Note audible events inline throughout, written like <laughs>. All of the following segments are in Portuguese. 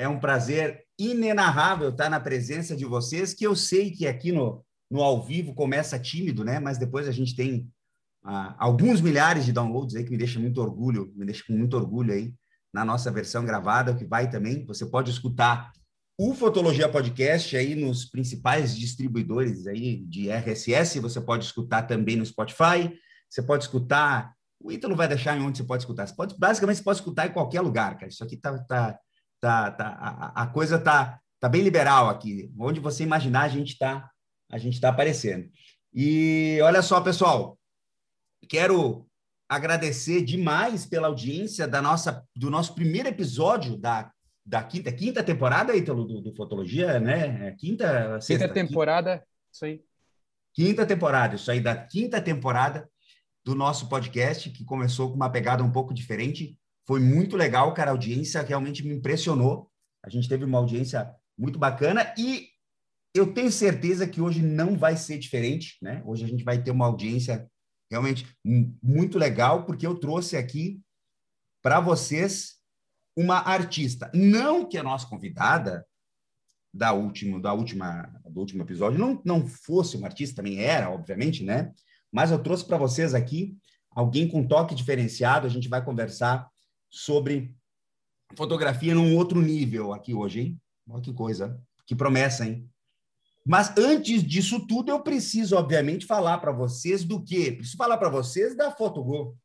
É um prazer inenarrável estar na presença de vocês, que eu sei que aqui no, no ao vivo começa tímido, né? Mas depois a gente tem ah, alguns milhares de downloads aí que me deixa muito orgulho, me deixa com muito orgulho aí na nossa versão gravada, que vai também. Você pode escutar o Fotologia Podcast aí nos principais distribuidores aí de RSS, você pode escutar também no Spotify, você pode escutar, o Ítalo vai deixar em onde você pode escutar. Você pode, basicamente, você pode escutar em qualquer lugar, cara. Isso aqui tá, tá, tá, tá a, a coisa tá, tá bem liberal aqui. Onde você imaginar, a gente tá, a gente tá aparecendo. E olha só, pessoal, quero agradecer demais pela audiência da nossa, do nosso primeiro episódio da da quinta, quinta temporada, Ítalo, do, do Fotologia, né? É quinta, sexta, quinta temporada, quinta, isso aí. Quinta temporada, isso aí, da quinta temporada do nosso podcast, que começou com uma pegada um pouco diferente. Foi muito legal, cara, a audiência realmente me impressionou. A gente teve uma audiência muito bacana e eu tenho certeza que hoje não vai ser diferente, né? Hoje a gente vai ter uma audiência realmente muito legal, porque eu trouxe aqui para vocês uma artista. Não que a nossa convidada da última, da última, do último episódio não, não fosse uma artista, também era, obviamente, né? Mas eu trouxe para vocês aqui alguém com toque diferenciado. A gente vai conversar sobre fotografia num outro nível aqui hoje, hein? Olha que coisa, que promessa, hein? Mas antes disso tudo, eu preciso, obviamente, falar para vocês do quê? Preciso falar para vocês da Fotogol.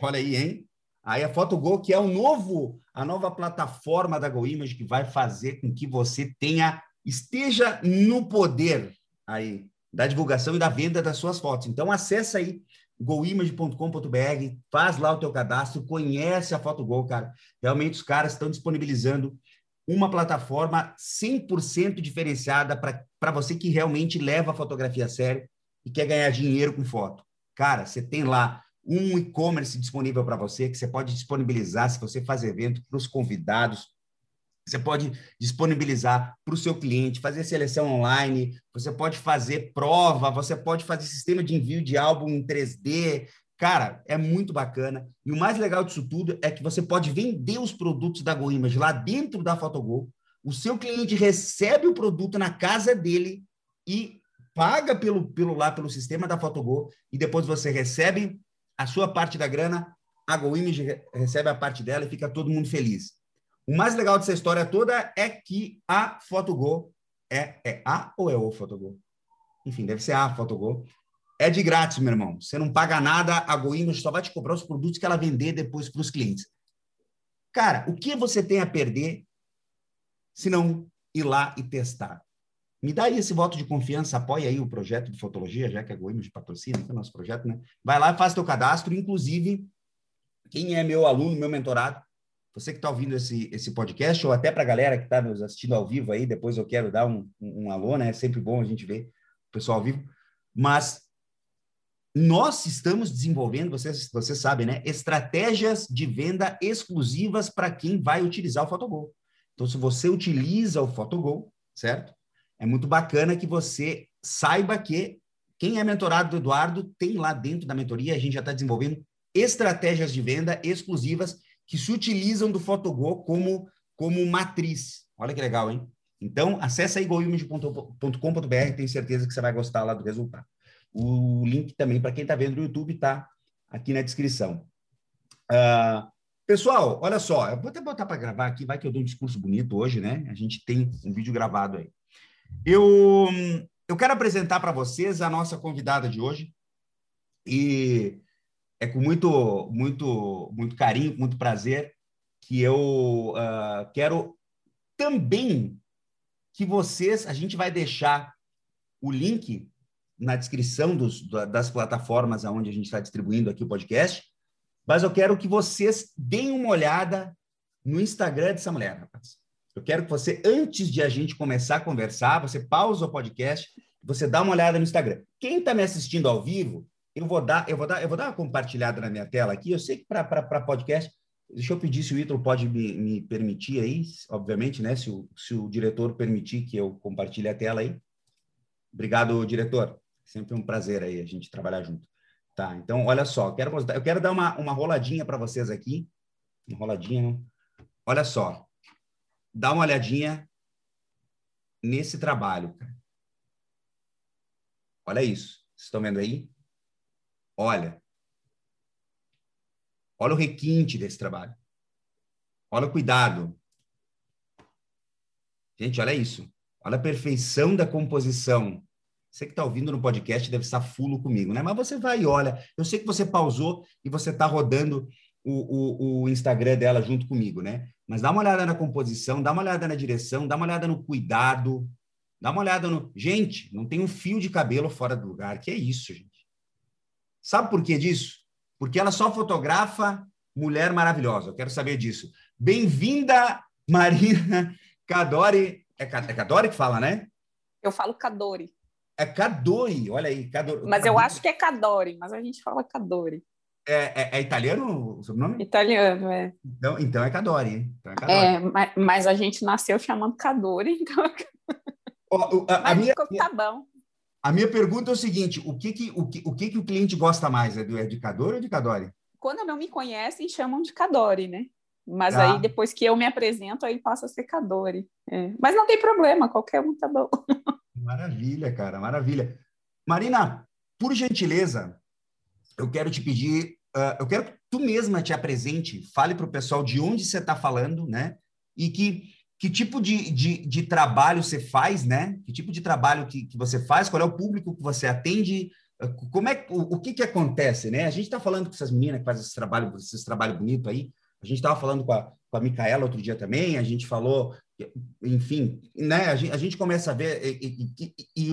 Olha aí, hein? Aí a Photogol, que é o novo, a nova plataforma da GoImage que vai fazer com que você tenha esteja no poder aí da divulgação e da venda das suas fotos. Então acessa aí goimage.com.br, faz lá o teu cadastro, conhece a Photogol, cara. Realmente os caras estão disponibilizando uma plataforma 100% diferenciada para você que realmente leva a fotografia a sério e quer ganhar dinheiro com foto. Cara, você tem lá um e-commerce disponível para você, que você pode disponibilizar se você faz evento para os convidados, você pode disponibilizar para o seu cliente, fazer seleção online, você pode fazer prova, você pode fazer sistema de envio de álbum em 3D. Cara, é muito bacana. E o mais legal disso tudo é que você pode vender os produtos da GoImage lá dentro da Photogol. O seu cliente recebe o produto na casa dele e paga pelo, pelo lá pelo sistema da Photogol e depois você recebe a sua parte da grana, a GoImage recebe a parte dela e fica todo mundo feliz. O mais legal dessa história toda é que a Photogol é, é a ou é o Photogol? Enfim, deve ser a Photogol. É de grátis, meu irmão. Você não paga nada, a GoImage só vai te cobrar os produtos que ela vender depois para os clientes. Cara, o que você tem a perder se não ir lá e testar? Me dá aí esse voto de confiança, apoia aí o projeto de fotologia, já que a Goiânia patrocina, é o nosso projeto, né? Vai lá e faz teu cadastro, inclusive, quem é meu aluno, meu mentorado, você que está ouvindo esse, esse podcast, ou até para a galera que está nos assistindo ao vivo aí, depois eu quero dar um, um, alô, né? É sempre bom a gente ver o pessoal ao vivo, mas nós estamos desenvolvendo, vocês, vocês sabem, né? Estratégias de venda exclusivas para quem vai utilizar o Photogol. Então, se você utiliza o Photogol, certo? é muito bacana que você saiba que quem é mentorado do Eduardo tem lá dentro da mentoria, a gente já está desenvolvendo estratégias de venda exclusivas que se utilizam do Photogol como, como matriz. Olha que legal, hein? Então, acessa aí goimage.com.br, tenho certeza que você vai gostar lá do resultado. O link também, para quem está vendo no YouTube, está aqui na descrição. Uh, pessoal, olha só, eu vou até botar para gravar aqui, vai que eu dou um discurso bonito hoje, né? A gente tem um vídeo gravado aí. Eu, eu quero apresentar para vocês a nossa convidada de hoje e é com muito, muito, muito carinho, muito prazer que eu uh, quero também que vocês, a gente vai deixar o link na descrição dos, das plataformas aonde a gente está distribuindo aqui o podcast, mas eu quero que vocês deem uma olhada no Instagram dessa mulher, rapaz. Eu quero que você, antes de a gente começar a conversar, você pausa o podcast, você dá uma olhada no Instagram. Quem está me assistindo ao vivo, eu vou dar, eu vou dar, eu vou dar uma compartilhada na minha tela aqui. Eu sei que para podcast, deixa eu pedir se o Ítalo pode me, me, permitir aí, obviamente, né? Se o, se o diretor permitir que eu compartilhe a tela aí. Obrigado, diretor. Sempre um prazer aí a gente trabalhar junto. Tá, então, olha só, eu quero, eu quero dar uma, uma roladinha para vocês aqui. Uma roladinha, olha só. dá uma olhadinha nesse trabalho. Olha isso. Vocês estão vendo aí? Olha. Olha o requinte desse trabalho. Olha o cuidado. Gente, olha isso. Olha a perfeição da composição. Você que está ouvindo no podcast deve estar fulo comigo, né? Mas você vai e olha. Eu sei que você pausou e você está rodando o, o, o, Instagram dela junto comigo, né? Mas dá uma olhada na composição, dá uma olhada na direção, dá uma olhada no cuidado, dá uma olhada no. Gente, não tem um fio de cabelo fora do lugar. Que é isso, gente? Sabe por que disso? Porque ela só fotografa mulher maravilhosa. Eu quero saber disso. Bem-vinda, Marina Cadore. É, é Cadore que fala, né? Eu falo Cadore. É Cadore, olha aí. Cadore. Mas eu acho que é Cadore, mas a gente fala Cadore. É, é, é, italiano o sobrenome? Italiano, é. Então, então é Cadore, hein? Então é, Cadore. é mas, mas, a gente nasceu chamando Cadore, então. Oh, a, a minha, tá bom. A minha pergunta é o seguinte: o que, que, o, que, o, que, que o cliente gosta mais? É do de Cadore ou de Cadore? Quando não me conhecem, chamam de Cadore, né? Mas ah. aí, depois que eu me apresento, aí passa a ser Cadore. É. Mas não tem problema, qualquer um tá bom. <laughs> Maravilha, cara, maravilha. Marina, por gentileza, eu quero te pedir, uh, eu quero que tu mesma te apresente, fale para o pessoal de onde você está falando, né? E que, que tipo de, de, de, trabalho você faz, né? Que tipo de trabalho que, que você faz, qual é o público que você atende, uh, como é, o, o que que acontece, né? A gente está falando com essas meninas que fazem esse trabalho, esse trabalho bonito aí, a gente estava falando com a, com a Micaela outro dia também, a gente falou, enfim, né? A gente, a gente começa a ver e, e, e, e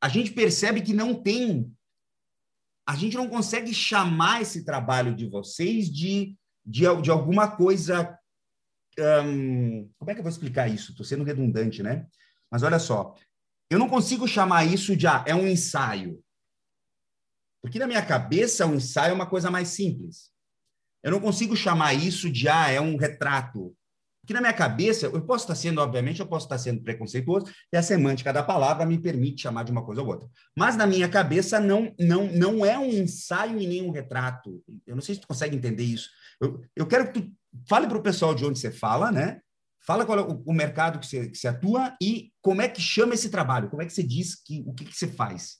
a gente percebe que não tem a gente não consegue chamar esse trabalho de vocês de, de, de alguma coisa. Como é que eu vou explicar isso? Estou sendo redundante, né? Mas olha só, eu não consigo chamar isso de ah, é um ensaio. Porque na minha cabeça, um ensaio é uma coisa mais simples. Eu não consigo chamar isso de ah, é um retrato. Porque na minha cabeça, eu posso estar sendo, obviamente, eu posso estar sendo preconceituoso, e a semântica da palavra me permite chamar de uma coisa ou outra. Mas na minha cabeça não não não é um ensaio e nem um retrato. Eu não sei se tu consegue entender isso. Eu, eu quero que tu fale para o pessoal de onde você fala, né? Fala qual é o, o mercado que você, que você, atua e como é que chama esse trabalho, como é que você diz que o que, que você faz.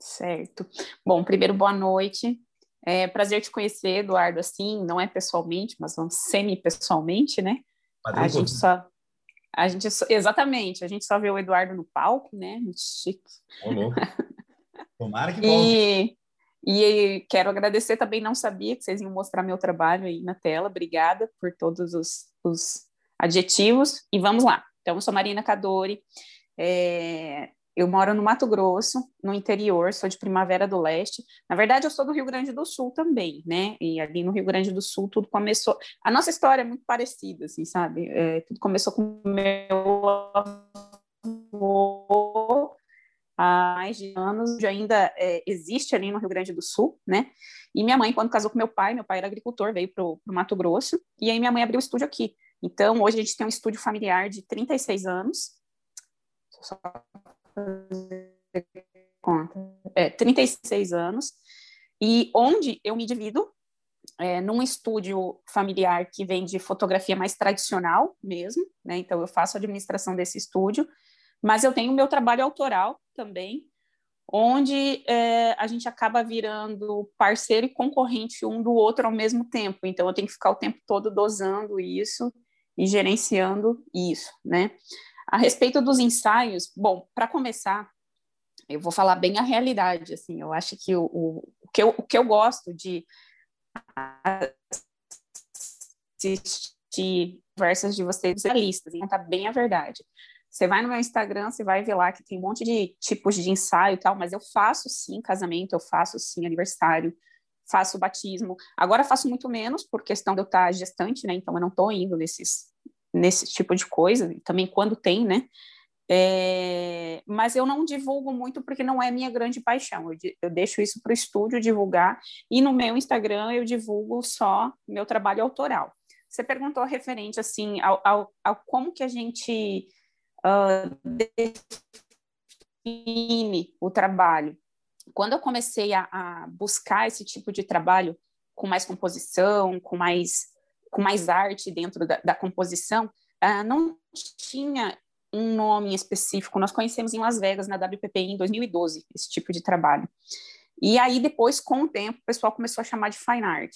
Certo. Bom, primeiro, boa noite. É prazer te conhecer, Eduardo, assim, não é pessoalmente, mas vamos semi-pessoalmente, né? a gente só... A gente só, exatamente, a gente só vê o Eduardo no palco, né? Muito chique. Olô. <laughs> Tomara que volte. E, quero agradecer também, não sabia que vocês iam mostrar meu trabalho aí na tela. Obrigada por todos os, os adjetivos. E vamos lá. Então, eu sou Marina Cadori, é, eu moro no Mato Grosso, no interior, sou de Primavera do Leste. Na verdade, eu sou do Rio Grande do Sul também, né? E ali no Rio Grande do Sul tudo começou. A nossa história é muito parecida, assim, sabe? É, tudo começou com meu avô há mais de anos, ainda é, existe ali no Rio Grande do Sul, né? E minha mãe, quando casou com meu pai, meu pai era agricultor, veio para o Mato Grosso, e aí minha mãe abriu o estúdio aqui. Então, hoje a gente tem um estúdio familiar de 36 anos. Só conta. É, 36 anos, e onde eu me divido é, num estúdio familiar que vem de fotografia mais tradicional mesmo, né? Então eu faço a administração desse estúdio, mas eu tenho meu trabalho autoral também, onde é, a gente acaba virando parceiro e concorrente um do outro ao mesmo tempo. Então eu tenho que ficar o tempo todo dosando isso e gerenciando isso, né? A respeito dos ensaios, bom, para começar, eu vou falar bem a realidade, assim, eu acho que o, o, o, que, eu, o que eu gosto de assistir conversas de vocês realistas, então tá bem a verdade. Você vai no meu Instagram, você vai ver lá que tem um monte de tipos de ensaio e tal, mas eu faço sim casamento, eu faço sim aniversário, faço batismo. Agora faço muito menos por questão de eu estar gestante, né? Então eu não estou indo nesses nesse tipo de coisa, também quando tem, né? É, mas eu não divulgo muito porque não é minha grande paixão. Eu, eu deixo isso para o estúdio divulgar e no meu Instagram eu divulgo só meu trabalho autoral. Você perguntou referente assim ao, ao, ao como que a gente define o trabalho. Quando eu comecei a, a buscar esse tipo de trabalho com mais composição, com mais com mais arte dentro da, da composição, uh, não tinha um nome específico. Nós conhecemos em Las Vegas, na WPPI, em 2012, esse tipo de trabalho. E aí, depois, com o tempo, o pessoal começou a chamar de fine art.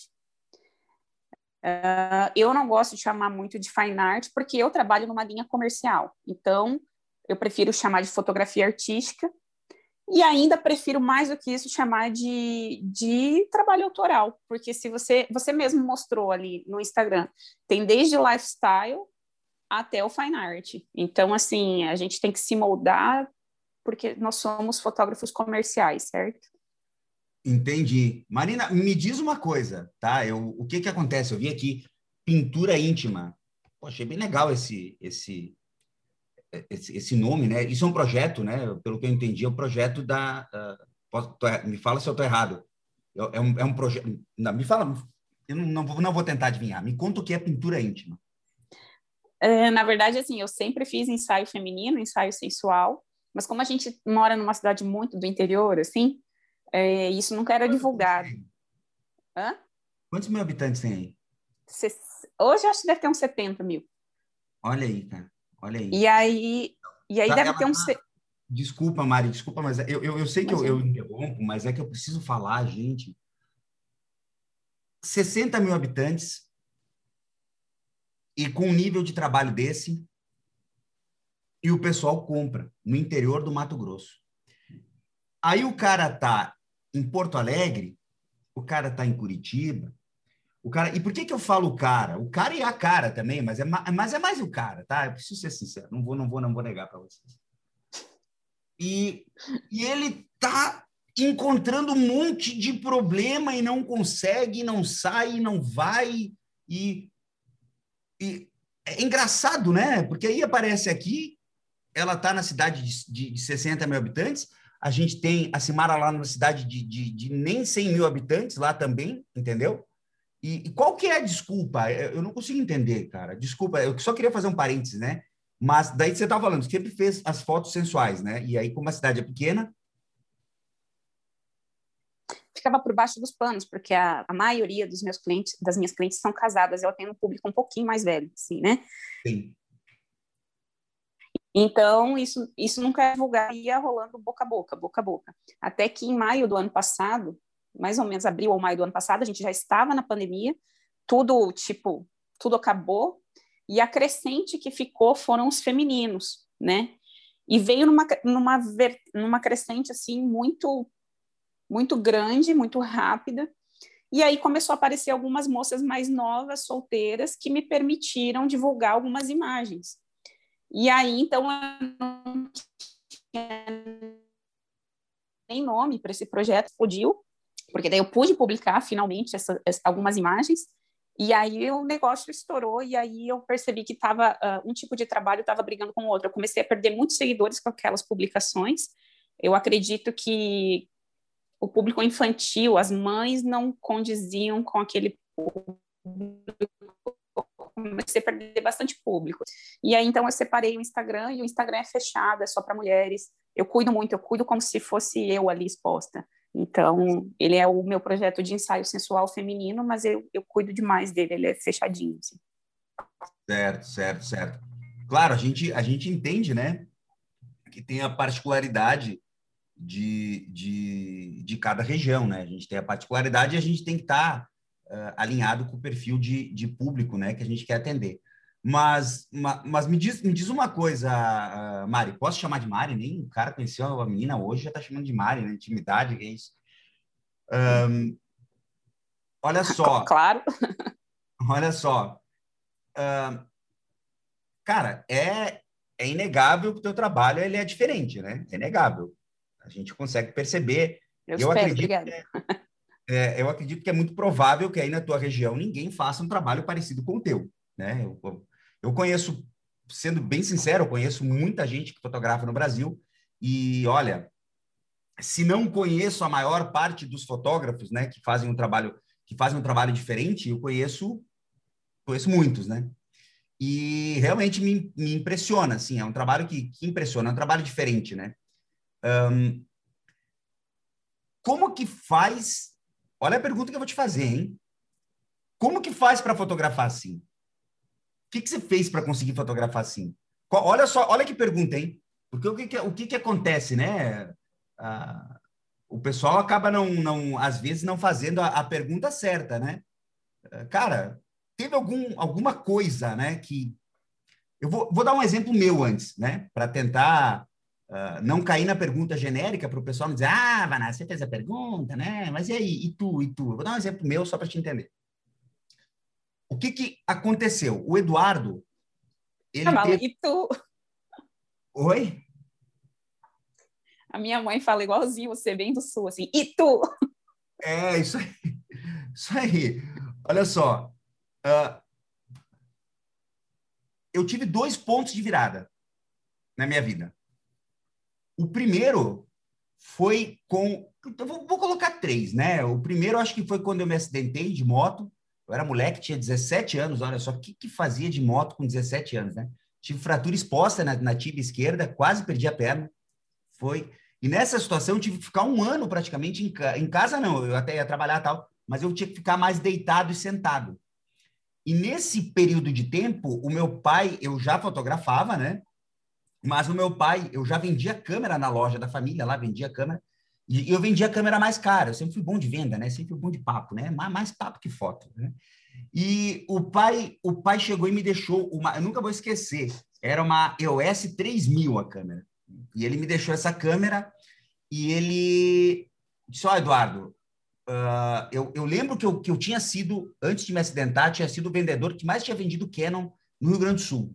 Uh, eu não gosto de chamar muito de fine art, porque eu trabalho numa linha comercial. Então, eu prefiro chamar de fotografia artística, e ainda prefiro mais do que isso chamar de, de trabalho autoral, porque se você, você mesmo mostrou ali no Instagram, tem desde lifestyle até o fine art. Então, assim, a gente tem que se moldar porque nós somos fotógrafos comerciais, certo? Entendi. Marina, me diz uma coisa, tá? Eu, o que que acontece? Eu vi aqui pintura íntima. Pô, achei bem legal esse, esse, esse, esse, nome, né? Isso é um projeto, né? Pelo que eu entendi, é um projeto da. Uh, posso, tô, me fala se eu estou errado. É, é um, é um projeto. Me fala, eu não, não, vou, não vou tentar adivinhar. Me conta o que é pintura íntima. É, na verdade, assim, eu sempre fiz ensaio feminino, ensaio sensual, mas como a gente mora numa cidade muito do interior, assim, é, isso nunca era divulgado. Hã? Quantos mil habitantes tem aí? Hoje acho que deve ter uns 70 mil. Olha aí, cara. Olha aí. E aí, e aí deve ter uns. Desculpa, Mari, desculpa, mas eu, eu, eu sei que eu, eu interrompo, mas é que eu preciso falar, gente. 60 mil habitantes, e com um nível de trabalho desse, e o pessoal compra no interior do Mato Grosso. Aí o cara tá em Porto Alegre, o cara tá em Curitiba, o cara. E por que que eu falo o cara? O cara e a cara também, mas é, mas é mais o cara, tá? Eu preciso ser sincero, não vou, não vou, não vou negar para vocês. E, e ele tá encontrando um monte de problema e não consegue, não sai, não vai e e é engraçado, né? Porque aí aparece aqui, ela está na cidade de, de, 60 mil habitantes, a gente tem a Simara lá numa cidade de, de, de nem 100 mil habitantes lá também, entendeu? E, e, qual que é a desculpa? Eu não consigo entender, cara. Desculpa, eu só queria fazer um parênteses, né? Mas daí você estava falando, sempre fez as fotos sensuais, né? E aí, como a cidade é pequena, ficava por baixo dos panos, porque a, a maioria dos meus clientes, das minhas clientes são casadas, eu tenho um público um pouquinho mais velho, assim, né? Sim. Então, isso, isso nunca é divulgado, ia rolando boca a boca, boca a boca. Até que em maio do ano passado, mais ou menos abril ou maio do ano passado, a gente já estava na pandemia, tudo, tipo, tudo acabou, e a crescente que ficou foram os femininos, né? E veio numa, numa, numa crescente, assim, muito muito grande, muito rápida. E aí começou a aparecer algumas moças mais novas, solteiras, que me permitiram divulgar algumas imagens. E aí, então, eu não tinha nem nome para esse projeto, explodiu, porque daí eu pude publicar finalmente essa, essa, algumas imagens, e aí o negócio estourou, e aí eu percebi que tava, uh, um tipo de trabalho estava brigando com o outro. Eu comecei a perder muitos seguidores com aquelas publicações. Eu acredito que, o público infantil, as mães não condiziam com aquele público. Comecei a perder bastante público. E aí, então, eu separei o Instagram e o Instagram é fechado, é só para mulheres. Eu cuido muito, eu cuido como se fosse eu ali exposta. Então, ele é o meu projeto de ensaio sensual feminino, mas eu, eu cuido demais dele, ele é fechadinho. Assim. Certo, certo, certo. Claro, a gente, a gente entende, né, que tem a particularidade de, de, de cada região, né? A gente tem a particularidade e a gente tem que estar tá, uh, alinhado com o perfil de, de público, né? Que a gente quer atender. Mas, mas me, diz, me diz uma coisa, uh, Mari, posso chamar de Mari? Nem o cara conheceu a menina hoje, já está chamando de Mari, né? Intimidade, que é isso. Um, <laughs> olha só. Claro. Olha só. Uh, cara, é, é inegável que o teu trabalho ele é diferente, né? É inegável. A gente consegue perceber. Eu, eu espero, acredito que, <laughs> é, eu acredito que é muito provável que aí na tua região ninguém faça um trabalho parecido com o teu. Né? Eu, eu conheço, sendo bem sincero, eu conheço muita gente que fotografa no Brasil e, olha, se não conheço a maior parte dos fotógrafos, né, que fazem um trabalho que fazem um trabalho diferente, eu conheço conheço muitos, né? E realmente me, me impressiona, assim, é um trabalho que, que impressiona, é um trabalho diferente, né? Um, como que faz? Olha a pergunta que eu vou te fazer, hein? Como que faz para fotografar assim? que, que você fez para conseguir fotografar assim? Olha só, olha que pergunta, hein? Porque o que, que o que, que acontece, né? Ah, o pessoal acaba não, não, às vezes não fazendo a, a pergunta certa, né? Cara, teve algum, alguma coisa, né? Que eu vou, vou dar um exemplo meu antes, né? Para tentar uh, não cair na pergunta genérica para o pessoal não dizer, ah, Vanessa, você fez a pergunta, né? Mas e aí? E tu? E tu? Eu vou dar um exemplo meu só para te entender. O que, que aconteceu? O Eduardo. Ele ah, teve... E tu? Oi? A minha mãe fala igualzinho você, bem do sul, assim, e tu? É, isso aí. Isso aí. Olha só. Uh, eu tive dois pontos de virada na minha vida. O primeiro foi com. Eu vou, vou colocar três, né? O primeiro, acho que foi quando eu me acidentei de moto. Eu era moleque, tinha 17 anos, olha só, o que, que fazia de moto com 17 anos, né? Tive fratura exposta na, na tibia esquerda, quase perdi a perna. Foi. E nessa situação, eu tive que ficar um ano praticamente em, em casa, não, eu até ia trabalhar tal, mas eu tinha que ficar mais deitado e sentado. E nesse período de tempo, o meu pai, eu já fotografava, né? Mas o meu pai, eu já vendia câmera na loja da família, lá vendia câmera. E eu vendia câmera mais cara. Eu sempre fui bom de venda, né? Sempre fui bom de papo, né? Mais, papo que foto, né? E o pai, o pai chegou e me deixou uma, eu nunca vou esquecer. Era uma EOS 3000 a câmera. E ele me deixou essa câmera e ele disse: "Ó, oh, Eduardo, uh, eu, eu lembro que eu, que eu tinha sido antes de me acidentar, tinha sido o vendedor que mais tinha vendido Canon no Rio Grande do Sul.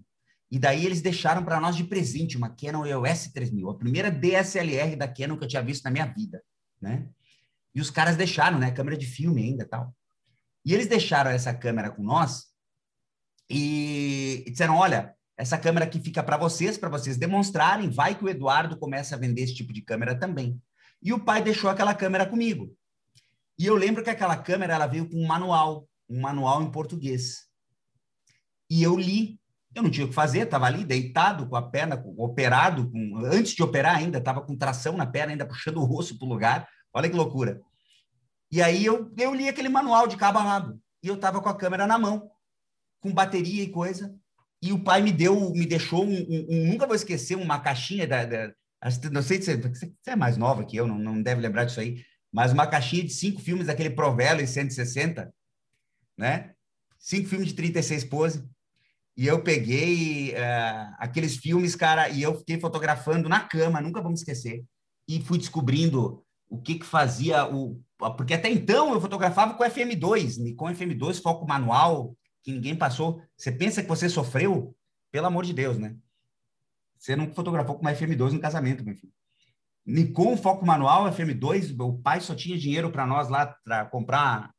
E daí eles deixaram para nós de presente uma Canon EOS 3000, a primeira DSLR da Canon que eu tinha visto na minha vida, né? E os caras deixaram, né? Câmera de filme ainda tal. E eles deixaram essa câmera com nós e disseram: olha, essa câmera aqui fica para vocês, para vocês demonstrarem. Vai que o Eduardo começa a vender esse tipo de câmera também. E o pai deixou aquela câmera comigo. E eu lembro que aquela câmera ela veio com um manual, um manual em português. E eu li eu não tinha o que fazer, estava ali deitado com a perna, operado, com, antes de operar ainda, estava com tração na perna, ainda puxando o rosto para o lugar. Olha que loucura. E aí eu, eu li aquele manual de cabo a rabo. E eu estava com a câmera na mão, com bateria e coisa. E o pai me deu, me deixou um, um, um nunca vou esquecer, uma caixinha da, da não sei se você, é mais nova que eu, não, não deve lembrar disso aí, mas uma caixinha de cinco filmes daquele Provelo em 160, né? Cinco filmes de 36 pose e eu peguei uh, aqueles filmes, cara, e eu fiquei fotografando na cama, nunca vamos esquecer. E fui descobrindo o que que fazia o... Porque até então eu fotografava com FM2, com FM2, foco manual, que ninguém passou. Você pensa que você sofreu? Pelo amor de Deus, né? Você não fotografou com uma FM2 no casamento, meu filho. Nikon, foco manual, FM2, o pai só tinha dinheiro para nós lá para comprar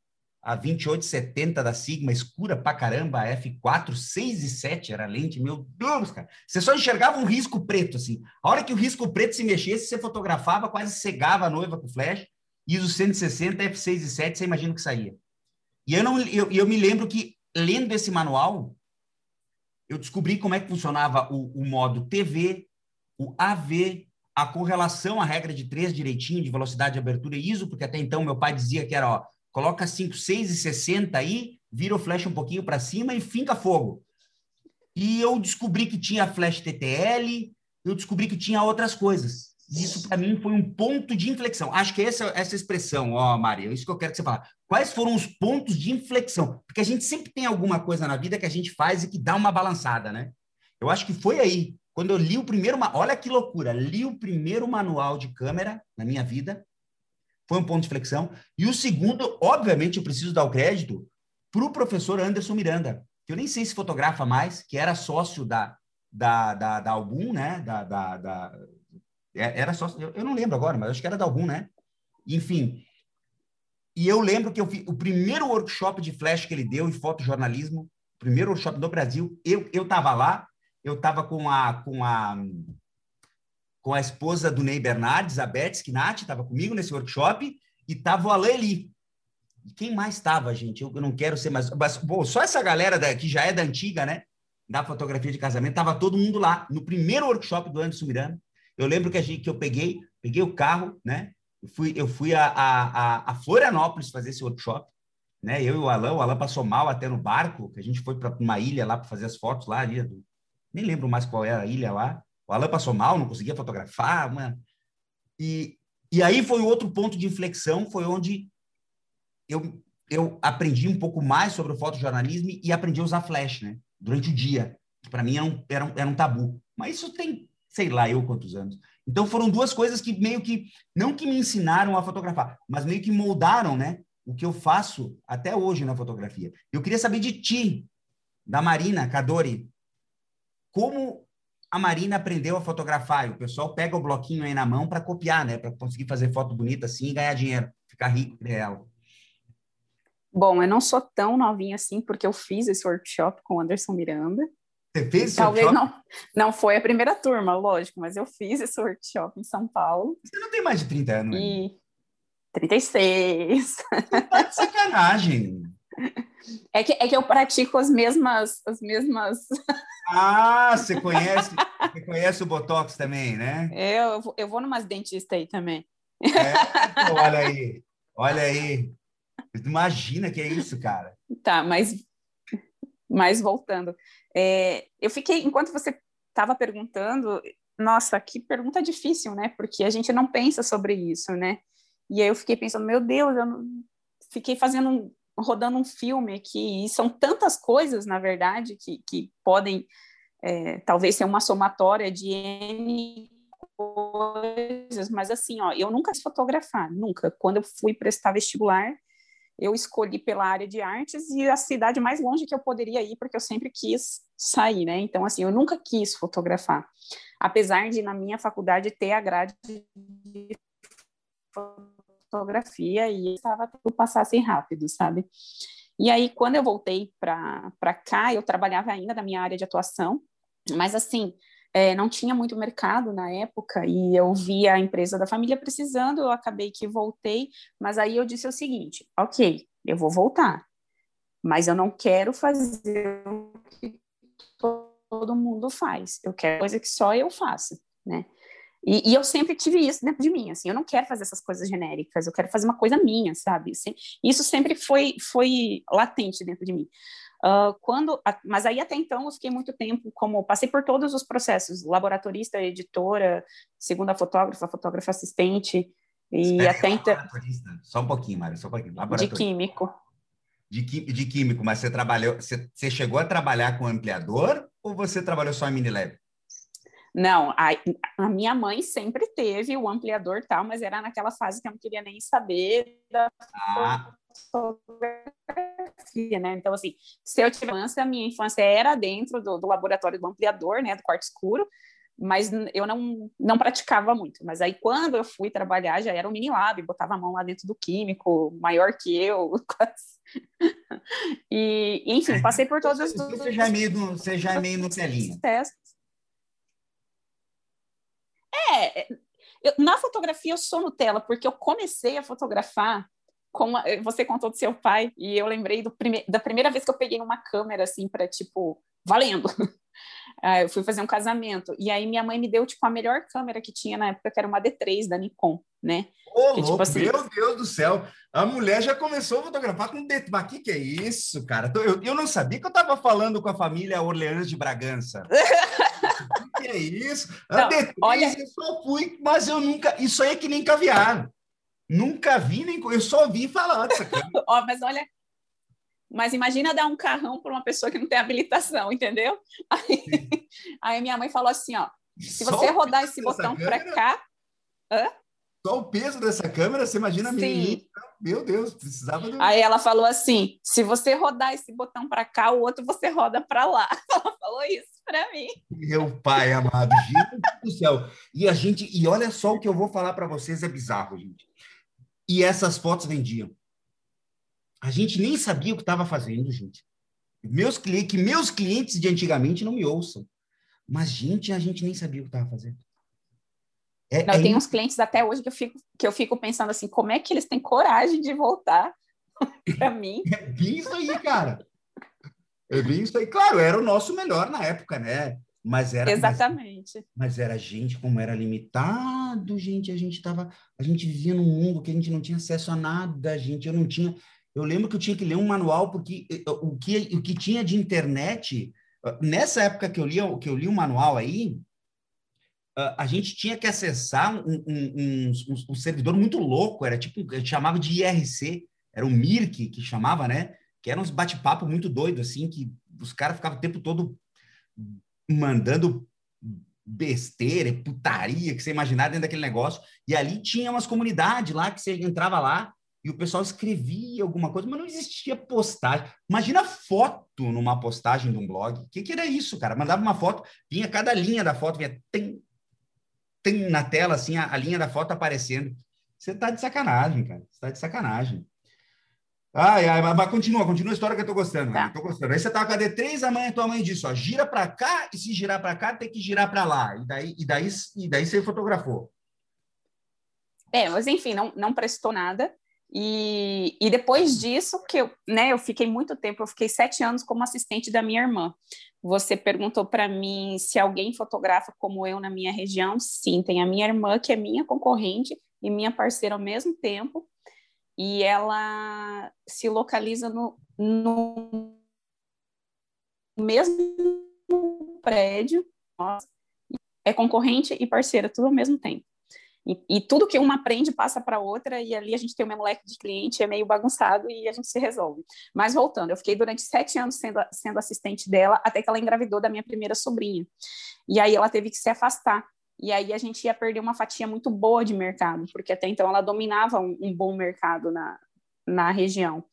a 2870 da Sigma, escura pra caramba, a F4, 6 e 7 era a lente, meu Deus, cara. Você só enxergava um risco preto, assim. A hora que o risco preto se mexesse, você fotografava, quase cegava a noiva com flash, os 160, F6 e 7, você imagina o que saía. E eu, não, eu, eu me lembro que, lendo esse manual, eu descobri como é que funcionava o, o modo TV, o AV, a correlação, a regra de três direitinho, de velocidade de abertura e ISO, porque até então meu pai dizia que era, ó, coloca 5, 6 e 60 aí, vira o flash um pouquinho para cima e finca fogo. E eu descobri que tinha flash TTL, eu descobri que tinha outras coisas. Isso para mim foi um ponto de inflexão. Acho que essa essa expressão, ó, Maria, é isso que eu quero que você fale. Quais foram os pontos de inflexão? Porque a gente sempre tem alguma coisa na vida que a gente faz e que dá uma balançada, né? Eu acho que foi aí, quando eu li o primeiro, olha que loucura, li o primeiro manual de câmera na minha vida, foi um ponto de flexão. E o segundo, obviamente, eu preciso dar o crédito para o professor Anderson Miranda, que eu nem sei se fotografa mais, que era sócio da, da, da, da Album, né? Da, da, da, é, era sócio, eu, não lembro agora, mas acho que era da Album, né? Enfim. E eu lembro que eu fiz o primeiro workshop de flash que ele deu em fotojornalismo, primeiro workshop do Brasil, eu eu estava lá, eu estava com a com a com a esposa do Ney Bernardes, a Beth Skinati, estava comigo nesse workshop, e estava o Alain Eli. E quem mais estava, gente? Eu, eu, não quero ser mais... Mas, bom, só essa galera da, que já é da antiga, né? Da fotografia de casamento, estava todo mundo lá. No primeiro workshop do Anderson Miranda, eu lembro que, a gente, que eu peguei, peguei o carro, né? Eu fui, eu fui a, a, a Florianópolis fazer esse workshop. né? Eu e o Alan, o Alan passou mal até no barco, que a gente foi para uma ilha lá para fazer as fotos lá, ali, do... nem lembro mais qual era a ilha lá. O Alan passou mal, não conseguia fotografar, mano. E, e aí foi outro ponto de inflexão, foi onde eu, eu aprendi um pouco mais sobre o fotojornalismo e aprendi a usar flash, né? Durante o dia. Para mim era um, era, um, era um tabu. Mas isso tem, sei lá, eu quantos anos. Então foram duas coisas que meio que, não que me ensinaram a fotografar, mas meio que moldaram, né? O que eu faço até hoje na fotografia. Eu queria saber de ti, da Marina Cadori, como a Marina aprendeu a fotografar. o pessoal pega o bloquinho aí na mão para copiar, né? Para conseguir fazer foto bonita assim e ganhar dinheiro, ficar rico dela. Bom, eu não sou tão novinha assim, porque eu fiz esse workshop com o Anderson Miranda. Você fez Talvez workshop? não, não foi a primeira turma, lógico, mas eu fiz esse workshop em São Paulo. Você não tem mais de 30 anos, e... 36. Tá de sacanagem. É que, é que eu pratico as mesmas, as mesmas. Ah, você <laughs> conhece, você conhece o Botox também, né? Eu, eu vou numas dentistas aí também. É, olha aí, olha aí. Imagina que é isso, cara. Tá, mas, mas voltando. É, eu fiquei, enquanto você estava perguntando, nossa, que pergunta difícil, né? Porque a gente não pensa sobre isso, né? E aí eu fiquei pensando, meu Deus, eu não... fiquei fazendo, rodando um filme aqui, e são tantas coisas, na verdade, que, que podem é, talvez ser uma somatória de N coisas, mas assim, ó, eu nunca quis fotografar, nunca. Quando eu fui prestar vestibular, eu escolhi pela área de artes e a cidade mais longe que eu poderia ir, porque eu sempre quis sair, né? Então, assim, eu nunca quis fotografar. Apesar de, na minha faculdade, ter a grade de fotografia e estava tudo passasse rápido, sabe? E aí, quando eu voltei para cá, eu trabalhava ainda na minha área de atuação, mas assim, é, não tinha muito mercado na época e eu vi a empresa da família precisando, eu acabei que voltei, mas aí eu disse o seguinte: ok, eu vou voltar, mas eu não quero fazer o que todo mundo faz, eu quero coisa que só eu faço, né? E, e, eu sempre tive isso dentro de mim, assim, eu não quero fazer essas coisas genéricas, eu quero fazer uma coisa minha, sabe? Isso sempre foi, foi latente dentro de mim. Uh, quando, mas aí até então eu fiquei muito tempo como passei por todos os processos, laboratorista, editora, segunda fotógrafa, fotógrafa assistente e Espera, até então só um pouquinho, Mário, só um pouquinho. De químico. De, de químico, mas você trabalhou, você, você chegou a trabalhar com ampliador ou você trabalhou só em mini lab? Não, a, a, minha mãe sempre teve o ampliador tal, mas era naquela fase que eu não queria nem saber da ah. fotografia, né? Então, assim, se eu tivesse infância, a minha infância era dentro do, do, laboratório do ampliador, né, do quarto escuro, mas eu não, não praticava muito. Mas aí, quando eu fui trabalhar, já era um mini lab, botava a mão lá dentro do químico, maior que eu, <laughs> e, enfim, passei por todos os... Você já é meio, você já é meio no telinho. Testes. É, eu, na fotografia eu sou Nutella, porque eu comecei a fotografar com a, você contou do seu pai e eu lembrei do prime, da primeira vez que eu peguei uma câmera assim para tipo valendo. <laughs> Ah, eu fui fazer um casamento e aí minha mãe me deu tipo a melhor câmera que tinha na época, que era uma D3 da Nikon, né? Ô, que, tipo, assim... Meu Deus do céu! A mulher já começou a fotografar com D3. Mas que que é isso, cara? Eu, eu não sabia que eu estava falando com a família Orleans de Bragança. <laughs> que é isso? Não, D3, olha... eu só fui, mas eu nunca. Isso aí é que nem caviar. Nunca vi, nem eu só vi falar. <laughs> Ó, mas olha, mas imagina dar um carrão para uma pessoa que não tem habilitação, entendeu? Aí, <laughs> aí minha mãe falou assim, ó, se você rodar esse botão para cá, hã? Só o peso dessa câmera, você imagina a menina. Meu Deus, precisava do... Aí ela falou assim: se você rodar esse botão para cá, o outro você roda para lá. <laughs> Ela falou isso para mim. Meu pai amado, gente do céu. E a gente, e olha só o que eu vou falar para vocês, é bizarro, gente. E essas fotos vendiam. A gente nem sabia o que estava fazendo, gente. Meus clientes, que meus clientes de antigamente não me ouçam. Mas, gente, a gente nem sabia o que estava fazendo. É, não, é... Tem uns clientes até hoje que eu, fico, que eu fico pensando assim, como é que eles têm coragem de voltar <laughs> para mim? É bem isso aí, cara. É bem isso aí. Claro, era o nosso melhor na época, né? Mas era exatamente. Mas, mas, era gente como era limitado, gente. A gente tava, a gente vivia num mundo que a gente não tinha acesso a nada, gente. Eu não tinha, eu lembro que eu tinha que ler um manual, porque eh, o que, o que tinha de internet, ah, nessa época que eu li, que eu li um manual aí, a gente tinha que acessar um, um, um, um servidor muito louco, era tipo, eu chamava de IRC, era o Mirk que chamava, né? Que eram uns bate-papo muito doidos, assim, que os caras ficavam o tempo todo mandando besteira, putaria, que você imaginar dentro daquele negócio. E ali tinha umas comunidades lá que você entrava lá e o pessoal escrevia alguma coisa, mas não existia postagem. Imagina foto numa postagem de um blog. O que, que era isso, cara? Mandava uma foto, vinha cada linha da foto, vinha tem, tem na tela, assim, a, a linha da foto aparecendo. Você tá de sacanagem, cara. Você tá de sacanagem. Ai, ai, mas continua, continua a história que eu tô gostando. Tá. Eu tô gostando. Aí você tá com a D3, a mãe, tua mãe disse, ó, gira para cá, e se girar para cá, tem que girar para lá. E daí, e daí, e daí você fotografou. É, mas enfim, não, não prestou nada. E, e depois disso, que eu, né, eu fiquei muito tempo, eu fiquei sete anos como assistente da minha irmã. Você perguntou para mim se alguém fotografa como eu na minha região. Sim, tem a minha irmã, que é minha concorrente e minha parceira ao mesmo tempo, e ela se localiza no, no mesmo prédio, é concorrente e parceira, tudo ao mesmo tempo. E, e, tudo que uma aprende passa para outra, e ali a gente tem o mesmo leque de cliente, é meio bagunçado e a gente se resolve. Mas voltando, eu fiquei durante sete anos sendo, sendo assistente dela, até que ela engravidou da minha primeira sobrinha. E aí ela teve que se afastar. E aí a gente ia perder uma fatia muito boa de mercado, porque até então ela dominava um, um bom mercado na, na região.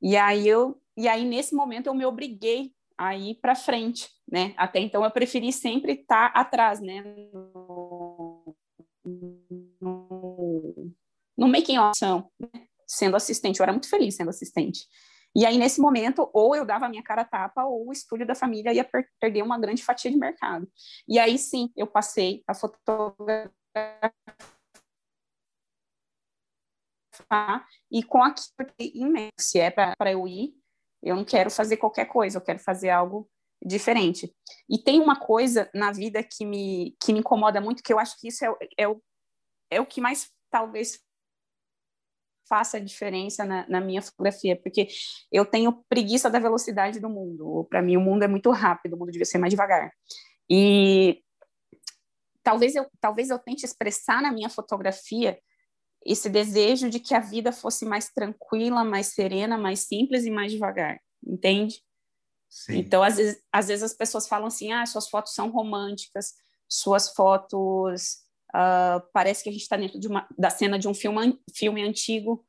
E aí eu, e aí nesse momento eu me obriguei a ir para frente, né? Até então eu preferi sempre estar atrás, né? No, no, making of né? sendo assistente. Eu era muito feliz sendo assistente. E aí, nesse momento, ou eu dava a minha cara a tapa, ou o estúdio da família ia per perder uma grande fatia de mercado. E aí, sim, eu passei a fotografar e com aquilo imenso. Se é para eu ir, eu não quero fazer qualquer coisa, eu quero fazer algo diferente. E tem uma coisa na vida que me, que me incomoda muito, que eu acho que isso é, é, o, é o que mais talvez faça a diferença na, na, minha fotografia, porque eu tenho preguiça da velocidade do mundo. Para mim, o mundo é muito rápido, o mundo devia ser mais devagar. E talvez eu, talvez eu tente expressar na minha fotografia esse desejo de que a vida fosse mais tranquila, mais serena, mais simples e mais devagar, entende? Sim. Então, às vezes, às vezes as pessoas falam assim: ah, suas fotos são românticas, suas fotos uh, parece que a gente está dentro de uma, da cena de um filme, filme antigo.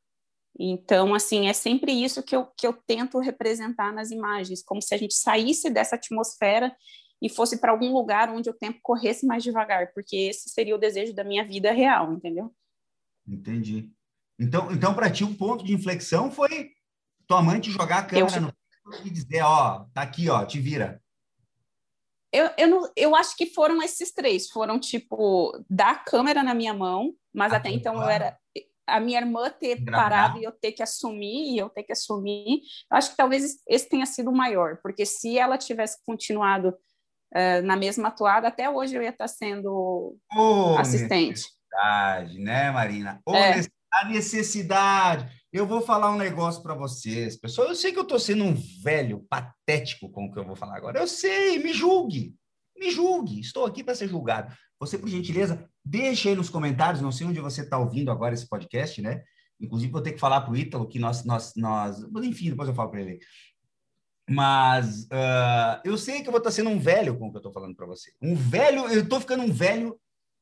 Então, assim, é sempre isso que eu, que eu tento representar nas imagens, como se a gente saísse dessa atmosfera e fosse para algum lugar onde o tempo corresse mais devagar, porque esse seria o desejo da minha vida real, entendeu? Entendi. Então, então para ti, o ponto de inflexão foi tua mãe te jogar a câmera eu... no e dizer, ó, tá aqui, ó, te vira. Eu, eu, não, eu acho que foram esses três. Foram, tipo, dar a câmera na minha mão, mas ah, até então claro. eu era. A minha irmã ter parado e eu ter que assumir, e eu ter que assumir. Eu acho que talvez esse tenha sido o maior, porque se ela tivesse continuado uh, na mesma atuada, até hoje eu ia estar sendo oh, assistente. Necessidade, né, Marina? É. A necessidade. Eu vou falar um negócio para vocês, pessoal. Eu sei que eu estou sendo um velho patético com o que eu vou falar agora. Eu sei, me julgue. Me julgue. Estou aqui para ser julgado. Você, por gentileza, deixa aí nos comentários. Não sei onde você está ouvindo agora esse podcast, né? Inclusive, vou ter que falar para o Ítalo que nós, nós, nós. Enfim, depois eu falo para ele. Mas uh, eu sei que eu vou estar tá sendo um velho com o que eu estou falando para você. Um velho, eu estou ficando um velho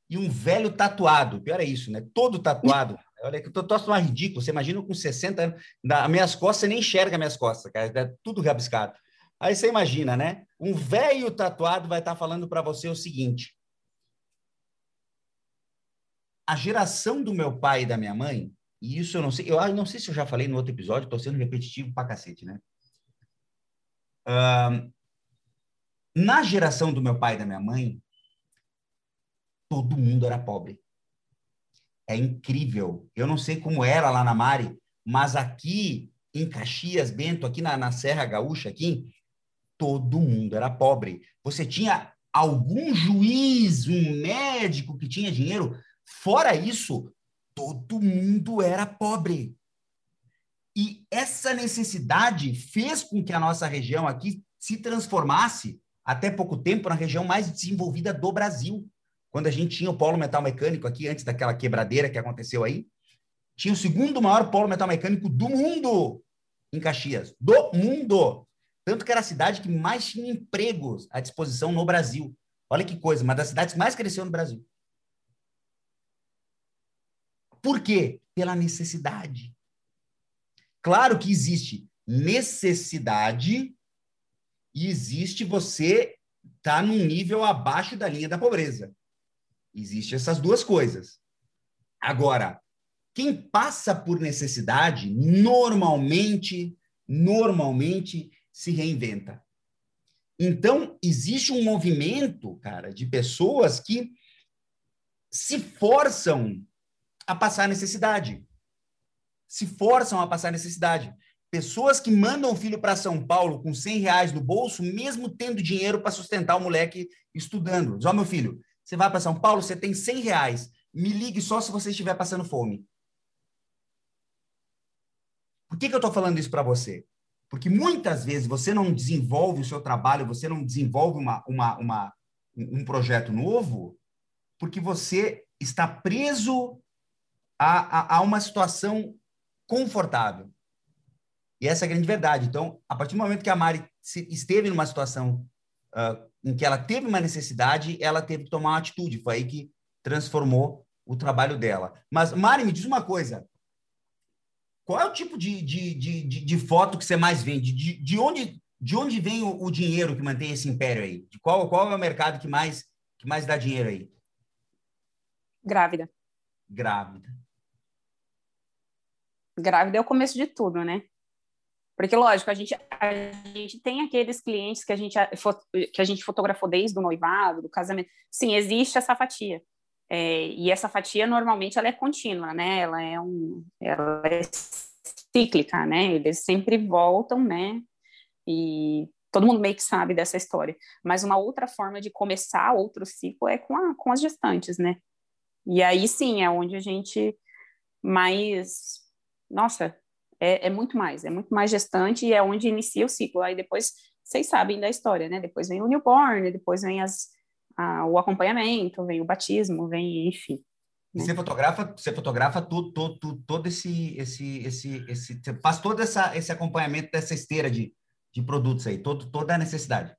e um velho tatuado. Pior é isso, né? Todo tatuado. Olha que eu tô, tô mais ridículo. Você imagina com 60 anos, as minhas costas, você nem enxerga minhas costas, cara. É tudo rabiscado. Aí você imagina, né? Um velho tatuado vai estar tá falando para você o seguinte: a geração do meu pai e da minha mãe, e isso eu não sei, eu não sei se eu já falei no outro episódio, estou sendo repetitivo pra cacete, né? Na geração do meu pai e da minha mãe, todo mundo era pobre é incrível. Eu não sei como era lá na Mari, mas aqui em Caxias, Bento, aqui na, na Serra Gaúcha, aqui, todo mundo era pobre. Você tinha algum juiz, um médico que tinha dinheiro. Fora isso, todo mundo era pobre. E essa necessidade fez com que a nossa região aqui se transformasse, até pouco tempo, na região mais desenvolvida do Brasil. Quando a gente tinha o polo metal mecânico aqui, antes daquela quebradeira que aconteceu aí, tinha o segundo maior polo metal mecânico do mundo em Caxias. Do mundo! Tanto que era a cidade que mais tinha empregos à disposição no Brasil. Olha que coisa, uma das cidades que mais cresceu no Brasil. Por quê? Pela necessidade. Claro que existe necessidade e existe você estar tá num nível abaixo da linha da pobreza. Existe essas duas coisas. Agora, quem passa por necessidade normalmente, normalmente se reinventa. Então, existe um movimento, cara, de pessoas que se forçam a passar necessidade se forçam a passar necessidade. Pessoas que mandam o filho para São Paulo com 100 reais no bolso, mesmo tendo dinheiro para sustentar o moleque estudando. Diz, ó, meu filho, você vai para São Paulo, você tem 100 reais. Me ligue só se você estiver passando fome. Por que, que eu estou falando isso para você? Porque muitas vezes você não desenvolve o seu trabalho, você não desenvolve uma, uma, uma, um projeto novo, porque você está preso a, a, a uma situação confortável. E essa é a grande verdade. Então, a partir do momento que a Mari esteve numa situação uh, em que ela teve uma necessidade, ela teve que tomar uma atitude. Foi aí que transformou o trabalho dela. Mas, Mari, me diz uma coisa. Qual é o tipo de, de, de, de, foto que você mais vende? De, de, onde, de onde vem o, o, dinheiro que mantém esse império aí? De qual, qual é o mercado que mais, que mais dá dinheiro aí? Grávida. Grávida grávida é o começo de tudo, né? Porque, lógico, a gente, a gente tem aqueles clientes que a gente, que a gente fotografou desde o noivado, do casamento. Sim, existe essa fatia. É, e essa fatia, normalmente, ela é contínua, né? Ela é, um, ela é cíclica, né? Eles sempre voltam, né? E todo mundo meio que sabe dessa história. Mas uma outra forma de começar outro ciclo é com, a, com as gestantes, né? E aí, sim, é onde a gente mais nossa, é, é, muito mais, é muito mais gestante e é onde inicia o ciclo. Aí depois, vocês sabem da história, né? Depois vem o newborn, depois vem as, a, o acompanhamento, vem o batismo, vem, enfim. Né? Você fotografa, você fotografa todo, todo, todo esse, esse, esse, esse, você faz todo essa, esse acompanhamento dessa esteira de, de produtos aí, todo, toda a necessidade.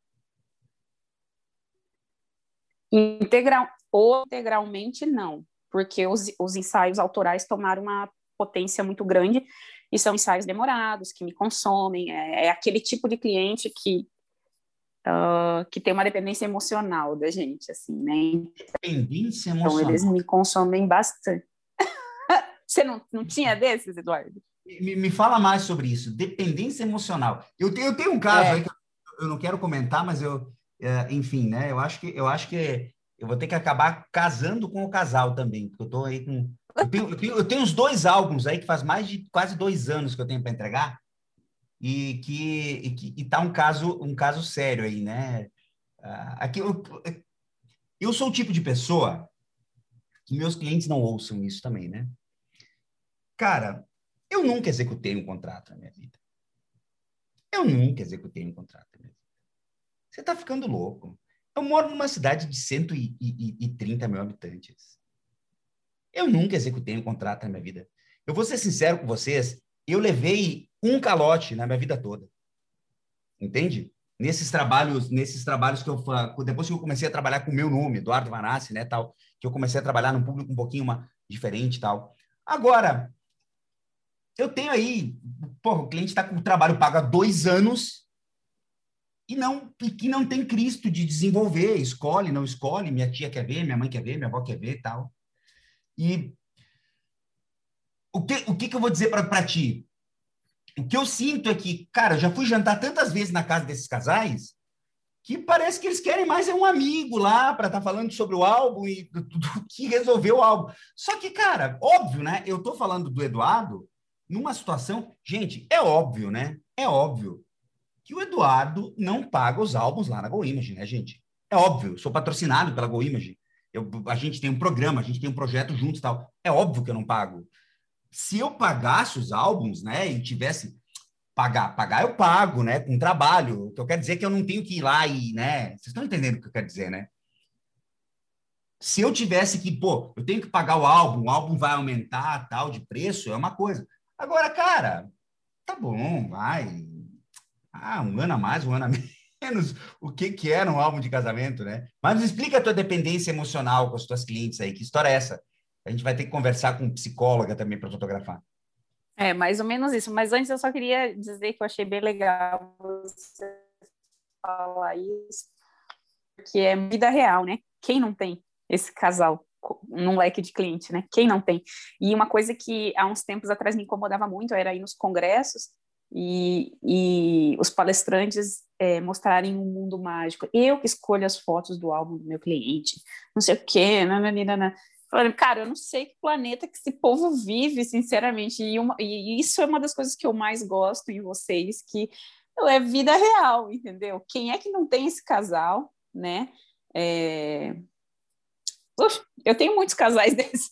Integral, ou integralmente não, porque os, os ensaios autorais tomaram uma potência muito grande e são ensaios demorados que me consomem. É, é aquele tipo de cliente que uh, que tem uma dependência emocional da gente, assim, né? Dependência emocional. Então eles me consomem bastante. <laughs> Você não, não tinha desses, Eduardo? Me, me fala mais sobre isso. Dependência emocional. Eu tenho, eu tenho um caso é. aí que eu não quero comentar, mas eu, é, enfim, né? Eu acho que eu acho que eu vou ter que acabar casando com o casal também, porque eu estou aí com eu tenho, eu, tenho, eu tenho uns dois álbuns aí que faz mais de quase dois anos que eu tenho para entregar e que, e que e tá um caso um caso sério aí, né? Uh, aqui eu, eu sou o tipo de pessoa que meus clientes não ouçam isso também, né? Cara, eu nunca executei um contrato na minha vida. Eu nunca executei um contrato na minha vida. Você está ficando louco. Eu moro numa cidade de 130 mil habitantes. Eu nunca executei um contrato na minha vida. Eu vou ser sincero com vocês, eu levei um calote na minha vida toda. Entende? Nesses trabalhos, nesses trabalhos que eu depois que eu comecei a trabalhar com o meu nome, Eduardo Vanassi, né, tal, que eu comecei a trabalhar num público um pouquinho uma, diferente, tal. Agora, eu tenho aí, porra, o cliente está com o trabalho pago há dois anos e não e que não tem Cristo de desenvolver, escolhe, não escolhe, minha tia quer ver, minha mãe quer ver, minha avó quer ver, tal. E o que, o que, que eu vou dizer para ti? O que eu sinto é que, cara, já fui jantar tantas vezes na casa desses casais que parece que eles querem mais é um amigo lá para estar tá falando sobre o álbum e do, do, que resolveu o álbum. Só que, cara, óbvio, né? Eu tô falando do Eduardo numa situação, gente, é óbvio, né? É óbvio que o Eduardo não paga os álbuns lá na Go Image, né, gente? É óbvio, sou patrocinado pela Go Image. Eu, a gente tem um programa, a gente tem um projeto juntos tal. É óbvio que eu não pago. se eu pagasse os álbuns, né, e tivesse pagar, pagar eu pago, né, com trabalho. O que eu quero dizer é que eu não tenho que ir lá e, né, vocês estão entendendo o que eu quero dizer, né? Se eu tivesse que, pô, eu tenho que pagar o álbum, o álbum vai aumentar, tal, de preço, é uma coisa. Agora, cara, tá bom, vai. Ah, um ano a mais, um ano a menos. O que que era um álbum de casamento, né? Mas explica a tua dependência emocional com as tuas clientes aí. Que história é essa? A gente vai ter que conversar com um psicóloga também para fotografar. É, mais ou menos isso. Mas antes eu só queria dizer que eu achei bem legal você falar isso, porque é vida real, né? Quem não tem esse casal num leque de cliente, né? Quem não tem? E uma coisa que há uns tempos atrás me incomodava muito era ir nos congressos e, e os palestrantes é, mostrarem um mundo mágico. Eu que escolho as fotos do álbum do meu cliente, não sei o quê, nananina. Falei, cara, eu não sei que planeta que esse povo vive, sinceramente. E, uma, e isso é uma das coisas que eu mais gosto em vocês, que é vida real, entendeu? Quem é que não tem esse casal, né? É... Uf, eu tenho muitos casais <laughs> desses,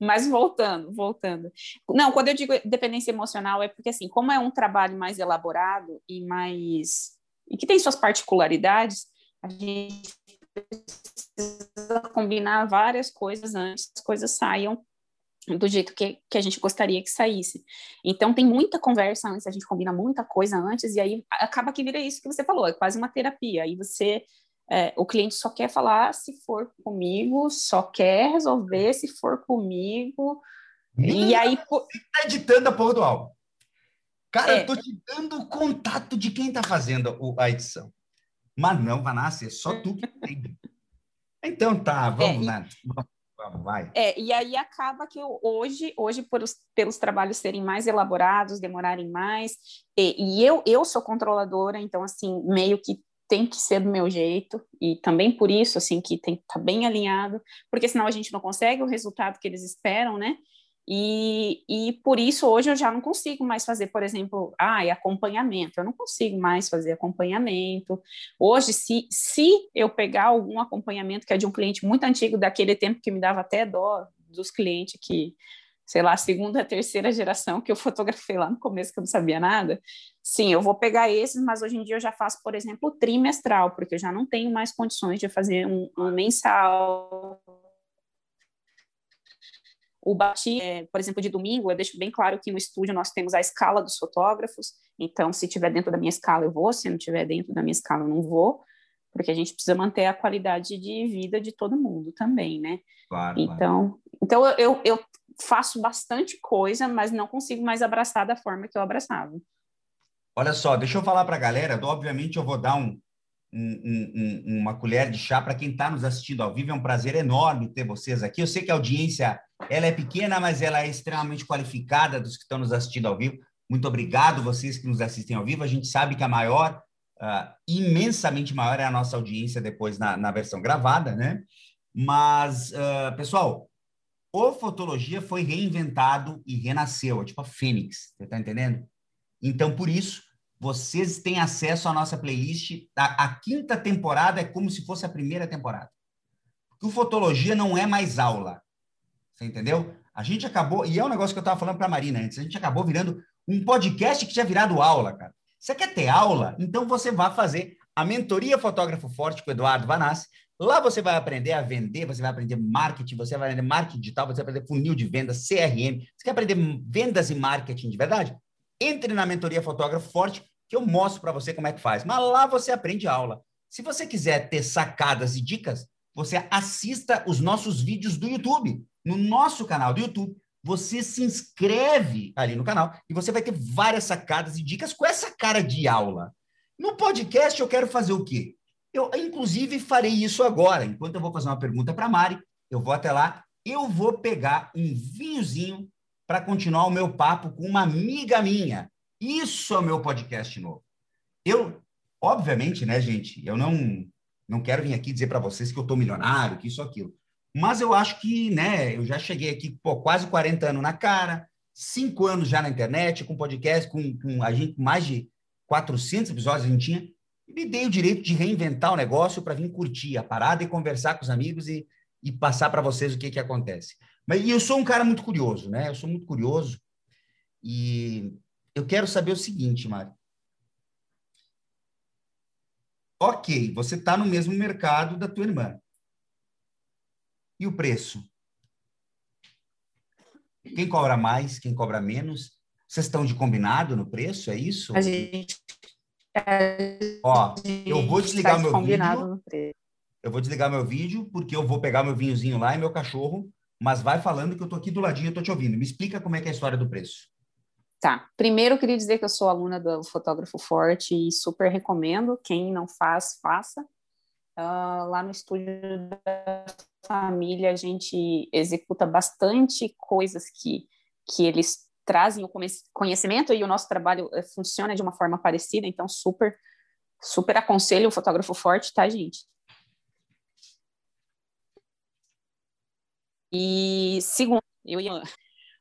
mas voltando, voltando. Não, quando eu digo dependência emocional é porque assim, como é um trabalho mais elaborado e mais e que tem suas particularidades, a gente precisa combinar várias coisas antes que as coisas saiam do jeito que, que a gente gostaria que saísse. Então, tem muita conversa antes, a gente combina muita coisa antes, e aí acaba que vira isso que você falou, é quase uma terapia. Aí você, é, o cliente só quer falar se for comigo, só quer resolver se for comigo. Minha e aí. Você tá editando a porra do álbum. Cara, é. eu tô te dando o contato de quem tá fazendo a edição. Mas não, Vanassi, é só tu que tem. Então tá, vamos, é, né? Vamos, vai. É, e aí acaba que eu, hoje, hoje por os, pelos trabalhos serem mais elaborados, demorarem mais, e, e eu, eu sou controladora, então, assim, meio que tem que ser do meu jeito, e também por isso, assim, que tem que estar tá bem alinhado, porque senão a gente não consegue o resultado que eles esperam, né? E, e por isso hoje eu já não consigo mais fazer, por exemplo, ah, acompanhamento. Eu não consigo mais fazer acompanhamento. Hoje, se, se eu pegar algum acompanhamento que é de um cliente muito antigo, daquele tempo que me dava até dó dos clientes que, sei lá, segunda, terceira geração que eu fotografei lá no começo que eu não sabia nada, sim, eu vou pegar esses, mas hoje em dia eu já faço, por exemplo, trimestral, porque eu já não tenho mais condições de fazer um, um mensal, o bati, é, por exemplo, de domingo, eu deixo bem claro que no estúdio nós temos a escala dos fotógrafos, então se tiver dentro da minha escala eu vou, se não tiver dentro da minha escala eu não vou, porque a gente precisa manter a qualidade de vida de todo mundo também, né? Claro, então, claro. então eu, eu faço bastante coisa, mas não consigo mais abraçar da forma que eu abraçava. Olha só, deixa eu falar para a galera, obviamente eu vou dar um, um, um, uma colher de chá para quem está nos assistindo ao vivo. É um prazer enorme ter vocês aqui. Eu sei que a audiência ela é pequena, mas ela é extremamente qualificada dos que estão nos assistindo ao vivo. Muito obrigado vocês que nos assistem ao vivo. A gente sabe que a maior, uh, imensamente maior, é a nossa audiência depois na, na versão gravada, né? Mas, uh, pessoal, o Fotologia foi reinventado e renasceu, é tipo a Fênix, você está entendendo? Então, por isso, vocês têm acesso à nossa playlist. A, a, quinta temporada é como se fosse a primeira temporada. Porque o Fotologia não é mais aula. Você entendeu? A gente acabou, e é um negócio que eu estava falando para a Marina antes, a gente acabou virando um podcast que tinha virado aula, cara. Você quer ter aula? Então você vai fazer a mentoria Fotógrafo Forte com o Eduardo Vanassi. Lá você vai aprender a vender, você vai aprender marketing, você vai aprender marketing digital, você vai aprender funil de vendas, CRM. Você quer aprender vendas e marketing de verdade? Entre na mentoria Fotógrafo Forte que eu mostro para você como é que faz. Mas lá você aprende aula. Se você quiser ter sacadas e dicas, você assista os nossos vídeos do YouTube. No nosso canal do YouTube, você se inscreve ali no canal e você vai ter várias sacadas e dicas com essa cara de aula. No podcast, eu quero fazer o quê? Eu, inclusive, farei isso agora. Enquanto eu vou fazer uma pergunta para Mari, eu vou até lá, eu vou pegar um vinhozinho para continuar o meu papo com uma amiga minha, isso é o meu podcast novo. Eu, obviamente, né, gente, eu não não quero vir aqui dizer para vocês que eu tô milionário, que isso aquilo. Mas eu acho que, né, eu já cheguei aqui, pô, quase 40 anos na cara, cinco anos já na internet, com podcast, com, com a gente, mais de 400 episódios a gente tinha, e me dei o direito de reinventar o negócio para vir curtir a parada e conversar com os amigos e, e passar para vocês o que, que acontece. Mas eu sou um cara muito curioso, né? Eu sou muito curioso e eu quero saber o seguinte, Mari. Ok, você está no mesmo mercado da tua irmã. E o preço? Quem cobra mais, quem cobra menos? Vocês estão de combinado no preço, é isso? A gente. Ó, eu vou desligar tá meu vídeo. Eu vou desligar meu vídeo, porque eu vou pegar meu vinhozinho lá e meu cachorro, mas vai falando que eu tô aqui do ladinho, eu tô te ouvindo. Me explica como é que é a história do preço. Tá. Primeiro, eu queria dizer que eu sou aluna do Fotógrafo Forte e super recomendo. Quem não faz, faça. Uh, lá no estúdio da família, a gente executa bastante coisas que, que eles trazem o conhecimento e o nosso trabalho eh, funciona de uma forma parecida, então super, super aconselho o fotógrafo forte, tá, gente? E segundo, eu ia...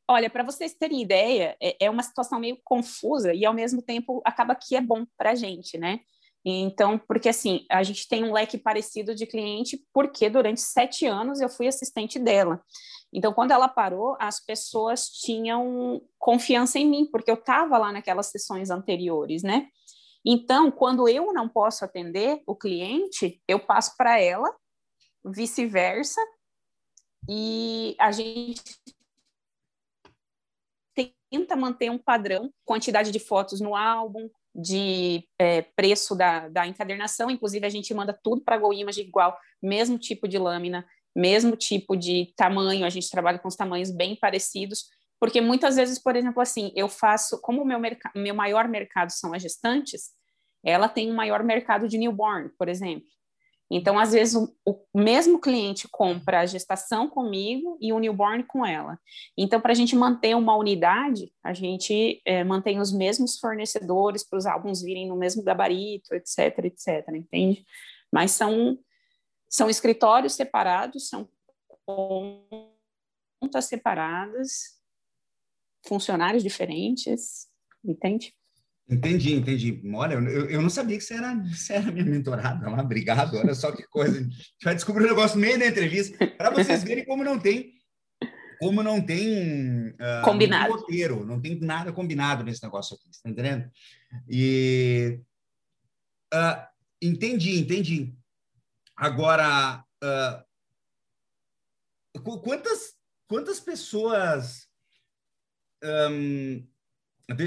Olha, para vocês terem ideia, é, é uma situação meio confusa e ao mesmo tempo acaba que é bom para a gente, né? Então, porque assim, a gente tem um leque parecido de cliente, porque durante sete anos eu fui assistente dela. Então, quando ela parou, as pessoas tinham confiança em mim, porque eu estava lá naquelas sessões anteriores, né? Então, quando eu não posso atender o cliente, eu passo para ela, vice-versa, e a gente tenta manter um padrão, quantidade de fotos no álbum, de é, preço da, da encadernação, inclusive a gente manda tudo para a GoImage igual, mesmo tipo de lâmina, mesmo tipo de tamanho, a gente trabalha com os tamanhos bem parecidos, porque muitas vezes, por exemplo, assim, eu faço, como o meu, meu maior mercado são as gestantes, ela tem um maior mercado de newborn, por exemplo. Então, às vezes, o, o mesmo cliente compra a gestação comigo e o newborn com ela. Então, para a gente manter uma unidade, a gente é, mantém os mesmos fornecedores para os álbuns virem no mesmo gabarito, etc, etc, entende? Mas são são escritórios separados, são contas separadas, funcionários diferentes, entende? Entendi, entendi. Olha, eu, eu não sabia que você era, você era minha mentorada. Lá, obrigado. Olha só que coisa. A gente vai descobrir um negócio no meio da entrevista para vocês verem como não tem como não tem uh, combinado não tem roteiro, não tem nada combinado nesse negócio aqui, está entendendo? E uh, entendi, entendi. Agora, uh, quantas, quantas pessoas. Um,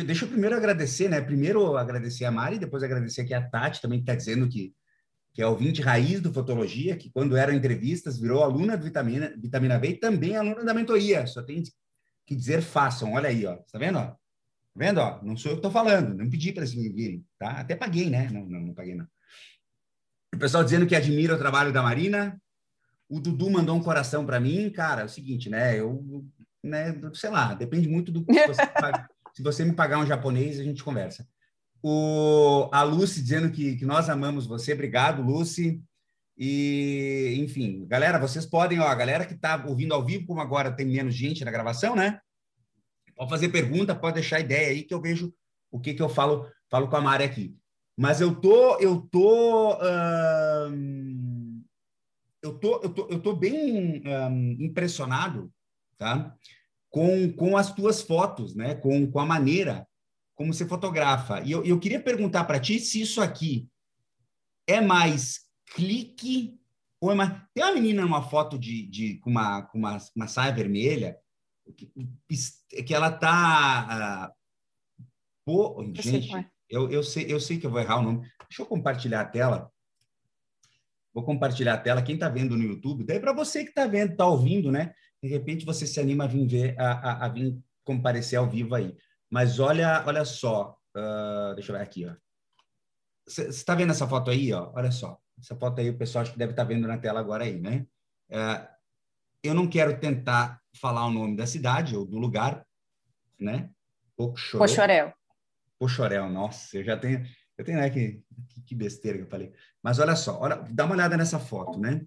deixa eu primeiro agradecer, né? Primeiro agradecer a Mari, depois agradecer aqui a Tati, também que está dizendo que, que é ouvinte raiz do Fotologia, que quando eram entrevistas virou aluna do Vitamina, Vitamina V e também aluna da mentoria. Só tem que dizer façam. Olha aí, ó. Tá vendo? Ó? Tá vendo? Ó? Não sou eu que estou falando, não pedi para eles virem, tá? Até paguei, né? Não, não, não paguei, não. O pessoal dizendo que admira o trabalho da Marina. O Dudu mandou um coração para mim. Cara, é o seguinte, né? Eu, né, sei lá, depende muito do que você <laughs> paga. Se você me pagar um japonês, a gente conversa. O, a Lucy dizendo que, que nós amamos você. Obrigado, Lucy. E, enfim, galera, vocês podem, ó, a galera que está ouvindo ao vivo, como agora tem menos gente na gravação, né? Pode fazer pergunta, pode deixar ideia aí que eu vejo o que, que eu falo, falo com a Mari aqui. Mas eu tô, eu tô, hum, eu tô, eu tô, eu tô bem hum, impressionado, tá? Com, com as tuas fotos, né? Com, com a maneira como você fotografa. E eu, eu queria perguntar para ti se isso aqui é mais clique ou é mais... Tem uma menina numa foto de, de com uma, com uma, uma saia vermelha que, que ela tá... Uh, pô, gente, eu, eu, sei, eu sei que eu vou errar o nome. Deixa eu compartilhar a tela. Vou compartilhar a tela. Quem está vendo no YouTube, daí para você que está vendo, está ouvindo, né? De repente você se anima a vir ver, a, a, a vir comparecer ao vivo aí. Mas olha, olha só. Uh, deixa eu ver aqui, ó. Você está vendo essa foto aí, ó? Olha só. Essa foto aí o pessoal acho que deve estar tá vendo na tela agora aí, né? Uh, eu não quero tentar falar o nome da cidade ou do lugar, né? Pochorel. Pochorel, nossa, eu já tenho, eu tenho, né, que, que besteira que eu falei. Mas olha só, olha, dá uma olhada nessa foto, né?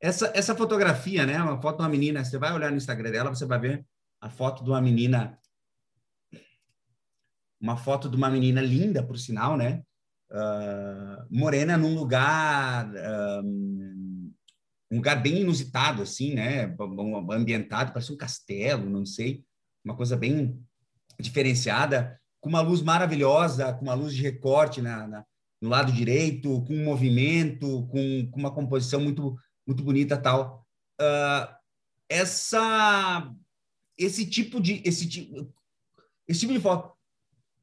Essa, essa fotografia, né, uma foto de uma menina, você vai olhar no Instagram dela, você vai ver a foto de uma menina, uma foto de uma menina linda, por sinal, né? Uh, morena num lugar, um, um lugar bem inusitado, assim, né? Ambientado, parece um castelo, não sei, uma coisa bem diferenciada, com uma luz maravilhosa, com uma luz de recorte na, na no lado direito, com um movimento, com, com uma composição muito muito bonita tal. Uh, essa esse tipo de esse tipo esse tipo de foto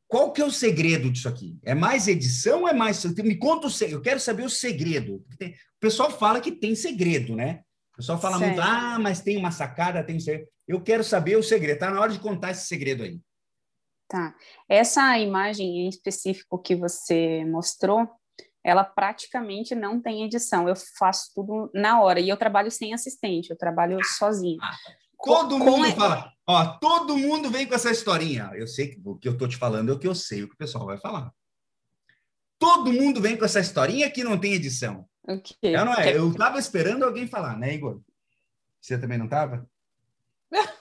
qual que é o segredo disso aqui? É mais edição é mais. Me conta o segredo. Eu quero saber o segredo. Tem... O pessoal fala que tem segredo, né? O pessoal fala certo. muito, ah, mas tem uma sacada, tem um segredo. Eu quero saber o segredo. Está na hora de contar esse segredo aí. Tá. Essa imagem em específico que você mostrou, ela praticamente não tem edição. Eu faço tudo na hora. E eu trabalho sem assistente, eu trabalho sozinho. Ah, todo com, mundo com... fala, Ó, todo mundo vem com essa historinha. Eu sei que o que eu estou te falando é o que eu sei, o que o pessoal vai falar. Todo mundo vem com essa historinha que não tem edição. Okay. Eu, não é? eu estava esperando alguém falar, né, Igor? Você também não estava? <laughs>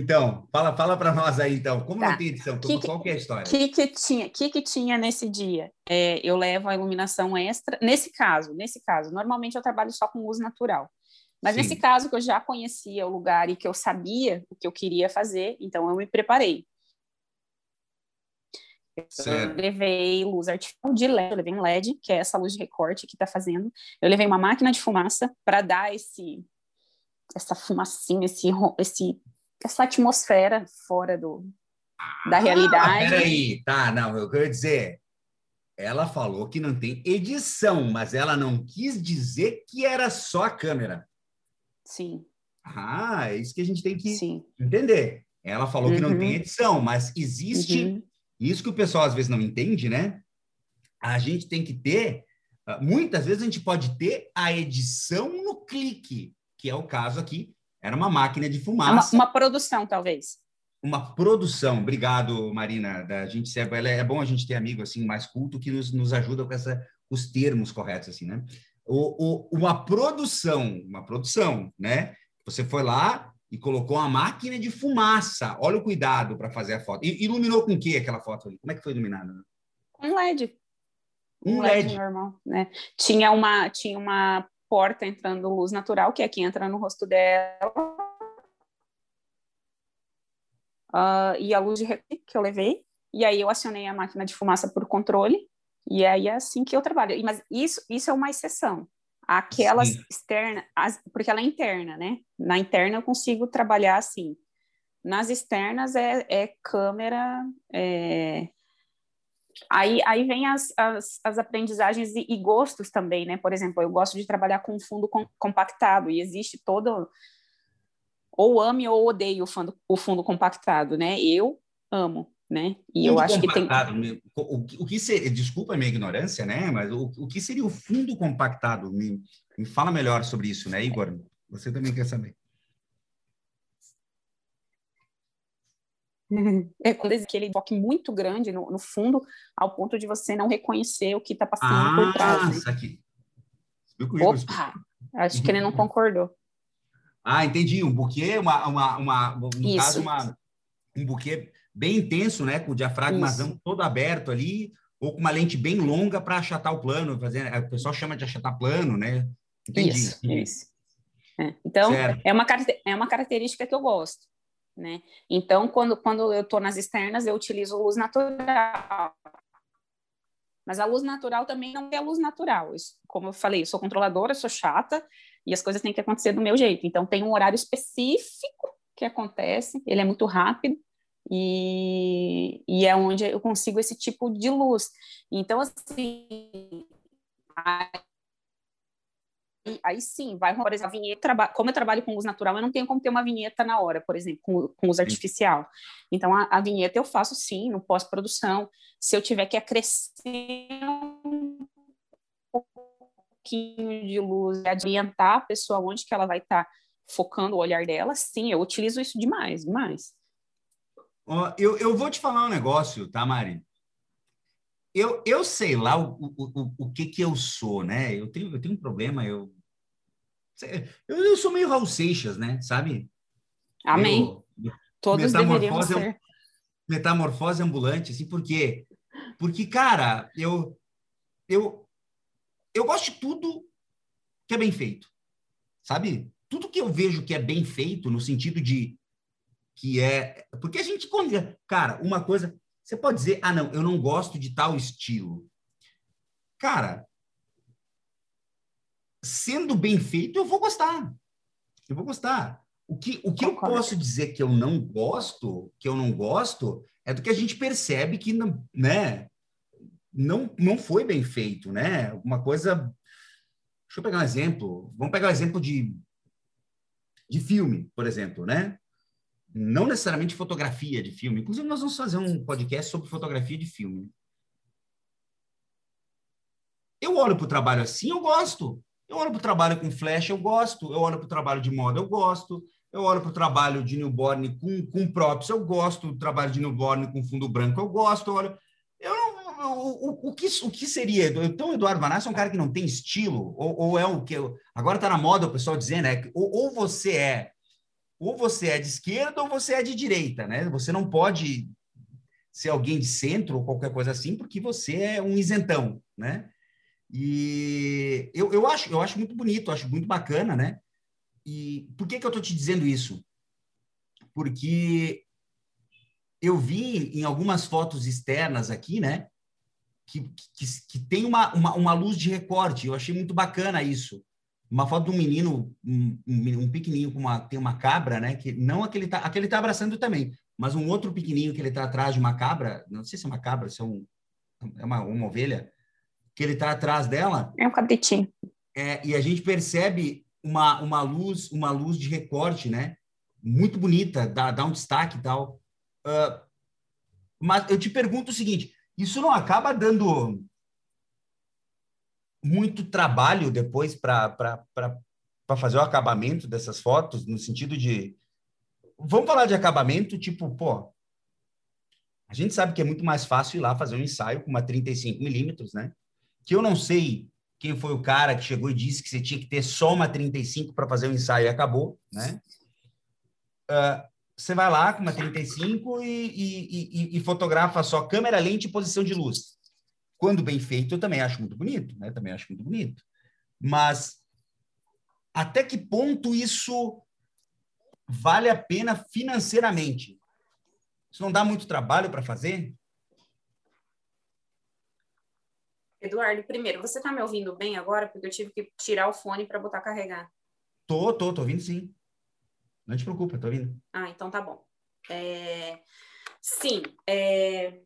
Então, fala, fala para nós aí, então. Como tá. não tem edição? Que, qual que é a história? O que, que, tinha, que, que tinha nesse dia? É, eu levo a iluminação extra. Nesse caso, nesse caso, normalmente eu trabalho só com luz natural. Mas Sim. nesse caso que eu já conhecia o lugar e que eu sabia o que eu queria fazer, então eu me preparei. Eu levei luz artificial de LED, eu levei um LED, que é essa luz de recorte que está fazendo. Eu levei uma máquina de fumaça para dar esse essa fumacinha, esse, esse essa atmosfera fora do da ah, realidade. Peraí, tá, não, eu quero dizer, ela falou que não tem edição, mas ela não quis dizer que era só a câmera. Sim. Ah, é isso que a gente tem que Sim. entender. Ela falou uhum. que não tem uhum. edição, mas existe uhum. isso que o pessoal às vezes não entende, né? A gente tem que ter, ah, muitas vezes a gente pode ter a edição no clique, que é o caso aqui, era uma máquina de fumaça. É uma, uma produção, talvez. Uma produção. Obrigado, Marina. Da gente é, é bom a gente ter amigo assim mais culto que nos, nos ajuda com essa, os termos corretos assim, né? o, o, uma produção, uma produção, né? Você foi lá e colocou uma máquina de fumaça. Olha o cuidado para fazer a foto. E iluminou com o que aquela foto ali? Como é que foi iluminada? Um LED. Um, um LED. LED normal, né? Tinha uma, tinha uma porta entrando luz natural, que é que entra no rosto dela. Uh, e a luz de que eu levei. E aí eu acionei a máquina de fumaça por controle e aí é assim que eu trabalho. Mas isso, isso é uma exceção. Aquelas Sim. externas, porque ela é interna, né? Na interna eu consigo trabalhar assim. Nas externas é, é câmera. É... Aí, aí vem as, as, as aprendizagens e, e, gostos também, né? Por exemplo, eu gosto de trabalhar com fundo com, compactado e existe todo. Ou ame ou odeie o fundo, o fundo compactado, né? Eu amo né? E eu acho que tem. O, o que seria, desculpa a minha ignorância, né? Mas o, o que seria o fundo compactado? Me, me fala melhor sobre isso, né, Igor? Você também quer saber. É quando aquele toque muito grande no, no, fundo, ao ponto de você não reconhecer o que está passando ah, por trás. Né? Aqui. Opa, acho que ele não concordou. Ah, entendi. Um buquê, uma, uma, uma no Isso. caso, uma, um buquê bem intenso, né? Com o diafragmazão todo aberto ali, ou com uma lente bem longa para achatar o plano, fazer, o pessoal chama de achatar plano, né? Entendi. Isso, isso. É. Então, é uma, é uma característica que eu gosto, né? Então, quando, quando eu estou nas externas, eu utilizo luz natural. Mas a luz natural também não é a luz natural. Isso, como eu falei, eu sou controladora, sou chata, e as coisas têm que acontecer do meu jeito. Então, tem um horário específico que acontece, ele é muito rápido, e, e é onde eu consigo esse tipo de luz. Então, assim, aí, sim, vai, por exemplo, a vinheta, como eu trabalho com luz natural, eu não tenho como ter uma vinheta na hora, por exemplo, com, com luz artificial. Então, a, a vinheta eu faço sim, no pós-produção. Se eu tiver que acrescer um pouquinho de luz, orientar a pessoa onde que ela vai estar tá focando o olhar dela, sim, eu utilizo isso demais, demais eu, eu vou te falar um negócio, tá, Mari? Eu, eu sei lá o, o, o, que que eu sou, né? Eu tenho, eu tenho um problema, eu, eu, eu sou meio Raul Seixas, né? Sabe? Amém. Eu, Todos deveríamos ser. Metamorfose ambulante, assim, por quê? Porque, cara, eu, eu, eu gosto de tudo que é bem feito. sabe? Tudo que eu vejo que é bem feito, no sentido de que é. Porque a gente. Cara, uma coisa. Você pode dizer, ah, não, eu não gosto de tal estilo. Cara, sendo bem feito, eu vou gostar. Eu vou gostar. O que, o que eu posso dizer que eu não gosto, que eu não gosto, é do que a gente percebe que não, né, não, não foi bem feito, né? Uma coisa. Deixa eu pegar um exemplo. Vamos pegar um exemplo de, de filme, por exemplo, né? Não necessariamente fotografia de filme. Inclusive, nós vamos fazer um podcast sobre fotografia de filme. Eu olho para o trabalho assim, eu gosto. Eu olho para o trabalho com flash, eu gosto. Eu olho para o trabalho de moda, eu gosto. Eu olho para o trabalho de newborn com, com props, eu gosto. O trabalho de newborn com fundo branco, eu gosto. Eu olho... Eu não, o, o, o, que, o que seria? Então, o Eduardo Vanassi é um cara que não tem estilo? Ou, ou é o que... Agora está na moda o pessoal dizendo, né? Ou, ou você é ou você é de esquerda ou você é de direita, né? Você não pode ser alguém de centro ou qualquer coisa assim, porque você é um isentão, né? E eu, eu, acho, eu acho muito bonito, acho muito bacana, né? E por que, que eu estou te dizendo isso? Porque eu vi em algumas fotos externas aqui, né? Que, que, que tem uma, uma, uma luz de recorte. Eu achei muito bacana isso. Uma foto de um menino, um, um, pequenininho com uma tem uma cabra, né? Que não aquele tá, aquele tá abraçando também, mas um outro pequenininho que ele tá atrás de uma cabra. Não sei se é uma cabra, se é um é uma, uma ovelha que ele está atrás dela. É um cabritinho. É, e a gente percebe uma, uma luz uma luz de recorte, né? Muito bonita, dá, dá um destaque e tal. Uh, mas eu te pergunto o seguinte: isso não acaba dando muito trabalho depois para fazer o acabamento dessas fotos, no sentido de. Vamos falar de acabamento, tipo, pô. A gente sabe que é muito mais fácil ir lá fazer um ensaio com uma 35 milímetros, né? que eu não sei quem foi o cara que chegou e disse que você tinha que ter só uma 35 para fazer o ensaio e acabou, né? Uh, você vai lá com uma 35 e, e, e, e, fotografa só câmera, lente e posição de luz. Quando bem feito, eu também acho muito bonito, né? Também acho muito bonito. Mas até que ponto isso vale a pena financeiramente? Isso não dá muito trabalho para fazer? Eduardo, primeiro, você está me ouvindo bem agora? Porque eu tive que tirar o fone para botar carregar. Tô, tô, tô ouvindo sim. Não te preocupa, tô ouvindo. Ah, então tá bom. É... Sim, é...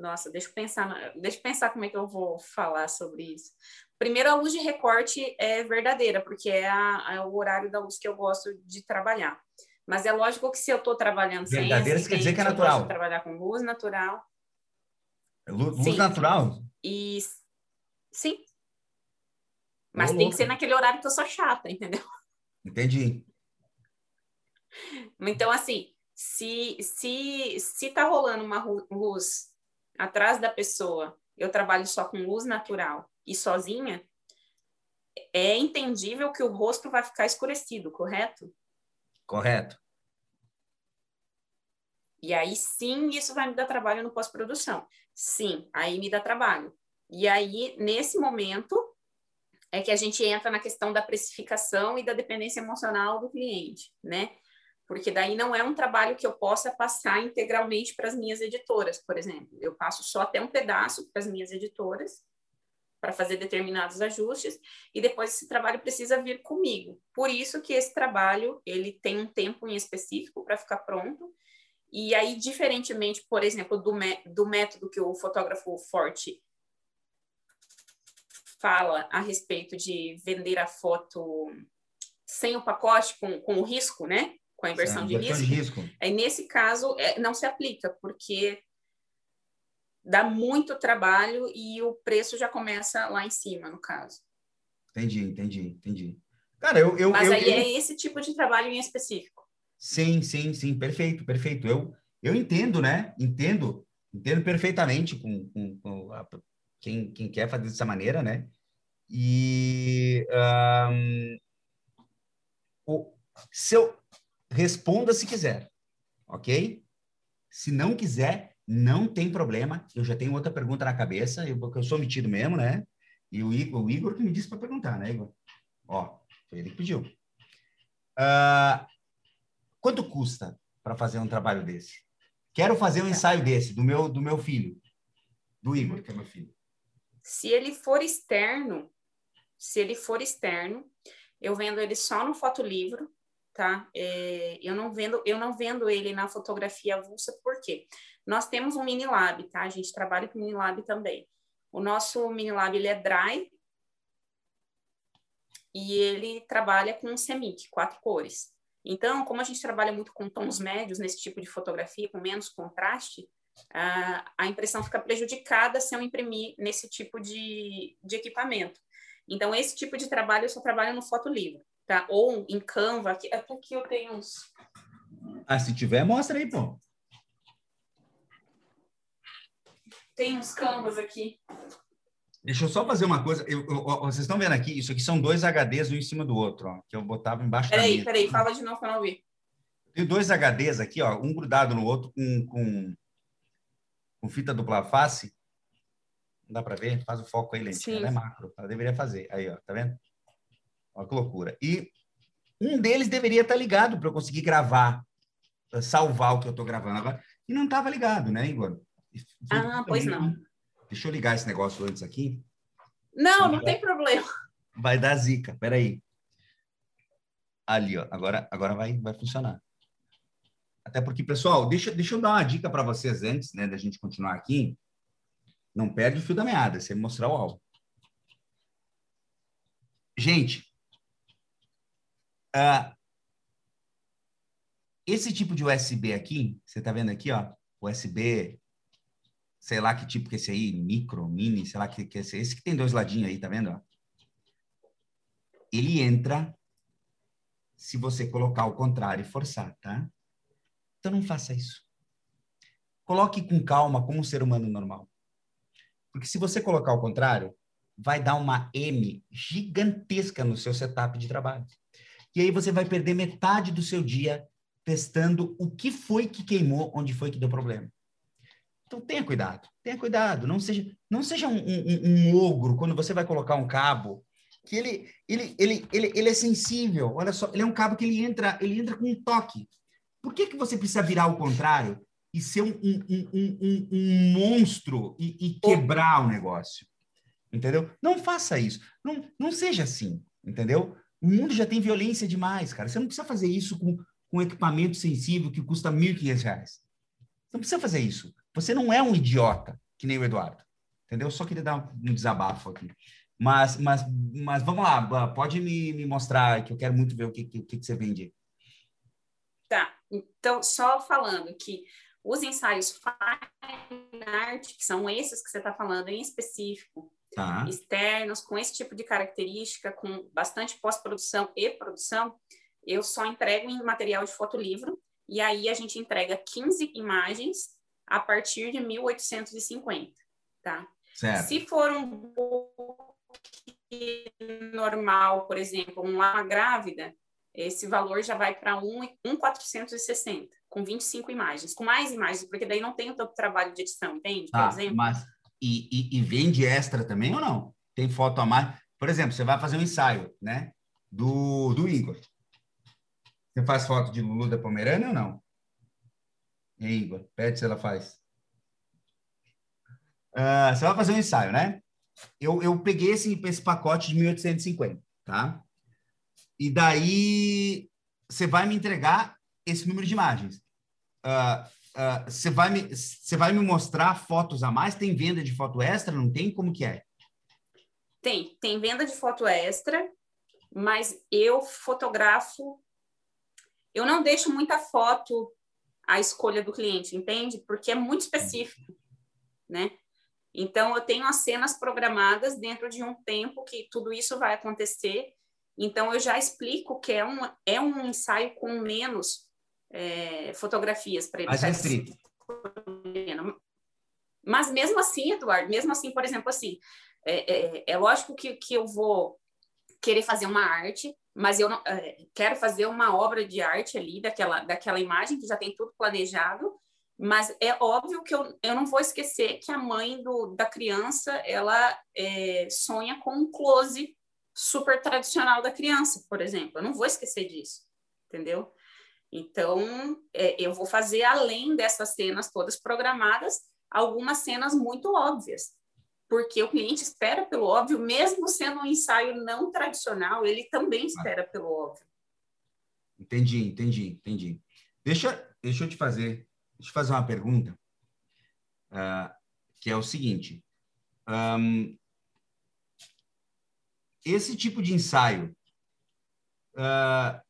Nossa, deixa eu pensar, deixa eu pensar como é que eu vou falar sobre isso. Primeiro, a luz de recorte é verdadeira, porque é, a, é o horário da luz que eu gosto de trabalhar. Mas é lógico que se eu estou trabalhando sem Verdadeira quer dizer que é natural. trabalhar com luz natural. Luz sim. natural? E sim. Mas tem que ser naquele horário que eu sou chata, entendeu? Entendi. Então, assim, se, se, se tá rolando uma luz atrás da pessoa, eu trabalho só com luz natural e sozinha, é entendível que o rosto vai ficar escurecido, correto? Correto. E aí sim, isso vai me dar trabalho no pós-produção. Sim, aí me dá trabalho. E aí, nesse momento, é que a gente entra na questão da precificação e da dependência emocional do cliente, né? Porque daí não é um trabalho que eu possa passar integralmente para as minhas editoras, por exemplo. Eu passo só até um pedaço para as minhas editoras para fazer determinados ajustes e depois esse trabalho precisa vir comigo. Por isso que esse trabalho ele tem um tempo em específico para ficar pronto e aí, diferentemente, por exemplo, do, do método que o fotógrafo Forte fala a respeito de vender a foto sem o pacote, com, com o risco, né? Com a inversão, de, risco. de risco. Aí, nesse caso, é, não se aplica, porque dá muito trabalho e o preço já começa lá em cima, no caso. Entendi, entendi, entendi. Cara, eu. eu Mas eu, aí eu... é esse tipo de trabalho em específico. Sim, sim, sim, perfeito, perfeito. Eu, eu entendo, né? Entendo, entendo perfeitamente com, com, com a, quem, quem quer fazer dessa maneira, né? E um, o, se eu responda se quiser, ok? Se não quiser, não tem problema. Eu já tenho outra pergunta na cabeça, eu, porque eu sou metido mesmo, né? E o Igor, o Igor que me disse para perguntar, né, Igor? Ó, foi ele que pediu. Uh, quanto custa para fazer um trabalho desse? Quero fazer um ensaio desse, do meu, do meu filho, do Igor, que é meu filho. Se ele for externo, se ele for externo, eu vendo ele só no fotolivro, tá? É, eu não vendo, eu não vendo ele na fotografia avulsa, por quê? Nós temos um mini lab, tá? A gente trabalha com mini lab também. O nosso mini lab ele é dry e ele trabalha com semic, quatro cores. Então, como a gente trabalha muito com tons médios nesse tipo de fotografia, com menos contraste, a impressão fica prejudicada se eu imprimir nesse tipo de, de equipamento. Então, esse tipo de trabalho eu só trabalho no fotolivro, tá? Ou em Canva, aqui, aqui eu tenho uns... Ah, se tiver, mostra aí, pô. Tem uns Canvas aqui. Deixa eu só fazer uma coisa. Eu, eu, vocês estão vendo aqui? Isso aqui são dois HDs um em cima do outro, ó, que eu botava embaixo peraí, da mesa. Peraí, fala de novo para não ouvir. Tenho dois HDs aqui, ó, um grudado no outro com, com, com fita dupla face. Não dá para ver? Faz o foco aí, lente. Ela é macro, ela deveria fazer. Aí, ó, tá vendo? Olha que loucura. E um deles deveria estar ligado para eu conseguir gravar, salvar o que eu estou gravando agora. E não estava ligado, né, Igor? Ah, pois não. Deixa eu ligar esse negócio antes aqui. Não, não tem problema. Vai dar zica, peraí. Ali, ó. Agora, agora vai, vai funcionar. Até porque, pessoal, deixa, deixa eu dar uma dica para vocês antes, né, da gente continuar aqui. Não perde o fio da meada, você mostrar o alvo. Gente, uh, esse tipo de USB aqui, você tá vendo aqui, ó, USB sei lá que tipo que é esse aí, micro, mini, sei lá que, que é esse, esse que tem dois ladinhos aí, tá vendo? Ele entra se você colocar o contrário e forçar, tá? Então não faça isso. Coloque com calma como um ser humano normal. Porque se você colocar o contrário, vai dar uma M gigantesca no seu setup de trabalho. E aí você vai perder metade do seu dia testando o que foi que queimou, onde foi que deu problema. Então tenha cuidado, tenha cuidado, não seja, não seja um, um, um, ogro quando você vai colocar um cabo que ele, ele, ele, ele, ele é sensível. Olha só, ele é um cabo que ele entra, ele entra com um toque. Por que, que você precisa virar ao contrário e ser um, um, um monstro e, e, quebrar o negócio? Entendeu? Não faça isso. Não, não seja assim, entendeu? O mundo já tem violência demais, cara. Você não precisa fazer isso com, com equipamento sensível que custa R$ 1.500. Você não precisa fazer isso. Você não é um idiota, que nem o Eduardo. Entendeu? Só queria dar um desabafo aqui. Mas, mas, mas vamos lá, pode me, me mostrar, que eu quero muito ver o que, que, que você vende. Tá, então, só falando que os ensaios fine art, que são esses que você está falando em específico, tá. externos, com esse tipo de característica, com bastante pós-produção e produção, eu só entrego em material de fotolivro, e aí a gente entrega 15 imagens a partir de 1850, tá? Certo. Se for um normal, por exemplo, uma grávida, esse valor já vai para 1,460, com 25 imagens, com mais imagens, porque daí não tem o tanto trabalho de edição, entende? Por ah, exemplo. Mas, e, e, e, vende extra também ou não? Tem foto a mais? Por exemplo, você vai fazer um ensaio, né? Do, do Igor. Você faz foto de Lulu da Pomerânia ou não? Hein, Igor? Pede se ela faz. Uh, você vai fazer um ensaio, né? Eu, eu peguei esse, esse pacote de 1850, tá? E daí você vai me entregar esse número de imagens. Uh, uh, você, vai me, vai me mostrar fotos a mais? Tem venda de foto extra? Não tem? Como que é? Tem, tem venda de foto extra, mas eu fotografo. Eu não deixo muita foto a escolha do cliente, entende? Porque é muito específico, né? Então, eu tenho as cenas programadas dentro de um tempo que tudo isso vai acontecer. Então, eu já explico que é um, é um ensaio com menos é, fotografias para ele. Restrito. Mas mesmo assim, Eduardo, mesmo assim, por exemplo, assim, é, é, é lógico que, que eu vou querer fazer uma arte, mas eu não, é, quero fazer uma obra de arte ali daquela, daquela imagem que já tem tudo planejado, Mas é óbvio que eu, eu não vou esquecer que a mãe do, da criança, ela é, sonha com um close super tradicional da criança, por exemplo. Eu não vou esquecer disso, entendeu? Então, é, eu vou fazer, além dessas cenas todas programadas, algumas cenas muito óbvias, porque o cliente espera pelo óbvio, mesmo sendo um ensaio não tradicional, ele também espera pelo óbvio. Entendi, entendi, entendi. Deixa, deixa eu te fazer, deixa eu fazer uma pergunta, uh, que é o seguinte: um, esse tipo de ensaio, uh,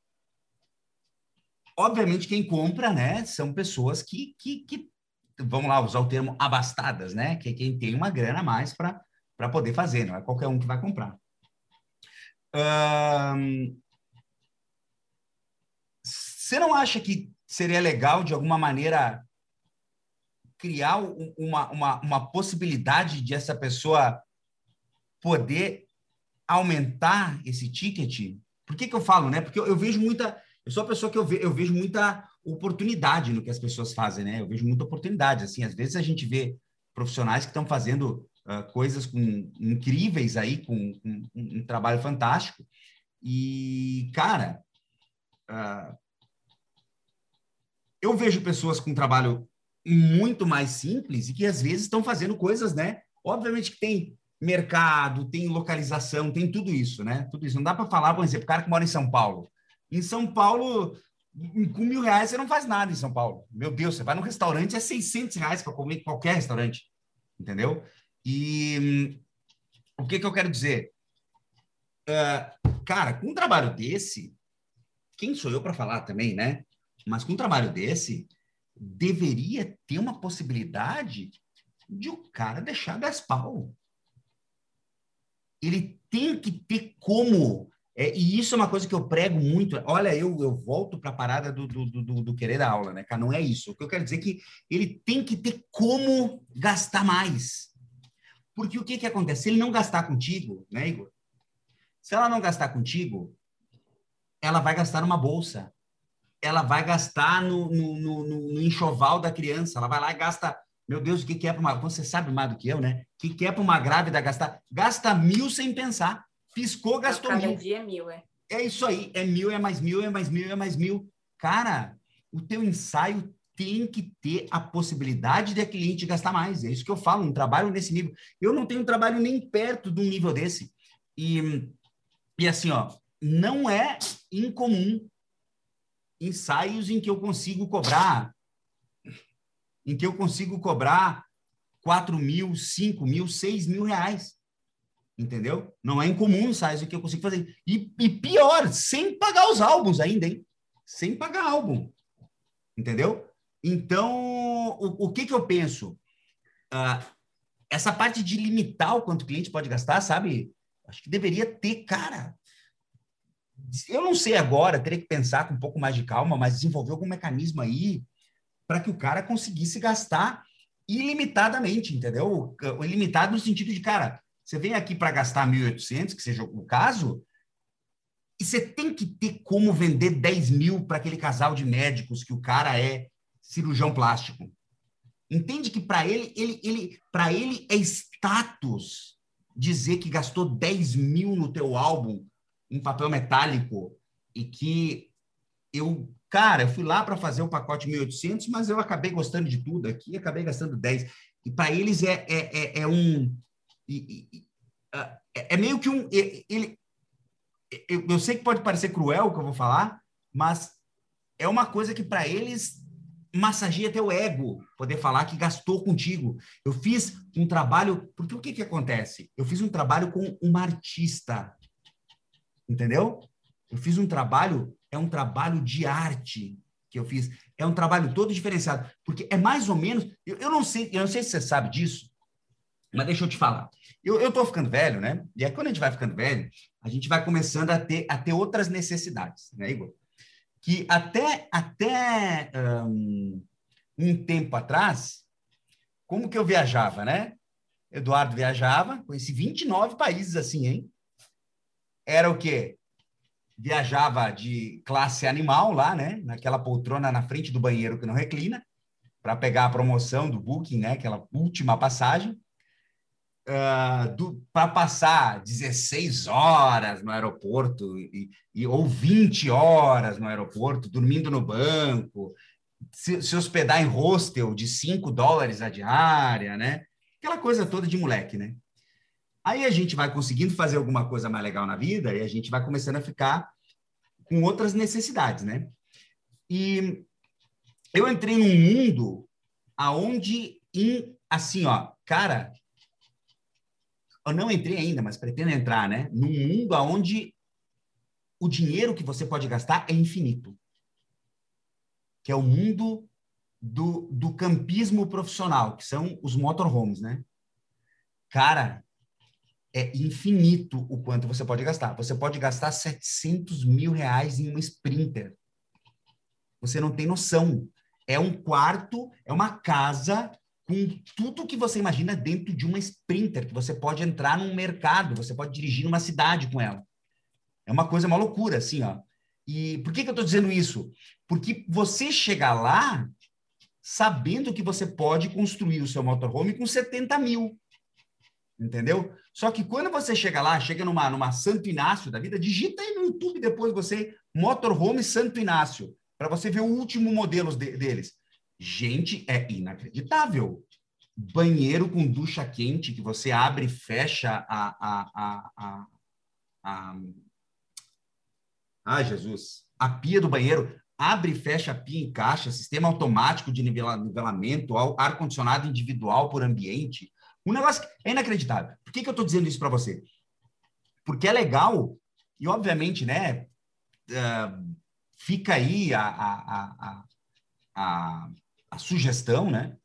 obviamente quem compra, né, são pessoas que, que, que, vamos lá usar o termo abastadas, né, que é quem tem uma grana a mais para poder fazer, não é qualquer um que vai comprar. Um, você não acha que seria legal, de alguma maneira, criar uma, uma, uma possibilidade de essa pessoa poder aumentar esse ticket? Por que, que eu falo, né? Porque eu, eu vejo muita. Eu sou a pessoa que eu, ve, eu vejo muita oportunidade no que as pessoas fazem, né? Eu vejo muita oportunidade. Assim, às vezes a gente vê profissionais que estão fazendo uh, coisas com, incríveis aí, com, com um, trabalho fantástico. E, cara, uh, eu vejo pessoas com trabalho muito mais simples e que às vezes estão fazendo coisas, né? Obviamente que tem mercado, tem localização, tem tudo isso, né? Tudo isso. Não dá para falar, por exemplo, o cara que mora em São Paulo. Em São Paulo, com mil reais você não faz nada em São Paulo. Meu Deus, você vai num restaurante, é 600 reais para comer em qualquer restaurante, entendeu? E o que, que eu quero dizer? Uh, cara, com um trabalho desse, quem sou eu para falar também, né? Mas com um trabalho desse, deveria ter uma possibilidade de o cara deixar 10 pau. Ele tem que ter como. É, e isso é uma coisa que eu prego muito. Olha, eu, eu volto para a parada do, do, do, do, querer da aula, né, cara? Não é isso. O que eu quero dizer é que ele tem que ter como gastar mais. Porque o que, que acontece? Se ele não gastar contigo, né, Igor? Se ela não gastar contigo, ela vai gastar numa bolsa ela vai gastar no, no, no, no, enxoval da criança. Ela vai lá e gasta. Meu Deus, o que, que é para uma. Você sabe mais do que eu, né? O que, que é para uma grávida gastar? Gasta mil sem pensar. Piscou, gastou Cada mil. dia é mil, é. É isso aí. É mil, é mais mil, é mais mil, é mais mil. Cara, o teu ensaio tem que ter a possibilidade de a cliente gastar mais. É isso que eu falo, um trabalho nesse nível. Eu não tenho um trabalho nem perto de um nível desse. E, e assim, ó, não é incomum ensaios em que eu consigo cobrar, em que eu consigo cobrar 4 mil, 5 mil, 6 mil reais. Entendeu? Não é incomum ensaios que eu consigo fazer. E, e pior, sem pagar os álbuns ainda, hein? Sem pagar álbum. Entendeu? Então, o, o que que eu penso? Uh, essa parte de limitar o quanto o cliente pode gastar, sabe? Acho que deveria ter, cara, eu não sei agora, teria que pensar com um pouco mais de calma, mas desenvolver algum mecanismo aí para que o cara conseguisse gastar ilimitadamente, entendeu? Ilimitado no sentido de, cara, você vem aqui para gastar 1.800, que seja o caso, e você tem que ter como vender 10 mil para aquele casal de médicos que o cara é cirurgião plástico. Entende que para ele, ele, ele, para ele é status dizer que gastou 10 mil no teu álbum em papel metálico e que eu, cara, eu fui lá para fazer o pacote 1800, mas eu acabei gostando de tudo aqui, acabei gastando 10. E para eles é, é, é, é um. É, é, meio que um. Ele, eu, eu sei que pode parecer cruel o que eu vou falar, mas é uma coisa que para eles massageia teu ego poder falar que gastou contigo. Eu fiz um trabalho, porque o que que acontece? Eu fiz um trabalho com uma artista entendeu? Eu fiz um trabalho, é um trabalho de arte que eu fiz, é um trabalho todo diferenciado, porque é mais ou menos, eu, eu não sei, eu não sei se você sabe disso, mas deixa eu te falar. Eu, eu tô ficando velho, né? E aí, quando a gente vai ficando velho, a gente vai começando a ter, a ter outras necessidades, né, Igor? Que até, até um, um tempo atrás, como que eu viajava, né? Eduardo viajava, conheci 29 países assim, hein? era o quê? Viajava de classe animal lá, né? Naquela poltrona na frente do banheiro que não reclina. para pegar a promoção do Booking, né? Aquela última passagem. Uh, para passar 16 horas no aeroporto e, e, ou 20 horas no aeroporto, dormindo no banco, se, se hospedar em hostel de 5 dólares a diária, né? Aquela coisa toda de moleque, né? Aí a gente vai conseguindo fazer alguma coisa mais legal na vida e a gente vai começando a ficar com outras necessidades, né? E eu entrei num mundo aonde, em, assim, ó, cara, eu não entrei ainda, mas pretendo entrar, né? Num mundo aonde o dinheiro que você pode gastar é infinito. Que é o mundo do, do campismo profissional, que são os motorhomes, né? Cara, é infinito o quanto você pode gastar. Você pode gastar 700 mil reais em uma Sprinter. Você não tem noção. É um quarto, é uma casa com tudo que você imagina dentro de uma Sprinter, que você pode entrar num mercado, você pode dirigir numa cidade com ela. É uma coisa, uma loucura, assim, ó. E por que, que eu estou dizendo isso? Porque você chega lá sabendo que você pode construir o seu motorhome com 70 mil. Entendeu? Só que quando você chega lá, chega numa, numa Santo Inácio da vida, digita aí no YouTube depois você Motorhome Santo Inácio, para você ver o último modelo de, deles. Gente, é inacreditável. Banheiro com ducha quente que você abre e fecha a. a, a, a. Ah, Jesus! A pia do banheiro abre e fecha a pia em caixa, sistema automático de nivelamento, ar-condicionado individual por ambiente. Um negócio é inacreditável. Por que, que eu estou dizendo isso para você? Porque é legal, e obviamente, né, uh, fica aí a, a, a, a, a sugestão, né?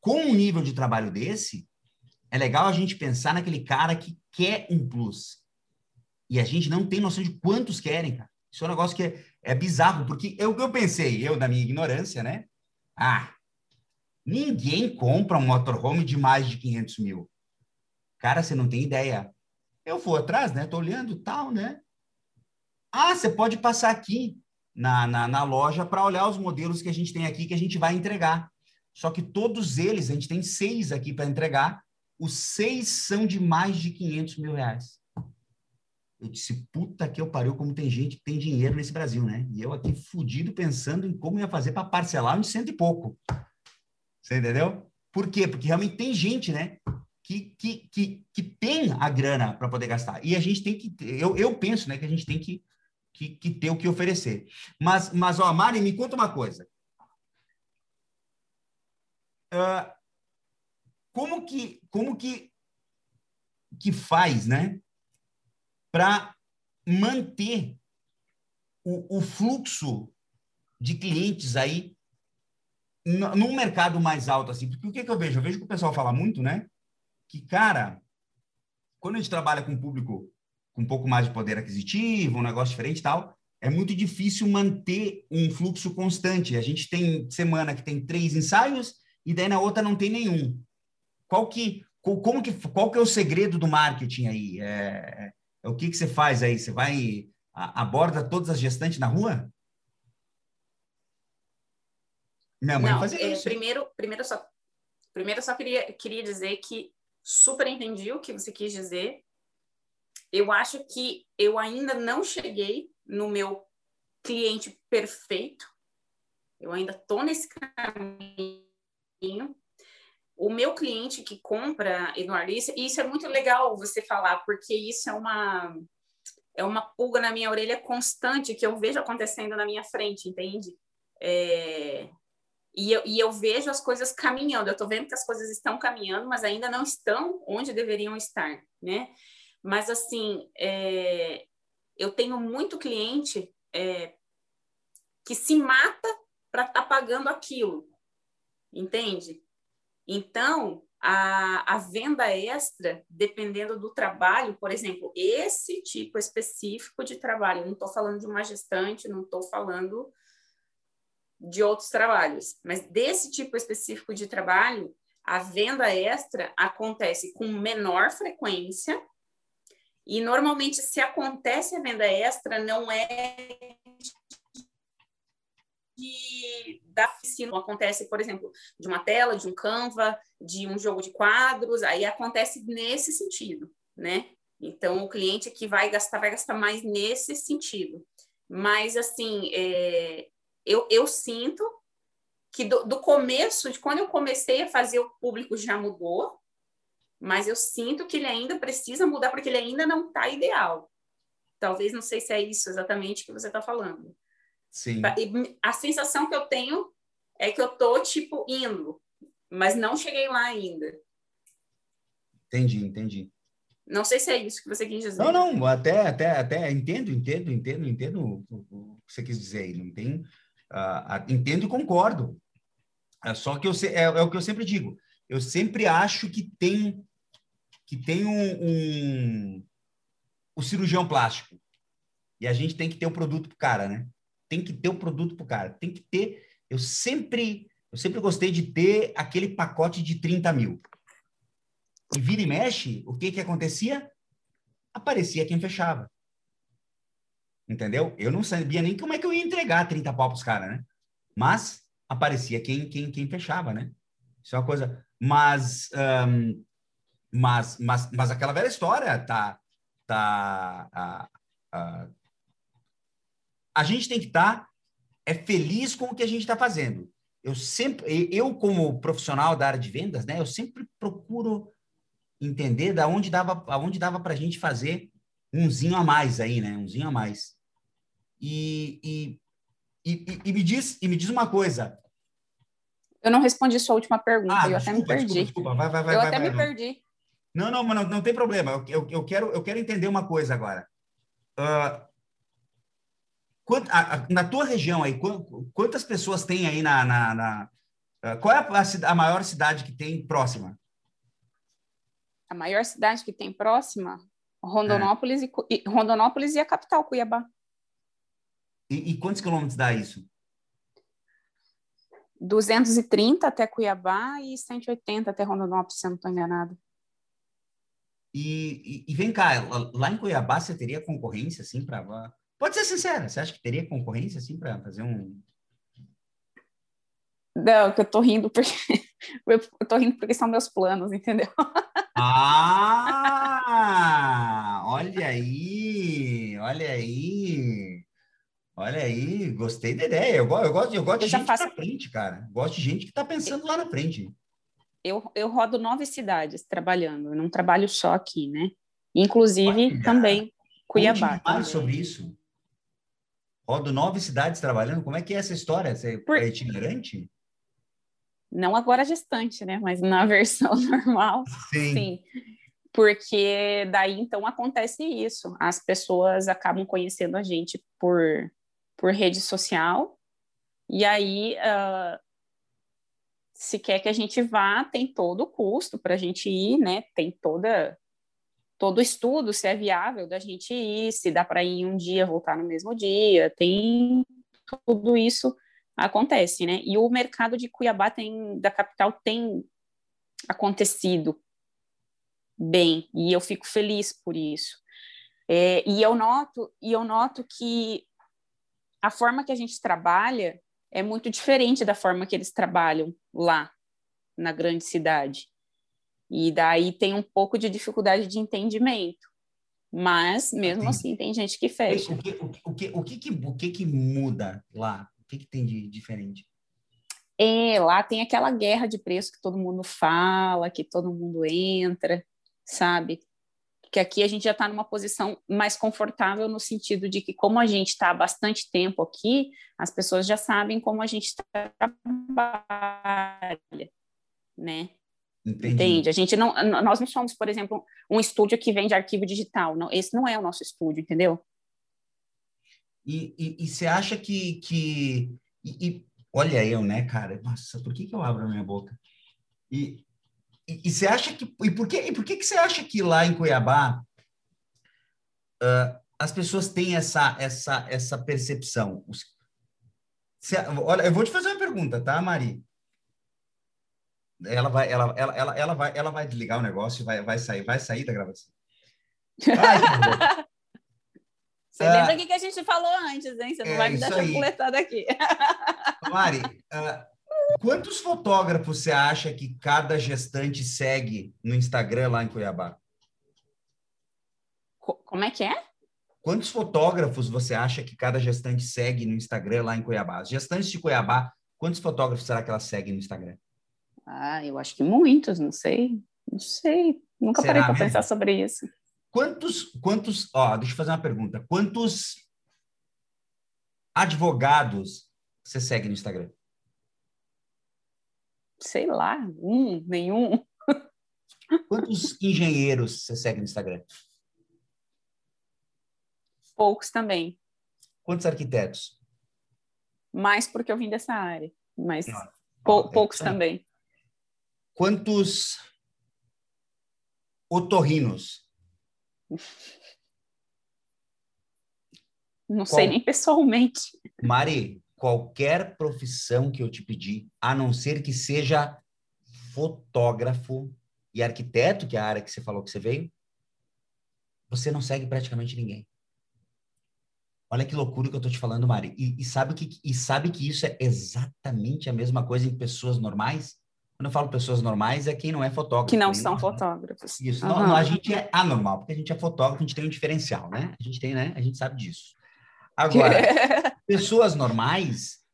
Com um nível de trabalho desse, é legal a gente pensar naquele cara que quer um plus. E a gente não tem noção de quantos querem, cara. Isso é um negócio que é, é bizarro, porque é que eu pensei, eu, da minha ignorância, né? Ah, Ninguém compra um motorhome de mais de 500 mil. Cara, você não tem ideia. Eu vou atrás, né? Tô olhando tal, né? Ah, você pode passar aqui na, na, na loja para olhar os modelos que a gente tem aqui que a gente vai entregar. Só que todos eles, a gente tem seis aqui para entregar, os seis são de mais de 500 mil reais. Eu disse, puta que eu pariu, como tem gente que tem dinheiro nesse Brasil, né? E eu aqui fudido pensando em como ia fazer para parcelar uns cento e pouco. Você entendeu? Por quê? Porque realmente tem gente, né? Que, que, que, que tem a grana para poder gastar. E a gente tem que. Eu, eu penso, né, que a gente tem que, que, que ter o que oferecer. Mas, mas ó, Mari, me conta uma coisa. Uh, como que como que que faz, né, para manter o, o, fluxo de clientes aí num mercado mais alto, assim, porque o que, que eu vejo? Eu vejo que o pessoal fala muito, né? Que, cara, quando a gente trabalha com público com um pouco mais de poder aquisitivo, um negócio diferente e tal, é muito difícil manter um fluxo constante. A gente tem semana que tem três ensaios e daí na outra não tem nenhum. Qual que, como que, qual que é o segredo do marketing aí? É, é, o que, que você faz aí? Você vai aborda todas as gestantes na rua? Minha mãe Não, fazia é, isso. Primeiro, primeiro só, primeiro só queria, queria dizer que super entendi o que você quis dizer. Eu acho que eu ainda não cheguei no meu cliente perfeito. Eu ainda estou nesse caminho. O meu cliente que compra, Eduardo, isso, isso é muito legal você falar, porque isso é uma é uma pulga na minha orelha constante que eu vejo acontecendo na minha frente, entende? É, e eu, e eu vejo as coisas caminhando, eu estou vendo que as coisas estão caminhando, mas ainda não estão onde deveriam estar, né? Mas, assim, é, eu tenho muito cliente é, que se mata para estar tá pagando aquilo, entende? Então, a, a venda extra, dependendo do trabalho, por exemplo, esse tipo específico de trabalho, não estou falando de uma gestante, não estou falando de outros trabalhos. Mas desse tipo específico de trabalho, a venda extra acontece com menor frequência e normalmente se acontece a venda extra não é de, da oficina. Acontece, por exemplo, de uma tela, de um Canva, de um jogo de quadros, aí acontece nesse sentido, né? Então, o cliente que vai gastar, vai gastar mais nesse sentido. Mas, assim, é, eu, eu sinto que do, do começo, de quando eu comecei a fazer, o público já mudou, mas eu sinto que ele ainda precisa mudar, porque ele ainda não está ideal. Talvez, não sei se é isso exatamente que você está falando. Sim. A sensação que eu tenho é que eu tô, tipo, indo, mas não cheguei lá ainda. Entendi, entendi. Não sei se é isso que você quis dizer. Não, não, até, até, até entendo, entendo, entendo, entendo o que você quis dizer aí. Não tem, uh, entendo e concordo. É só que eu é, é, o que eu sempre digo. Eu sempre acho que tem que tem um, um cirurgião plástico e a gente tem que ter o produto pro cara, né? Tem que ter o produto pro cara. Tem que ter. Eu sempre eu sempre gostei de ter aquele pacote de 30 mil. E vira e mexe, o que que acontecia? Aparecia quem fechava. Entendeu? Eu não sabia nem como é que eu ia entregar 30 pau pros caras, né? Mas aparecia quem, quem, quem fechava, né? Isso é uma coisa. Mas, um, mas, mas, mas aquela velha história tá. tá a, a, a gente tem que estar tá, é feliz com o que a gente está fazendo. Eu sempre, eu como profissional da área de vendas, né? Eu sempre procuro entender da onde dava, aonde dava para a gente fazer umzinho a mais aí, né? Umzinho a mais. E, e, e, e, me diz, e me diz uma coisa. Eu não respondi sua última pergunta, ah, eu desculpa, até me perdi. Desculpa, desculpa. Vai, vai, vai, eu até me perdi. Não, não, não, não tem problema. Eu, eu, eu, quero, eu quero entender uma coisa agora. Uh, quant, a, a, na tua região aí, quantas pessoas tem aí na. na, na uh, qual é a, a maior cidade que tem próxima? A maior cidade que tem próxima? Rondonópolis, é. e, Rondonópolis e a capital, Cuiabá. E, e, quantos quilômetros dá isso? 230 até Cuiabá e 180 até Rondonópolis, se eu não estou enganado. E, e, e, vem cá, lá em Cuiabá você teria concorrência, assim, para... Pode ser sincera, você acha que teria concorrência, assim, para fazer um... Não, que eu tô rindo porque... <laughs> eu tô rindo porque são meus planos, entendeu? <laughs> Ah! Olha aí! Olha aí! Olha aí, gostei da ideia. Eu, eu gosto, eu gosto eu de gente faço... tá frente, cara. Gosto de gente que está pensando lá na frente. Eu, eu rodo nove cidades trabalhando, eu não trabalho só aqui, né? Inclusive também Cuiabá. mais sobre isso. Rodo nove cidades trabalhando. Como é que é essa história? Você Por... é itinerante? Não agora gestante, né? Mas na <laughs> versão normal, sim. sim. Porque daí então acontece isso. As pessoas acabam conhecendo a gente por por rede social, e aí, uh, se quer que a gente vá, tem todo o custo para a gente ir, né? Tem toda todo estudo se é viável da gente ir, se dá para ir um dia, voltar no mesmo dia, tem tudo isso acontece, né? E o mercado de Cuiabá tem, da capital tem acontecido bem, e eu fico feliz por isso. É, e eu noto, e eu noto que a forma que a gente trabalha é muito diferente da forma que eles trabalham lá na grande cidade. E daí tem um pouco de dificuldade de entendimento. Mas, mesmo assim, tem gente que fecha. O que, o, que, o, que, o, que, que, o que, que muda lá? O que, que tem de diferente? É, lá tem aquela guerra de preço que todo mundo fala, que todo mundo entra, sabe? Que aqui a gente já está numa posição mais confortável no sentido de que, como a gente está há bastante tempo aqui, as pessoas já sabem como a gente trabalha, né? Entendi. Entende? A gente não, nós não somos, por exemplo, um estúdio que vende arquivo digital. Não, esse não é o nosso estúdio, entendeu? E, você acha que, que e, e, olha eu, né, cara? Nossa, por que, que eu abro a minha boca? E e, você acha que. E por que, e por que, que você acha que lá em Cuiabá uh, as pessoas têm essa, essa, essa percepção? Os, você, olha, eu vou te fazer uma pergunta, tá, Mari? Ela vai, ela, ela, ela, ela, vai, ela vai desligar o negócio e vai, vai sair, vai sair da gravação. Ai, <laughs> Você lembra o que, que a gente falou antes, hein? Você não é vai me dar chapuletada aqui. Mari, <laughs> uh, quantos fotógrafos você acha que cada gestante segue no Instagram lá em Cuiabá? Como é que é? Quantos fotógrafos você acha que cada gestante segue no Instagram lá em Cuiabá? As gestantes de Cuiabá, quantos fotógrafos será que elas seguem no Instagram? Ah, eu acho que muitos, não sei. Não sei. Nunca será parei para pensar sobre isso. Quantos, quantos, ó, deixa eu fazer uma pergunta. Quantos advogados você segue no Instagram? Sei lá, um, nenhum. Quantos engenheiros você segue no Instagram? Poucos também. Quantos arquitetos? Mais porque eu vim dessa área, mas pou, poucos também. Quantos otorrinos? Não Qual... sei nem pessoalmente. Mari, qualquer profissão que eu te pedir, a não ser que seja fotógrafo e arquiteto, que é a área que você falou que você veio, você não segue praticamente ninguém. Olha que loucura que eu tô te falando, Mari. E, e, sabe que, e sabe que isso é exatamente a mesma coisa em pessoas normais? Quando eu falo pessoas normais, é quem não é fotógrafo. Que não são não, fotógrafos. Isso. Uhum. Não, não, a gente é anormal, porque a gente é fotógrafo, a gente tem um diferencial, né? A gente tem, né? A gente sabe disso. Agora, <laughs> pessoas normais,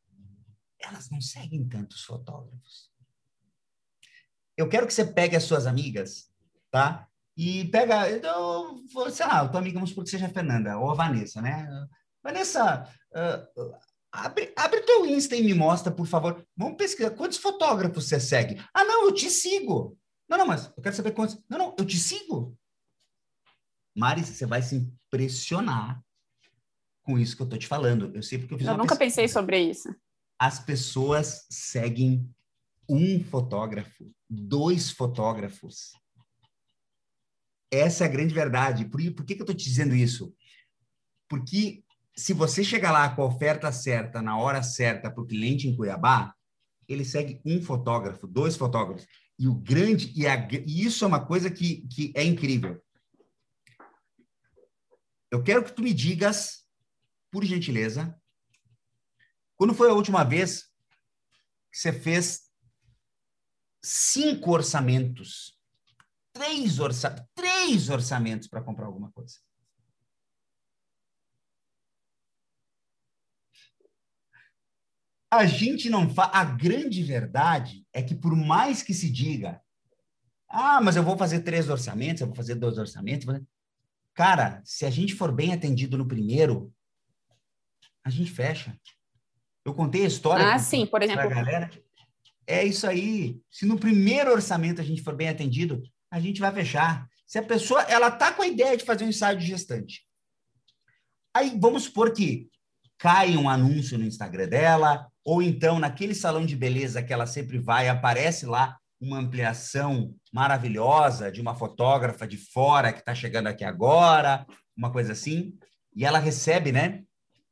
elas não seguem tantos fotógrafos. Eu quero que você pegue as suas amigas, tá? E pega, eu, sei lá, tua amiga, vamos supor que seja a Fernanda ou a Vanessa, né? Vanessa, uh, abre, abre teu Insta e me mostra, por favor. Vamos pesquisar. Quantos fotógrafos você segue? Ah, não, eu te sigo. Não, não, mas eu quero saber quantos. Não, não, eu te sigo. Mari, você vai se impressionar com isso que eu tô te falando. Eu sei porque eu fiz Eu nunca pesquisa. pensei sobre isso. As pessoas seguem um fotógrafo, dois fotógrafos. Essa é a grande verdade. Por, por que, que eu tô te dizendo isso? Porque se você chegar lá com a oferta certa, na hora certa, para o cliente em Cuiabá, ele segue um fotógrafo, dois fotógrafos. E o grande, e, a, e isso é uma coisa que, que é incrível. Eu quero que tu me digas, por gentileza, quando foi a última vez que você fez cinco orçamentos, três, orça, três orçamentos para comprar alguma coisa? a gente não faz. A grande verdade é que, por mais que se diga, ah, mas eu vou fazer três orçamentos, eu vou fazer dois orçamentos. Cara, se a gente for bem atendido no primeiro, a gente fecha. Eu contei a história. Ah, sim, por exemplo. Galera. É isso aí. Se no primeiro orçamento a gente for bem atendido, a gente vai fechar. Se a pessoa ela tá com a ideia de fazer um ensaio de gestante, aí vamos supor que cai um anúncio no Instagram dela, ou então naquele salão de beleza que ela sempre vai, aparece lá uma ampliação maravilhosa de uma fotógrafa de fora que está chegando aqui agora, uma coisa assim, e ela recebe, né?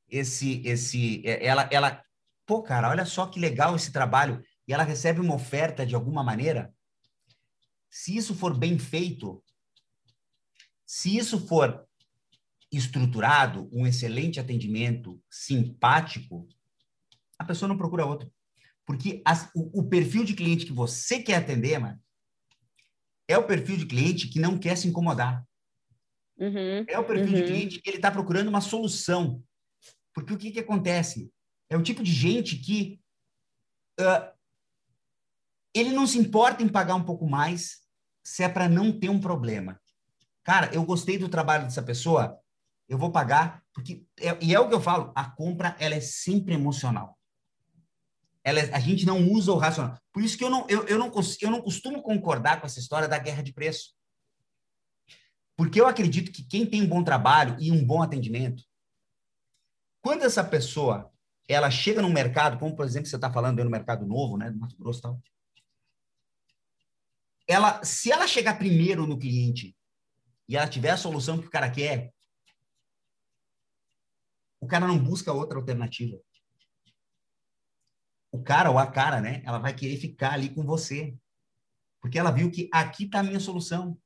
Esse, esse, é, ela, ela, pô, cara, olha só que legal esse trabalho, e ela recebe uma oferta de alguma maneira. Se isso for bem feito, se isso for estruturado, um excelente atendimento, simpático, a pessoa não procura outro. Porque as, o, o, perfil de cliente que você quer atender, mano, é o perfil de cliente que não quer se incomodar. Uhum, é o perfil uhum. de cliente que ele está procurando uma solução. Porque o que, que acontece? É o tipo de gente que uh, ele não se importa em pagar um pouco mais se é para não ter um problema. Cara, eu gostei do trabalho dessa pessoa, eu vou pagar, porque é, e é o que eu falo, a compra ela é sempre emocional. Ela, é, a gente não usa o racional. Por isso que eu não, eu, eu, não, eu não costumo concordar com essa história da guerra de preço. Porque eu acredito que quem tem um bom trabalho e um bom atendimento, quando essa pessoa ela chega no mercado, como por exemplo você está falando aí no mercado novo, né, do Mato Grosso tal, ela, se ela chegar primeiro no cliente e ela tiver a solução que o cara quer, o cara não busca outra alternativa. O cara ou a cara, né? Ela vai querer ficar ali com você. Porque ela viu que aqui está a minha solução.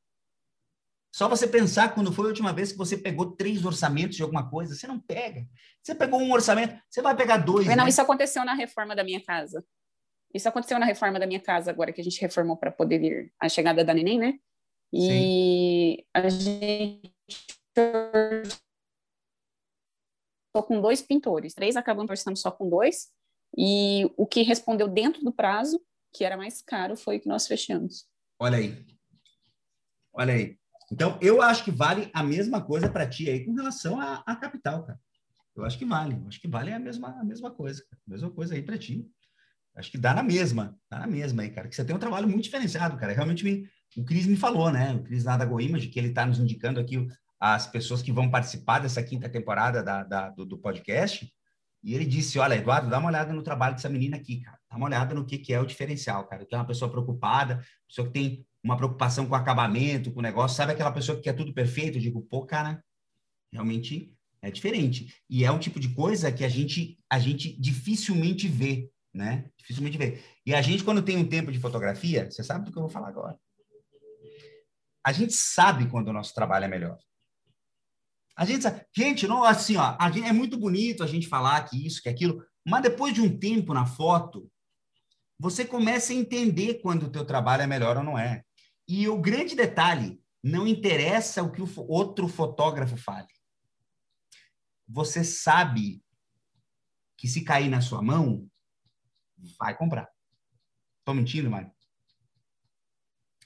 Só você pensar quando foi a última vez que você pegou três orçamentos de alguma coisa, você não pega. Você pegou um orçamento, você vai pegar dois. Não, né? isso aconteceu na reforma da minha casa. Isso aconteceu na reforma da minha casa agora que a gente reformou para poder vir a chegada da neném, né? E Sim. a gente estou com dois pintores, três acabamos orçando só com dois, e o que respondeu dentro do prazo, que era mais caro, foi o que nós fechamos. Olha aí. Olha aí. Então, eu acho que vale a mesma coisa para ti aí com relação à, capital, cara. Eu acho que vale. Eu acho que vale a mesma, a mesma coisa. Cara. Mesma coisa aí para ti. Acho que dá na mesma. Dá na mesma aí, cara. Que você tem um trabalho muito diferenciado, cara. Realmente me, o Cris me falou, né? O Cris lá da GoImage, que ele está nos indicando aqui as pessoas que vão participar dessa quinta temporada da, da do, do, podcast. E ele disse: Olha, Eduardo, dá uma olhada no trabalho dessa menina aqui, cara. Dá uma olhada no que, que é o diferencial, cara. Que é uma pessoa preocupada, pessoa que tem uma preocupação com acabamento, com o negócio. Sabe aquela pessoa que quer tudo perfeito? Eu digo, pô, cara, realmente é diferente. E é um tipo de coisa que a gente, a gente dificilmente vê, né? Dificilmente vê. E a gente, quando tem um tempo de fotografia, você sabe do que eu vou falar agora. A gente sabe quando o nosso trabalho é melhor. A gente, gente, não assim, ó, a gente, é muito bonito a gente falar que isso, que aquilo, mas depois de um tempo na foto, você começa a entender quando o teu trabalho é melhor ou não é. E o grande detalhe, não interessa o que o outro fotógrafo fale. Você sabe que se cair na sua mão, vai comprar. Tô mentindo, Mário?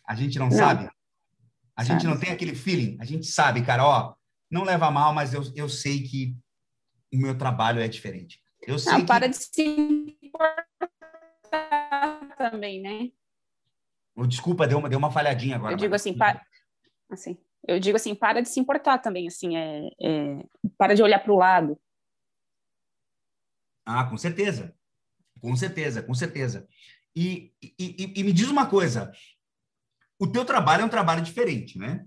A gente não, não. sabe? A sabe. gente não tem aquele feeling. A gente sabe, cara, ó, não leva mal, mas eu, eu sei que o meu trabalho é diferente. Eu sei não, que... para de se importar também, né? Desculpa, deu uma, deu uma falhadinha agora. Eu digo assim, para, assim, eu digo assim, para de se importar também, assim, é, é para de olhar para o lado. Ah, com certeza, com certeza, com certeza. E, e, e, e me diz uma coisa, o teu trabalho é um trabalho diferente, né?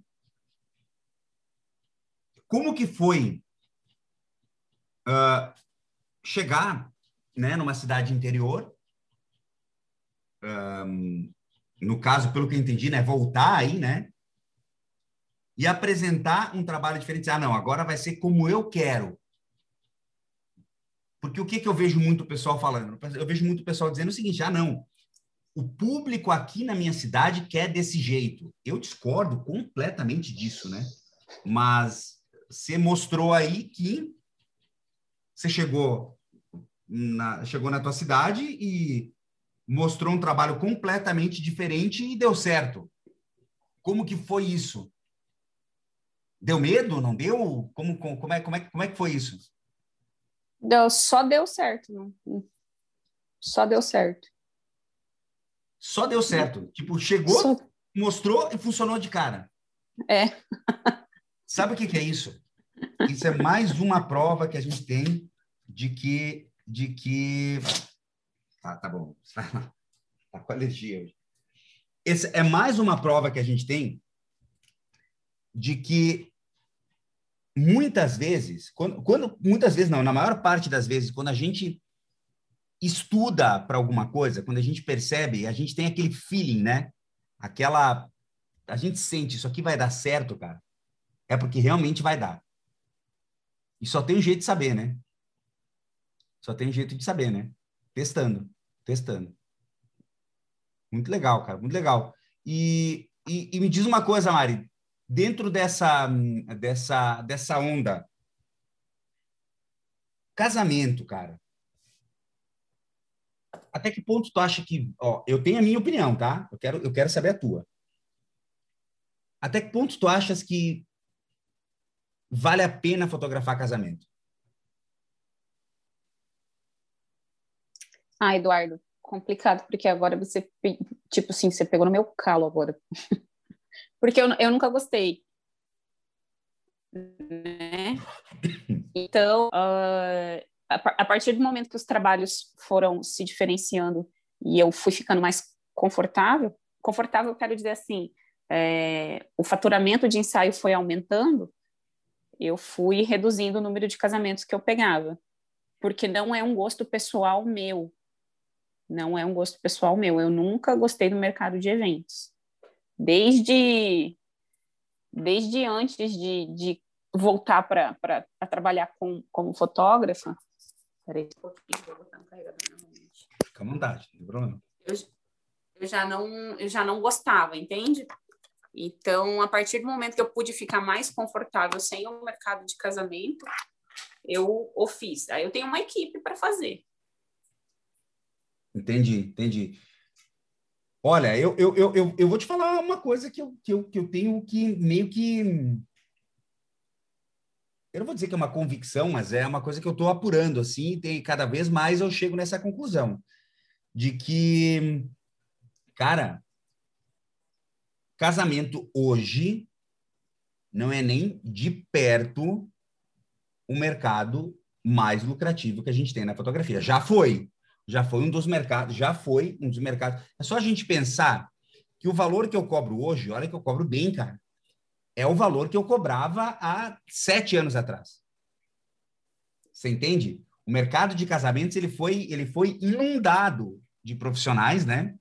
Como que foi uh, chegar né, numa cidade interior? Um, no caso, pelo que eu entendi, né, voltar aí, né? E apresentar um trabalho diferente. Ah, não, agora vai ser como eu quero. Porque o que, que eu vejo muito o pessoal falando? Eu vejo muito o pessoal dizendo o seguinte: ah, não, o público aqui na minha cidade quer desse jeito. Eu discordo completamente disso, né? Mas você mostrou aí que você chegou na, chegou na tua cidade e mostrou um trabalho completamente diferente e deu certo. Como que foi isso? Deu medo? Não deu? Como, como, como, é, como, é, como é que foi isso? Deu, só deu certo. Só deu certo. Só deu certo. Tipo, chegou, só... mostrou e funcionou de cara. É. <laughs> Sabe o que, que é isso? Isso é mais uma prova que a gente tem de que. De que... Ah, tá bom. <laughs> Tá com alergia hoje. É mais uma prova que a gente tem de que muitas vezes, quando, quando muitas vezes não, na maior parte das vezes, quando a gente estuda para alguma coisa, quando a gente percebe, a gente tem aquele feeling, né? Aquela a gente sente isso aqui vai dar certo, cara é porque realmente vai dar. E só tem um jeito de saber, né? Só tem um jeito de saber, né? Testando, testando. Muito legal, cara, muito legal. E, e, e me diz uma coisa, Mari, dentro dessa, dessa, dessa onda, casamento, cara, até que ponto tu acha que, ó, eu tenho a minha opinião, tá? Eu quero, eu quero saber a tua. Até que ponto tu achas que vale a pena fotografar casamento? Ah, Eduardo, complicado, porque agora você, tipo assim, você pegou no meu calo agora. <laughs> porque eu, eu nunca gostei. Né? <laughs> Então, uh, a, a partir do momento que os trabalhos foram se diferenciando e eu fui ficando mais confortável, confortável, eu quero dizer assim, é, o faturamento de ensaio foi aumentando, eu fui reduzindo o número de casamentos que eu pegava, porque não é um gosto pessoal meu. Não é um gosto pessoal meu. Eu nunca gostei do mercado de eventos. Desde desde antes de, de voltar para trabalhar com, como fotógrafa. Peraí, um pouquinho, vou botar um carregador novamente. Fica à vontade, não tem problema. Eu, eu, já não, eu já não gostava, entende? Então, a partir do momento que eu pude ficar mais confortável sem o mercado de casamento, eu o fiz. Aí eu tenho uma equipe para fazer. Entendi, entendi. Olha, eu, eu, eu, eu, vou te falar uma coisa que eu, que, eu, que eu tenho que meio que. Eu não vou dizer que é uma convicção, mas é uma coisa que eu estou apurando, assim, e cada vez mais eu chego nessa conclusão de que, cara, casamento hoje não é nem de perto o mercado mais lucrativo que a gente tem na fotografia. Já foi, já foi um dos mercados, já foi um dos mercados. É só a gente pensar que o valor que eu cobro hoje, olha que eu cobro bem, cara, é o valor que eu cobrava há sete anos atrás. Você entende? O mercado de casamentos ele foi, ele foi inundado de profissionais, né?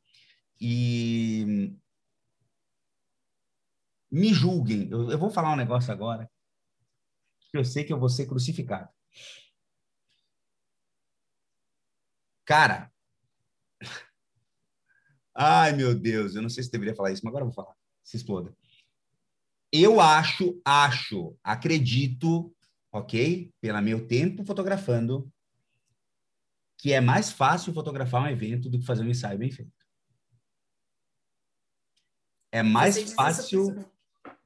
E me julguem. Eu, eu vou falar um negócio agora que eu sei que eu vou ser crucificado. Cara, ai meu Deus, eu não sei se deveria falar isso, mas agora eu vou falar. Se exploda. Eu acho, acho, acredito, ok? Pelo meu tempo fotografando, que é mais fácil fotografar um evento do que fazer um ensaio bem feito. É mais fácil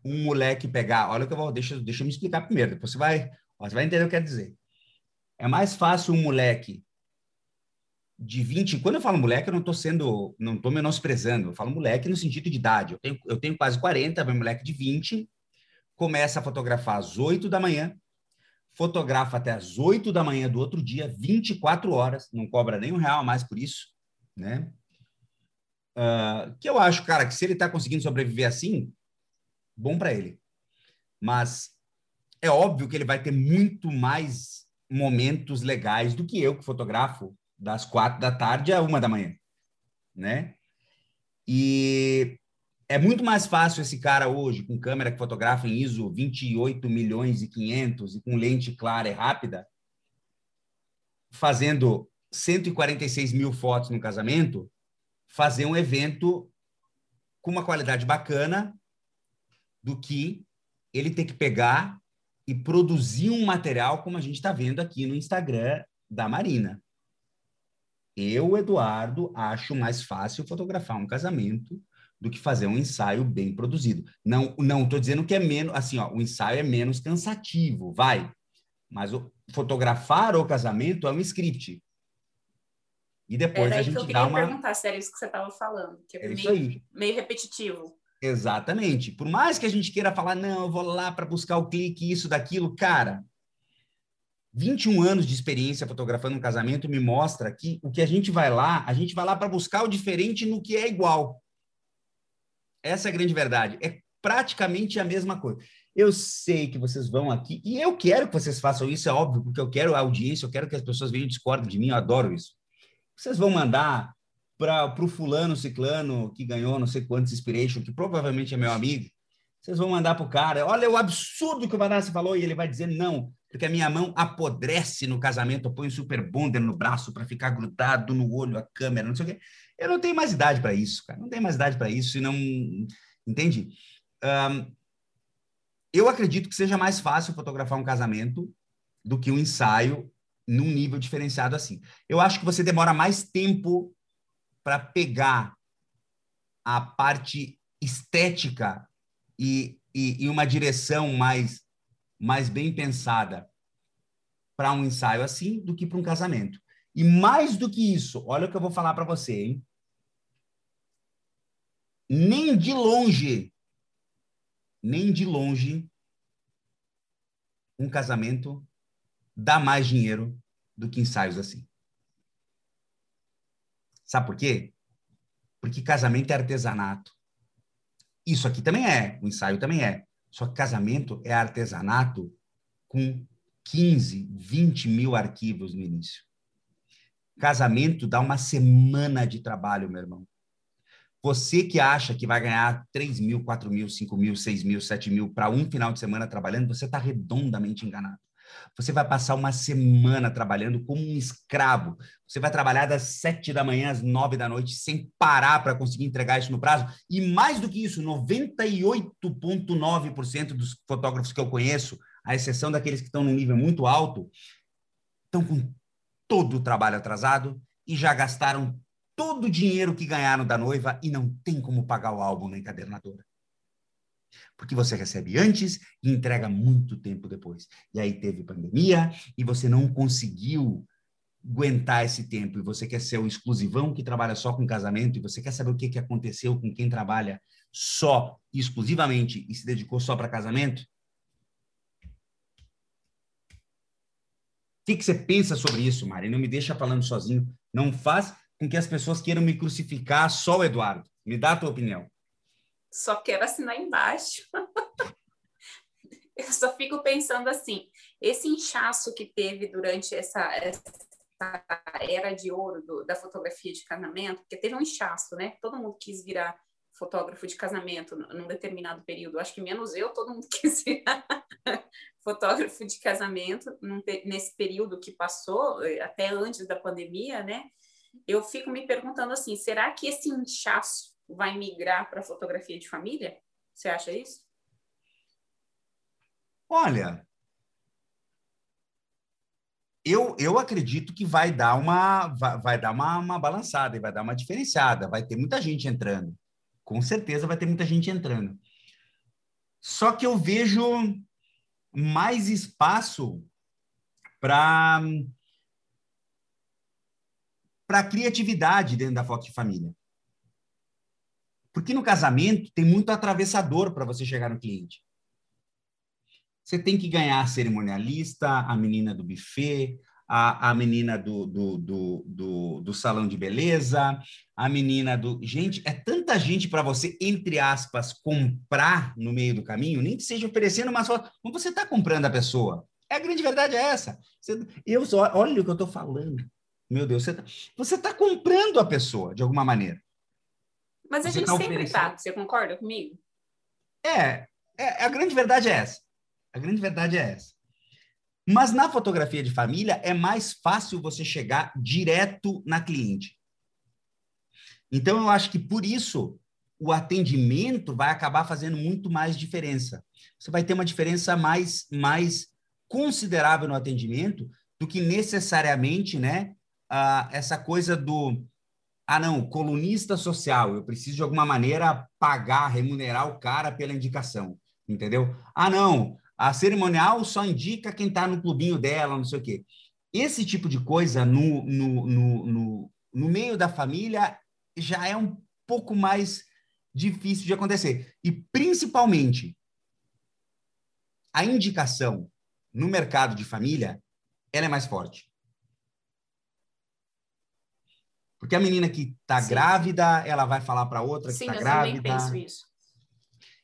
um moleque pegar. Olha o que eu vou. Deixa, deixa eu me explicar primeiro. Depois você vai, você vai entender o que quer dizer. É mais fácil um moleque de 20, quando eu falo moleque, eu não estou sendo, não estou menosprezando, eu falo moleque no sentido de idade. Eu tenho, eu tenho quase 40, meu moleque de 20, começa a fotografar às 8 da manhã, fotografa até às 8 da manhã do outro dia, 24 horas, não cobra nem um real a mais por isso, né? Uh, que eu acho, cara, que se ele está conseguindo sobreviver assim, bom para ele. Mas é óbvio que ele vai ter muito mais momentos legais do que eu que fotografo das quatro da tarde a uma da manhã, né? E é muito mais fácil esse cara hoje, com câmera que fotografa em ISO 28 milhões e 500 e com lente clara e rápida, fazendo 146 mil fotos no casamento, fazer um evento com uma qualidade bacana do que ele ter que pegar e produzir um material como a gente está vendo aqui no Instagram da Marina. Eu, Eduardo, acho mais fácil fotografar um casamento do que fazer um ensaio bem produzido. Não, não estou dizendo que é menos, assim, ó, o ensaio é menos cansativo, vai. Mas o, fotografar o casamento é um script. E depois é a gente que eu dá uma. perguntar se era isso que você estava falando, que é, é meio, meio repetitivo. Exatamente. Por mais que a gente queira falar, não, eu vou lá para buscar o clique, isso, daquilo, cara, 21 anos de experiência fotografando um casamento me mostra que o que a gente vai lá, a gente vai lá para buscar o diferente no que é igual. Essa é a grande verdade. É praticamente a mesma coisa. Eu sei que vocês vão aqui, e eu quero que vocês façam isso, é óbvio, porque eu quero audiência, eu quero que as pessoas venham e discordem de mim, eu adoro isso. Vocês vão mandar para o fulano ciclano que ganhou não sei quantos inspiration, que provavelmente é meu amigo, vocês vão mandar para o cara, olha o absurdo que o Vanassi falou, e ele vai dizer não, porque a minha mão apodrece no casamento, eu ponho super bonder no braço para ficar grudado no olho a câmera, não sei o quê. Eu não tenho mais idade para isso, cara. Não tenho mais idade para isso e não. Entende? Um, eu acredito que seja mais fácil fotografar um casamento do que um ensaio num nível diferenciado assim. Eu acho que você demora mais tempo para pegar a parte estética e, e, e uma direção mais mais bem pensada para um ensaio assim do que para um casamento. E mais do que isso, olha o que eu vou falar para você, hein? Nem de longe, nem de longe, um casamento dá mais dinheiro do que ensaios assim. Sabe por quê? Porque casamento é artesanato. Isso aqui também é, o ensaio também é. Só que casamento é artesanato com 15, 20 mil arquivos no início. Casamento dá uma semana de trabalho, meu irmão. Você que acha que vai ganhar 3 mil, 4 mil, 5 mil, 6 mil, 7 mil para um final de semana trabalhando, você está redondamente enganado. Você vai passar uma semana trabalhando como um escravo. Você vai trabalhar das sete da manhã às nove da noite sem parar para conseguir entregar isso no prazo. E mais do que isso, 98,9% dos fotógrafos que eu conheço, à exceção daqueles que estão num nível muito alto, estão com todo o trabalho atrasado e já gastaram todo o dinheiro que ganharam da noiva e não tem como pagar o álbum na encadernadora porque você recebe antes e entrega muito tempo depois. E aí teve pandemia e você não conseguiu aguentar esse tempo e você quer ser o exclusivão que trabalha só com casamento e você quer saber o que, que aconteceu com quem trabalha só, exclusivamente e se dedicou só para casamento? O que, que você pensa sobre isso, Mari? Não me deixa falando sozinho. Não faz com que as pessoas queiram me crucificar só o Eduardo. Me dá a tua opinião só quero assinar embaixo. <laughs> eu só fico pensando assim, esse inchaço que teve durante essa, essa era de ouro do, da fotografia de casamento, porque teve um inchaço, né? Todo mundo quis virar fotógrafo de casamento num determinado período. Acho que menos eu, todo mundo <laughs> quis virar fotógrafo de casamento nesse período que passou, até antes da pandemia, né? Eu fico me perguntando assim, será que esse inchaço vai migrar para fotografia de família? Você acha isso? Olha, eu, eu acredito que vai dar uma vai, vai dar uma, uma balançada e vai dar uma diferenciada. Vai ter muita gente entrando. Com certeza vai ter muita gente entrando. Só que eu vejo mais espaço para para criatividade dentro da foto de família. Porque no casamento tem muito atravessador para você chegar no cliente. Você tem que ganhar a cerimonialista, a menina do buffet, a, a menina do, do, do, do, do salão de beleza, a menina do. Gente, é tanta gente para você, entre aspas, comprar no meio do caminho, nem que seja oferecendo uma só. Mas você está comprando a pessoa. É a grande verdade é essa. Você, eu olha o que eu estou falando. Meu Deus, você está tá comprando a pessoa de alguma maneira. Mas a gente tá sempre está, você concorda comigo? É, é, a grande verdade é essa. A grande verdade é essa. Mas na fotografia de família é mais fácil você chegar direto na cliente. Então eu acho que por isso o atendimento vai acabar fazendo muito mais diferença. Você vai ter uma diferença mais mais considerável no atendimento do que necessariamente, né, uh, essa coisa do ah, não, colunista social, eu preciso de alguma maneira pagar, remunerar o cara pela indicação, entendeu? Ah, não, a cerimonial só indica quem está no clubinho dela, não sei o quê. Esse tipo de coisa no, no, no, no, no meio da família já é um pouco mais difícil de acontecer. E, principalmente, a indicação no mercado de família, ela é mais forte. Porque a menina que está grávida, ela vai falar para outra que está grávida. Sim, eu também penso isso.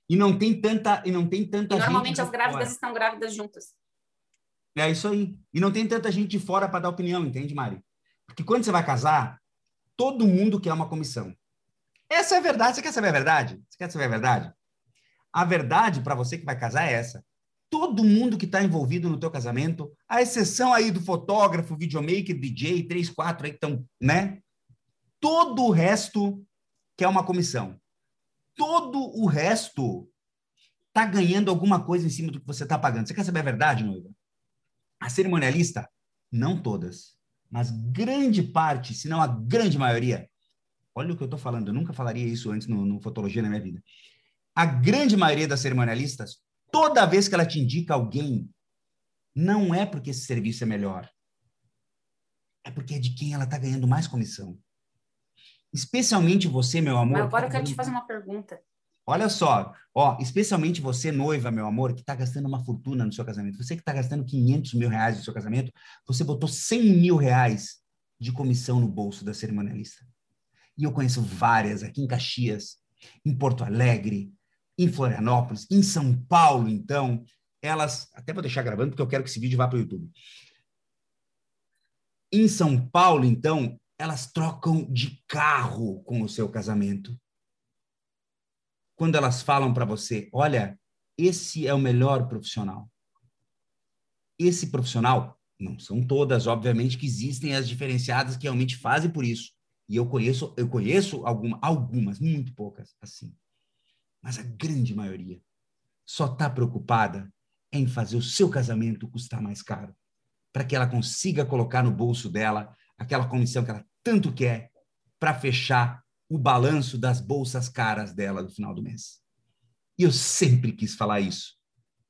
E não tem tanta e não tem tanta e normalmente as grávidas fora. estão grávidas juntas. É isso aí. E não tem tanta gente de fora para dar opinião, entende, Mari? Porque quando você vai casar, todo mundo quer uma comissão. Essa é a verdade. Você quer saber a verdade? Você quer saber a verdade? A verdade para você que vai casar é essa. Todo mundo que está envolvido no teu casamento, a exceção aí do fotógrafo, videomaker, DJ, três, quatro aí que estão, né? Todo o resto quer uma comissão. Todo o resto está ganhando alguma coisa em cima do que você está pagando. Você quer saber a verdade, noiva? A cerimonialista, não todas, mas grande parte, se não a grande maioria, olha o que eu estou falando, eu nunca falaria isso antes no, no Fotologia na minha vida. A grande maioria das cerimonialistas, toda vez que ela te indica alguém, não é porque esse serviço é melhor, é porque é de quem ela está ganhando mais comissão. Especialmente você, meu amor. Mas agora eu quero te fazer uma pergunta. Olha só, ó, especialmente você, noiva, meu amor, que está gastando uma fortuna no seu casamento. Você que está gastando 500 mil reais no seu casamento, você botou 100 mil reais de comissão no bolso da cerimonialista. E eu conheço várias aqui em Caxias, em Porto Alegre, em Florianópolis, em São Paulo, então. Elas, até vou deixar gravando porque eu quero que esse vídeo vá para o YouTube. Em São Paulo, então, elas trocam de carro com o seu casamento. quando elas falam para você, olha, esse é o melhor profissional. Esse profissional, não são todas, obviamente, que existem as diferenciadas que realmente fazem por isso. E eu conheço, eu conheço alguma, algumas, muito poucas, assim. Mas a grande maioria só está preocupada em fazer o seu casamento custar mais caro, para que ela consiga colocar no bolso dela aquela comissão que ela tanto quer para fechar o balanço das bolsas caras dela no final do mês. E eu sempre quis falar isso.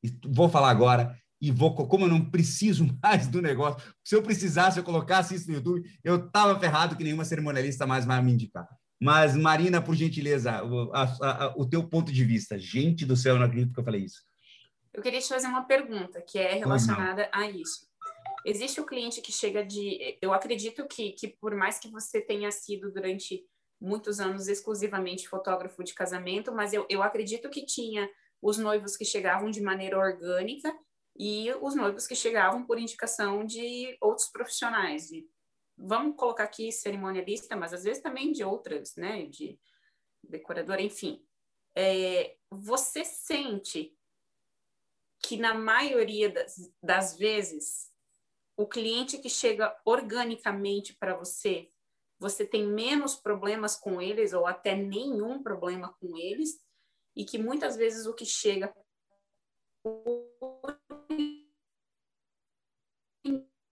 E vou falar agora e vou, como eu não preciso <laughs> mais do negócio, se eu precisasse, eu colocasse isso no YouTube, eu tava ferrado que nenhuma cerimonialista mais vai me indicar. Mas, Marina, por gentileza, o, a, a, o teu ponto de vista. Gente do céu, eu não acredito que eu falei isso. Eu queria te fazer uma pergunta que é relacionada a isso. Existe o cliente que chega de. Eu acredito que, que, por mais que você tenha sido durante muitos anos exclusivamente fotógrafo de casamento, mas eu, eu acredito que tinha os noivos que chegavam de maneira orgânica e os noivos que chegavam por indicação de outros profissionais, de, vamos colocar aqui cerimonialista, mas às vezes também de outras, né, de decorador, enfim. É, você sente que na maioria das, das vezes o cliente que chega organicamente para você, você tem menos problemas com eles ou até nenhum problema com eles e que muitas vezes o que chega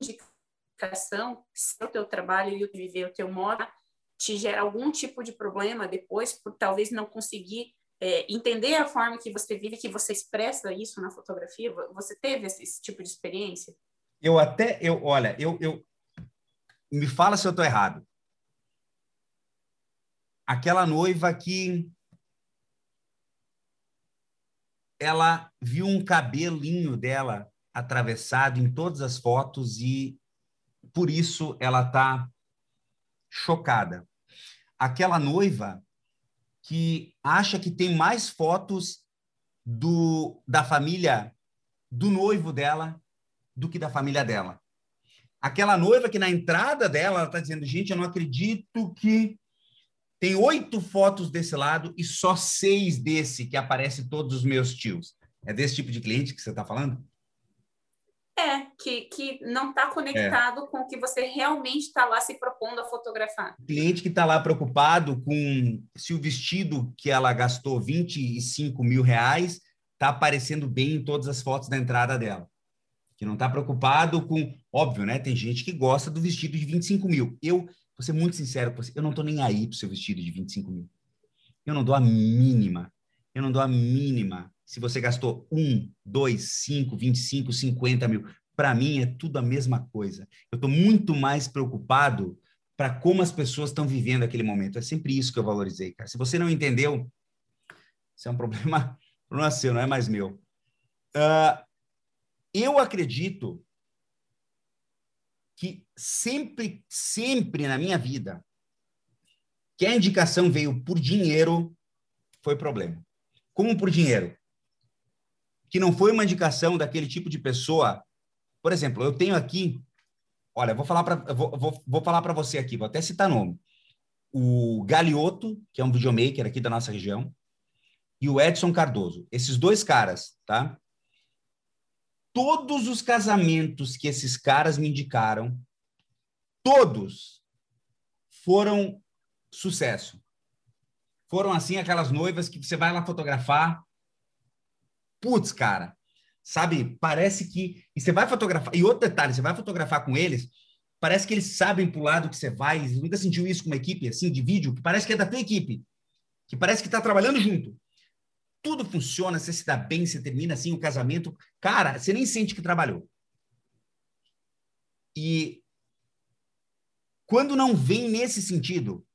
indicação, se o teu trabalho e o viver o teu modo te gera algum tipo de problema depois por talvez não conseguir é, entender a forma que você vive, que você expressa isso na fotografia. Você teve esse, esse tipo de experiência? Eu até, eu, olha, eu, eu me fala se eu estou errado. Aquela noiva que ela viu um cabelinho dela atravessado em todas as fotos e por isso ela está chocada. Aquela noiva que acha que tem mais fotos do da família do noivo dela do que da família dela. Aquela noiva que na entrada dela está dizendo, gente, eu não acredito que tem oito fotos desse lado e só seis desse que aparece todos os meus tios. É desse tipo de cliente que você está falando? É, que, que não está conectado é. com o que você realmente está lá se propondo a fotografar. Cliente que está lá preocupado com se o vestido que ela gastou 25 mil reais está aparecendo bem em todas as fotos da entrada dela. Que não está preocupado com. Óbvio, né? Tem gente que gosta do vestido de 25 mil. Eu Vou ser muito sincero com você, eu não estou nem aí para o seu vestido de 25 mil. Eu não dou a mínima. Eu não dou a mínima. Se você gastou 1, 2, 5, 25, 50 mil. Para mim é tudo a mesma coisa. Eu estou muito mais preocupado para como as pessoas estão vivendo aquele momento. É sempre isso que eu valorizei, cara. Se você não entendeu, isso é um problema, <laughs> problema seu, não é mais meu. Uh, eu acredito que sempre, sempre na minha vida, que a indicação veio por dinheiro, foi problema. Como por dinheiro? Que não foi uma indicação daquele tipo de pessoa. Por exemplo, eu tenho aqui, olha, vou falar para vou, vou, vou falar para você aqui, vou até citar nome. O Galioto, que é um videomaker aqui da nossa região, e o Edson Cardoso. Esses dois caras, tá? Todos os casamentos que esses caras me indicaram, todos foram sucesso. Foram assim aquelas noivas que você vai lá fotografar. Putz, cara, sabe? Parece que. E você vai fotografar. E outro detalhe, você vai fotografar com eles, parece que eles sabem pro lado que você vai. Você nunca sentiu isso com uma equipe assim de vídeo, que parece que é da tua equipe, que parece que está trabalhando junto tudo funciona, você se dá bem, você termina assim o casamento, cara, você nem sente que trabalhou. E quando não vem nesse sentido,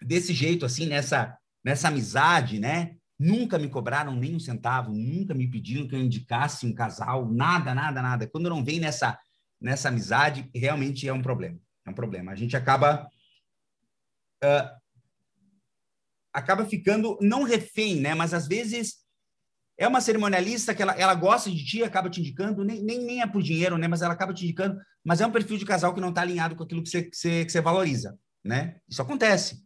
desse jeito assim, nessa nessa amizade, né? Nunca me cobraram nem um centavo, nunca me pediram que eu indicasse um casal, nada, nada, nada. Quando não vem nessa nessa amizade, realmente é um problema. É um problema. A gente acaba uh, acaba ficando não refém, né? Mas às vezes é uma cerimonialista que ela, ela gosta de ti, acaba te indicando, nem, nem, nem é por dinheiro, né? Mas ela acaba te indicando, mas é um perfil de casal que não está alinhado com aquilo que você, que você, que você valoriza, né? Isso acontece.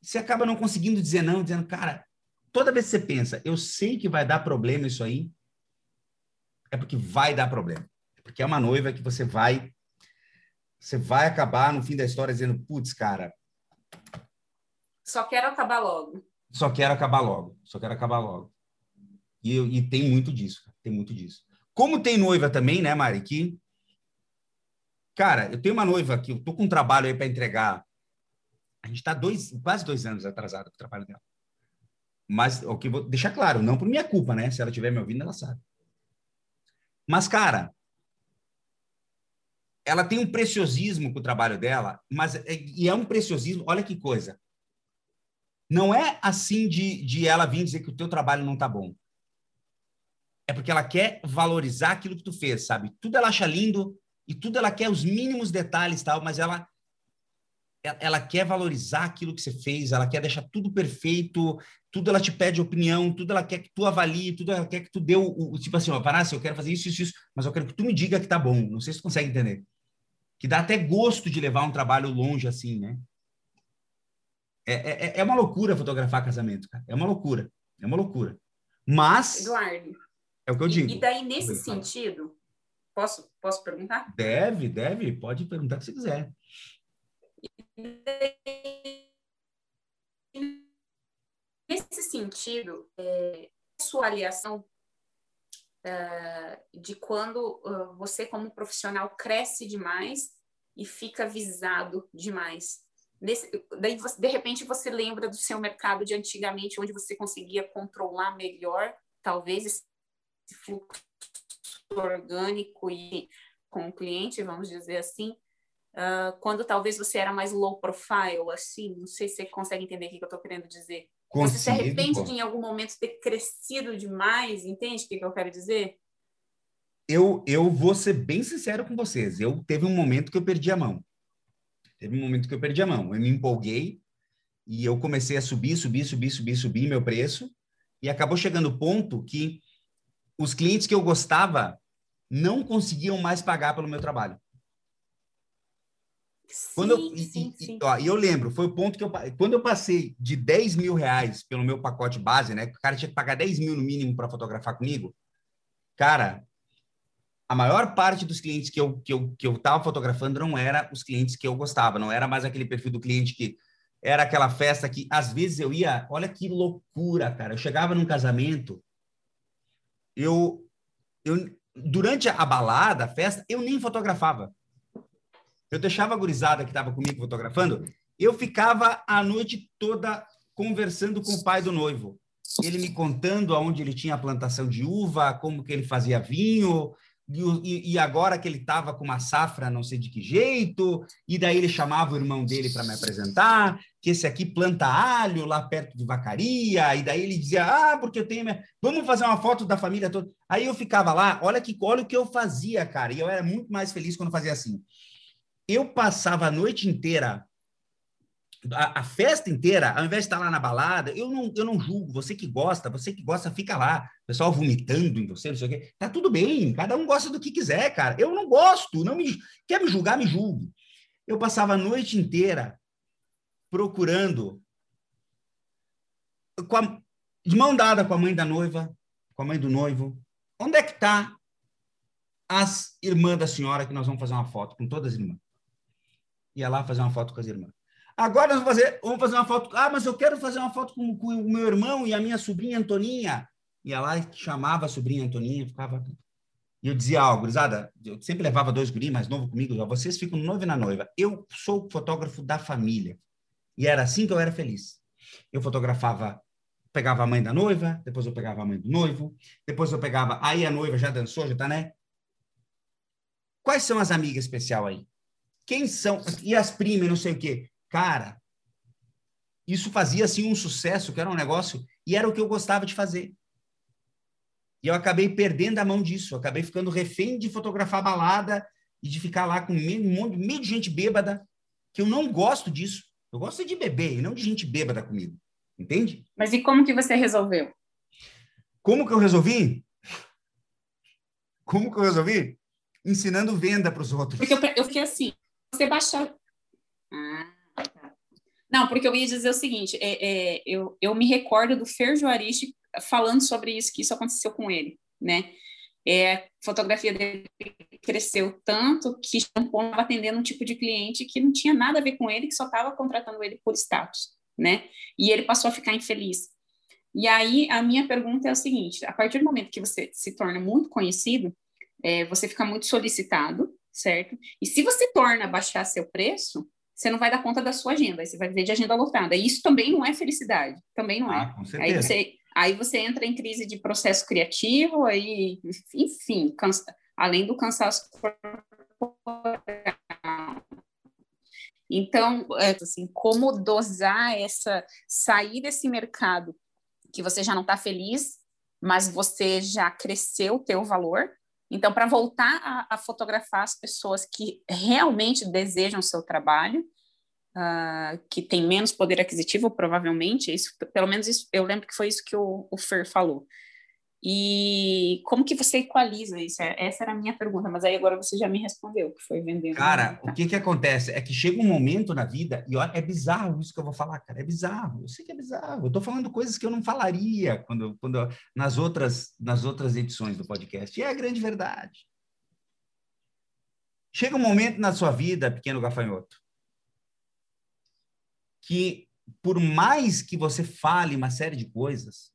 Você acaba não conseguindo dizer não, dizendo, cara, toda vez que você pensa, eu sei que vai dar problema isso aí, é porque vai dar problema. É porque é uma noiva que você vai você vai acabar no fim da história dizendo, putz, cara, só quero acabar logo. Só quero acabar logo. Só quero acabar logo. E, e tem muito disso, tem muito disso. Como tem noiva também, né, Mari, que cara, eu tenho uma noiva que eu tô com um trabalho aí para entregar. A gente está dois, quase dois anos atrasado com o trabalho dela. Mas o que vou deixar claro, não por minha culpa, né? Se ela estiver me ouvindo, ela sabe. Mas, cara, ela tem um preciosismo com o trabalho dela, mas é, e é um preciosismo, olha que coisa. Não é assim de, de ela vir dizer que o teu trabalho não tá bom. É porque ela quer valorizar aquilo que tu fez, sabe? Tudo ela acha lindo e tudo ela quer os mínimos detalhes tal, mas ela ela quer valorizar aquilo que você fez, ela quer deixar tudo perfeito, tudo ela te pede opinião, tudo ela quer que tu avalie, tudo ela quer que tu dê o, o tipo assim, Parás, eu quero fazer isso, isso, isso, mas eu quero que tu me diga que tá bom. Não sei se tu consegue entender. Que dá até gosto de levar um trabalho longe assim, né? É, é, é uma loucura fotografar casamento, cara. É uma loucura. É uma loucura. Mas. Eduardo. É o que eu digo. E daí, nesse sentido, posso, posso perguntar? Deve, deve. Pode perguntar o que você quiser. Nesse sentido, é, sua aliação é, de quando uh, você, como profissional, cresce demais e fica visado demais. Nesse, daí, você, de repente, você lembra do seu mercado de antigamente, onde você conseguia controlar melhor, talvez, esse fluxo orgânico e com o cliente, vamos dizer assim, uh, quando talvez você era mais low profile, assim, não sei se você consegue entender o que eu estou querendo dizer. Consigo, você se arrepende de em algum momento ter crescido demais, entende o que, que eu quero dizer? Eu, eu vou ser bem sincero com vocês. Eu teve um momento que eu perdi a mão. Teve um momento que eu perdi a mão. Eu me empolguei e eu comecei a subir, subir, subir, subir, subir meu preço e acabou chegando o ponto que os clientes que eu gostava não conseguiam mais pagar pelo meu trabalho. Sim, quando eu, sim, e, sim. Ó, eu lembro, foi o ponto que eu quando eu passei de 10 mil reais pelo meu pacote base, né? O cara tinha que pagar 10 mil no mínimo para fotografar comigo. Cara, a maior parte dos clientes que eu que eu que eu estava fotografando não era os clientes que eu gostava, não era mais aquele perfil do cliente que era aquela festa que às vezes eu ia, olha que loucura, cara. Eu chegava num casamento, eu eu durante a balada, a festa, eu nem fotografava eu deixava a gurizada que estava comigo fotografando, eu ficava a noite toda conversando com o pai do noivo. Ele me contando aonde ele tinha a plantação de uva, como que ele fazia vinho, e, e agora que ele estava com uma safra não sei de que jeito, e daí ele chamava o irmão dele para me apresentar, que esse aqui planta alho lá perto de Vacaria, e daí ele dizia, ah, porque eu tenho... Minha... Vamos fazer uma foto da família toda. Aí eu ficava lá, olha que olha o que eu fazia, cara, e eu era muito mais feliz quando fazia assim eu passava a noite inteira, a, a, festa inteira, ao invés de estar lá na balada, eu não, eu não julgo. Você que gosta, você que gosta, fica lá. O pessoal vomitando em você, não sei o quê. Tá tudo bem, cada um gosta do que quiser, cara. Eu não gosto, não me quer me julgar, me julgue. Eu passava a noite inteira procurando a, de mão dada com a mãe da noiva, com a mãe do noivo. Onde é que tá as irmãs da senhora que nós vamos fazer uma foto com todas as irmãs? ia lá fazer uma foto com as irmãs. Agora vamos fazer, vamos fazer uma foto. Ah, mas eu quero fazer uma foto com, com o meu irmão e a minha sobrinha Antoninha. Ia lá e chamava a sobrinha Antoninha, ficava. E eu dizia, ó, oh, gurizada, eu sempre levava dois guris mais novos comigo, vocês ficam no noivo e na noiva. Eu sou fotógrafo da família. E era assim que eu era feliz. Eu fotografava, pegava a mãe da noiva, depois eu pegava a mãe do noivo, depois eu pegava, aí a noiva já dançou, já tá, né? Quais são as amigas especial aí? Quem são? E as primas, não sei o quê. Cara, isso fazia assim um sucesso, que era um negócio, e era o que eu gostava de fazer. E eu acabei perdendo a mão disso, eu acabei ficando refém de fotografar balada e de ficar lá com um meio de gente bêbada, que eu não gosto disso. Eu gosto de beber e não de gente bêbada comigo. Entende? Mas e como que você resolveu? Como que eu resolvi? Como que eu resolvi? Ensinando venda para os outros. Porque eu, eu fiquei assim, você baixar. Não, porque eu ia dizer o seguinte, é, é, eu, eu me recordo do Fer Juaristi falando sobre isso, que isso aconteceu com ele, né? É, a fotografia dele cresceu tanto que estava atendendo um tipo de cliente que não tinha nada a ver com ele, que só estava contratando ele por status, né? E ele passou a ficar infeliz. E aí, a minha pergunta é o seguinte, a partir do momento que você se torna muito conhecido, é, você fica muito solicitado, certo? E se você torna baixar seu preço, você não vai dar conta da sua agenda, aí você vai viver de agenda lotada. E isso também não é felicidade, também não é. Ah, com certeza. Aí você, aí você entra em crise de processo criativo, aí, enfim, cansa, além do cansaço corporal. Então, é, assim, como dosar essa, sair desse mercado que você já não está feliz, mas você já cresceu o teu valor, então, para voltar a, a, fotografar as pessoas que realmente desejam o seu trabalho, uh, que tem menos poder aquisitivo, provavelmente, isso, pelo menos isso, eu lembro que foi isso que o, o Fer falou. E como que você equaliza isso? É, essa era a minha pergunta, mas aí agora você já me respondeu, que foi vendendo. Cara, o que que acontece? É que chega um momento na vida, e olha, é bizarro isso que eu vou falar, cara, é bizarro. Eu sei que é bizarro. Eu tô falando coisas que eu não falaria quando, quando nas outras nas outras edições do podcast. E é a grande verdade. Chega um momento na sua vida, pequeno gafanhoto, que por mais que você fale uma série de coisas,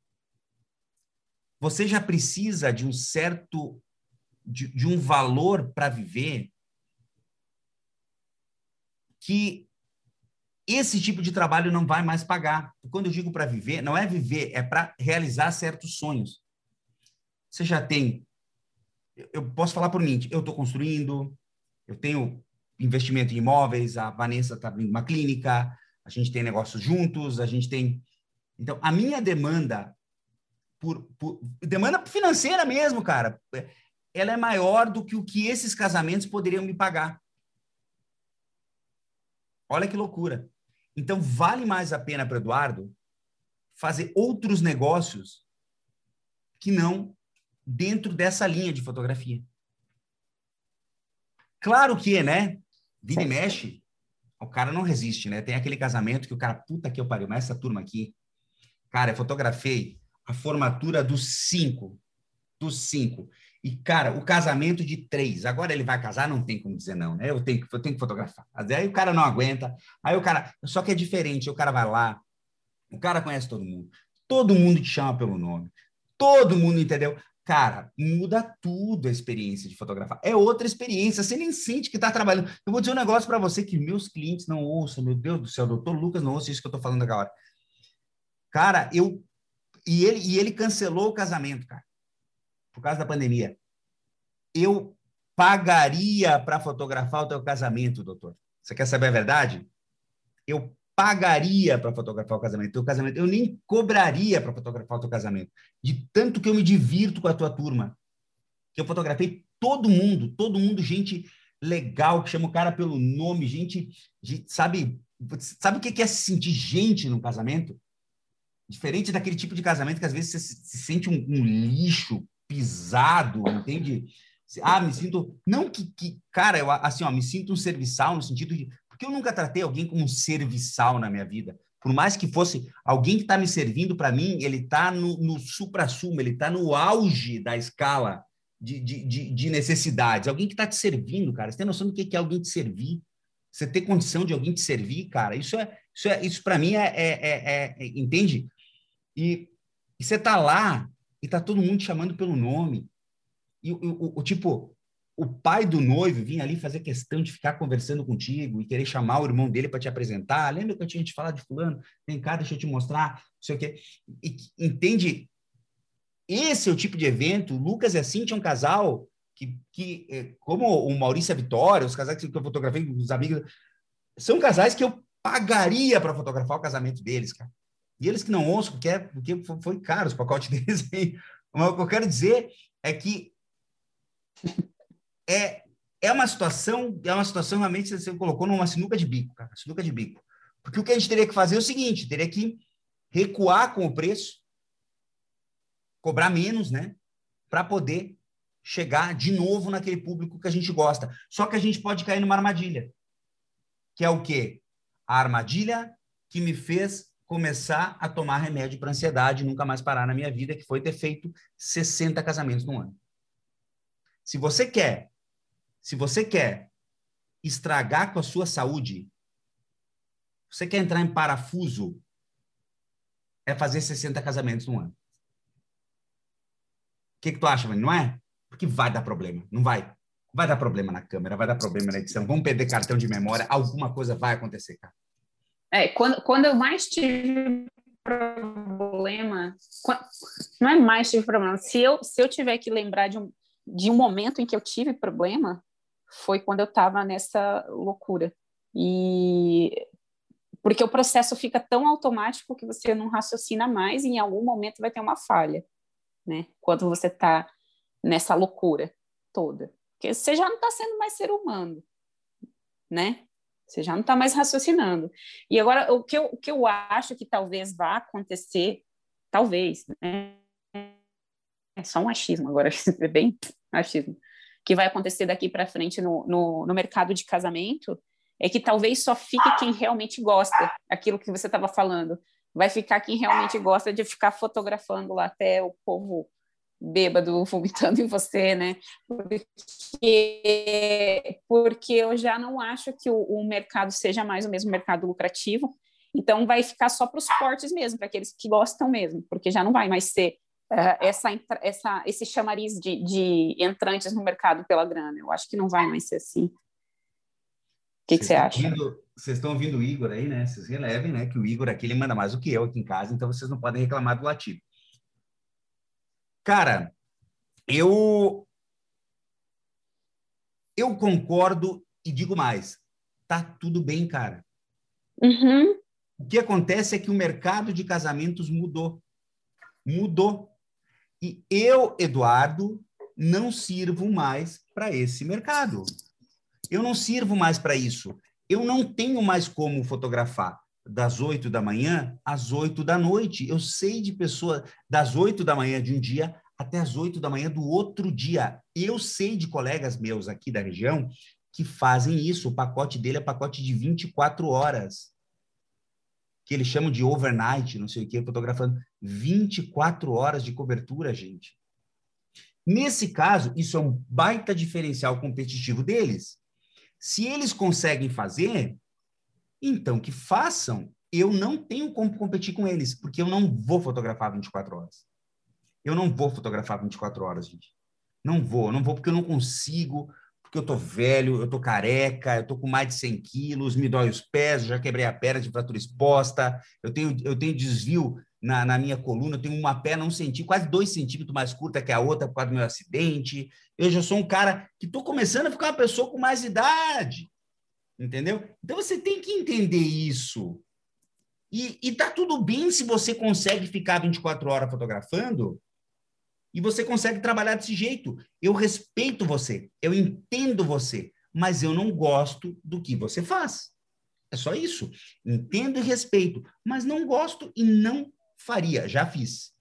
você já precisa de um certo de, de um valor para viver que esse tipo de trabalho não vai mais pagar. Quando eu digo para viver, não é viver, é para realizar certos sonhos. Você já tem. Eu posso falar por mim, eu estou construindo, eu tenho investimento em imóveis, a Vanessa está abrindo uma clínica, a gente tem negócios juntos, a gente tem. Então, a minha demanda por, por, demanda financeira mesmo, cara. Ela é maior do que o que esses casamentos poderiam me pagar. Olha que loucura. Então, vale mais a pena para Eduardo fazer outros negócios que não dentro dessa linha de fotografia. Claro que, né? Vira e mexe, o cara não resiste, né? Tem aquele casamento que o cara, puta que eu pariu, mas essa turma aqui, cara, eu fotografei a formatura dos cinco. Dos cinco. E, cara, o casamento de três. Agora ele vai casar, não tem como dizer não, né? Eu tenho, eu tenho que fotografar. Aí o cara não aguenta. Aí o cara. Só que é diferente. O cara vai lá, o cara conhece todo mundo. Todo mundo te chama pelo nome. Todo mundo, entendeu? Cara, muda tudo a experiência de fotografar. É outra experiência. Você nem sente que está trabalhando. Eu vou dizer um negócio para você que meus clientes não ouçam. Meu Deus do céu, doutor Lucas não ouça isso que eu estou falando agora. Cara, eu e ele, e ele cancelou o casamento, cara, por causa da pandemia. Eu pagaria para fotografar o teu casamento, doutor. Você quer saber a verdade? Eu pagaria para fotografar o casamento, teu casamento. Eu nem cobraria para fotografar o teu casamento, de tanto que eu me divirto com a tua turma. Que eu fotografei todo mundo, todo mundo, gente legal, que chama o cara pelo nome, gente, gente sabe, sabe o que é se sentir gente no casamento? Diferente daquele tipo de casamento que às vezes você se sente um, um lixo pisado, entende? Ah, me sinto. Não que, que, cara, eu assim, ó, me sinto um serviçal no sentido de. Porque eu nunca tratei alguém como um serviçal na minha vida. Por mais que fosse alguém que está me servindo para mim, ele está no, no supra-sumo, ele está no auge da escala de, de, de, de necessidades. Alguém que está te servindo, cara. Você tem noção do que é alguém te servir? Você ter condição de alguém te servir, cara? Isso é, isso, é, isso para mim é, é, é, é, entende? E, e você tá lá e tá todo mundo chamando pelo nome. E o, o, o, tipo, o pai do noivo vinha ali fazer questão de ficar conversando contigo e querer chamar o irmão dele para te apresentar. Lembra que eu tinha te falado de fulano? Vem cá, deixa eu te mostrar, não sei o quê. E, entende? Esse é o tipo de evento. O Lucas e a Cintia é um casal que, que é, como o Maurício e a Vitória, os casais que eu fotografei, os amigos, são casais que eu pagaria para fotografar o casamento deles, cara. E eles que não ouçam, porque, é, porque foi caro os pacotes <laughs> deles. Aí. Mas o que eu quero dizer é que é, é uma situação, é uma situação realmente você colocou numa sinuca de bico, cara, sinuca de bico. Porque o que a gente teria que fazer é o seguinte, teria que recuar com o preço, cobrar menos, né, para poder chegar de novo naquele público que a gente gosta. Só que a gente pode cair numa armadilha, que é o quê? A armadilha que me fez começar a tomar remédio para ansiedade e nunca mais parar na minha vida, que foi ter feito 60 casamentos no ano. Se você quer, se você quer estragar com a sua saúde, você quer entrar em parafuso, é fazer 60 casamentos no ano. O que, que tu acha, mano? Não é? Porque vai dar problema. Não vai. Vai dar problema na câmera, vai dar problema na edição. Vamos perder cartão de memória. Alguma coisa vai acontecer, cara. É, quando, quando eu mais tive problema, quando, não é mais tive problema. Se eu, se eu tiver que lembrar de um, de um momento em que eu tive problema, foi quando eu estava nessa loucura. E porque o processo fica tão automático que você não raciocina mais e em algum momento vai ter uma falha, né? Quando você está nessa loucura toda. Porque você já não está sendo mais ser humano, né? Você já não está mais raciocinando. E agora, o que, eu, o que eu acho que talvez vá acontecer, talvez, né? É só um achismo agora, <laughs> é bem achismo, que vai acontecer daqui para frente no, no, no mercado de casamento, é que talvez só fique quem realmente gosta, aquilo que você estava falando. Vai ficar quem realmente gosta de ficar fotografando lá até o povo bêbado <laughs> vomitando em você, né? Porque, porque eu já não acho que o, o mercado seja mais o mesmo mercado lucrativo. Então vai ficar só para os fortes mesmo, para aqueles que gostam mesmo, porque já não vai mais ser uh, essa, essa, esse chamariz de, de entrantes no mercado pela grana. Eu acho que não vai mais ser assim. O que, você acha? Vocês estão ouvindo o Igor aí, né? Vocês relevem, né? Que o Igor aqui ele manda mais do que eu aqui em casa, então vocês não podem reclamar do latido. Cara, eu eu concordo e digo mais, tá tudo bem, cara. Uhum. O que acontece é que o mercado de casamentos mudou. Mudou. E eu, Eduardo, não sirvo mais para esse mercado. Eu não sirvo mais para isso. Eu não tenho mais como fotografar das oito da manhã às oito da noite. Eu sei de pessoas das oito da manhã de um dia até as oito da manhã do outro dia. Eu sei de colegas meus aqui da região que fazem isso. O pacote dele é pacote de 24 horas. Que eles chamam de overnight, não sei o que, fotografando 24 horas de cobertura, gente. Nesse caso, isso é um baita diferencial competitivo deles. Se eles conseguem fazer, então que façam. Eu não tenho como competir com eles, porque eu não vou fotografar 24 horas. Eu não vou fotografar 24 horas, gente. Não vou, não vou porque eu não consigo, porque eu tô velho, eu tô careca, eu tô com mais de 100 quilos, me dói os pés, já quebrei a perna de fratura exposta, eu tenho, eu tenho desvio na, na, minha coluna, eu tenho uma perna um centímetro, quase dois centímetros mais curta que a outra por causa do meu acidente. Eu já sou um cara que estou começando a ficar uma pessoa com mais idade. Entendeu? Então você tem que entender isso. E, e tá tudo bem se você consegue ficar 24 horas fotografando e você consegue trabalhar desse jeito. Eu respeito você, eu entendo você, mas eu não gosto do que você faz. É só isso. Entendo e respeito, mas não gosto e não Faria, já fiz.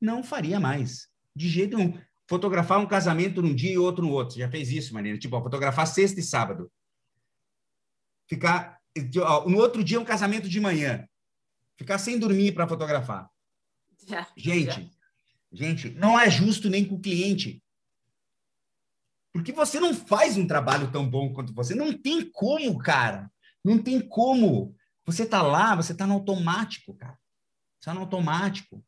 Não faria mais. De jeito nenhum. Fotografar um casamento num dia e outro no outro. Já fez isso, Marina? Tipo, ó, fotografar sexta e sábado. Ficar. No outro dia, um casamento de manhã. Ficar sem dormir para fotografar. <laughs> Já, gente, já. gente, não é justo nem com o cliente. Porque você não faz um trabalho tão bom quanto você. Não tem como, cara. Não tem como. Você tá lá, você tá no automático, cara. Só no automático.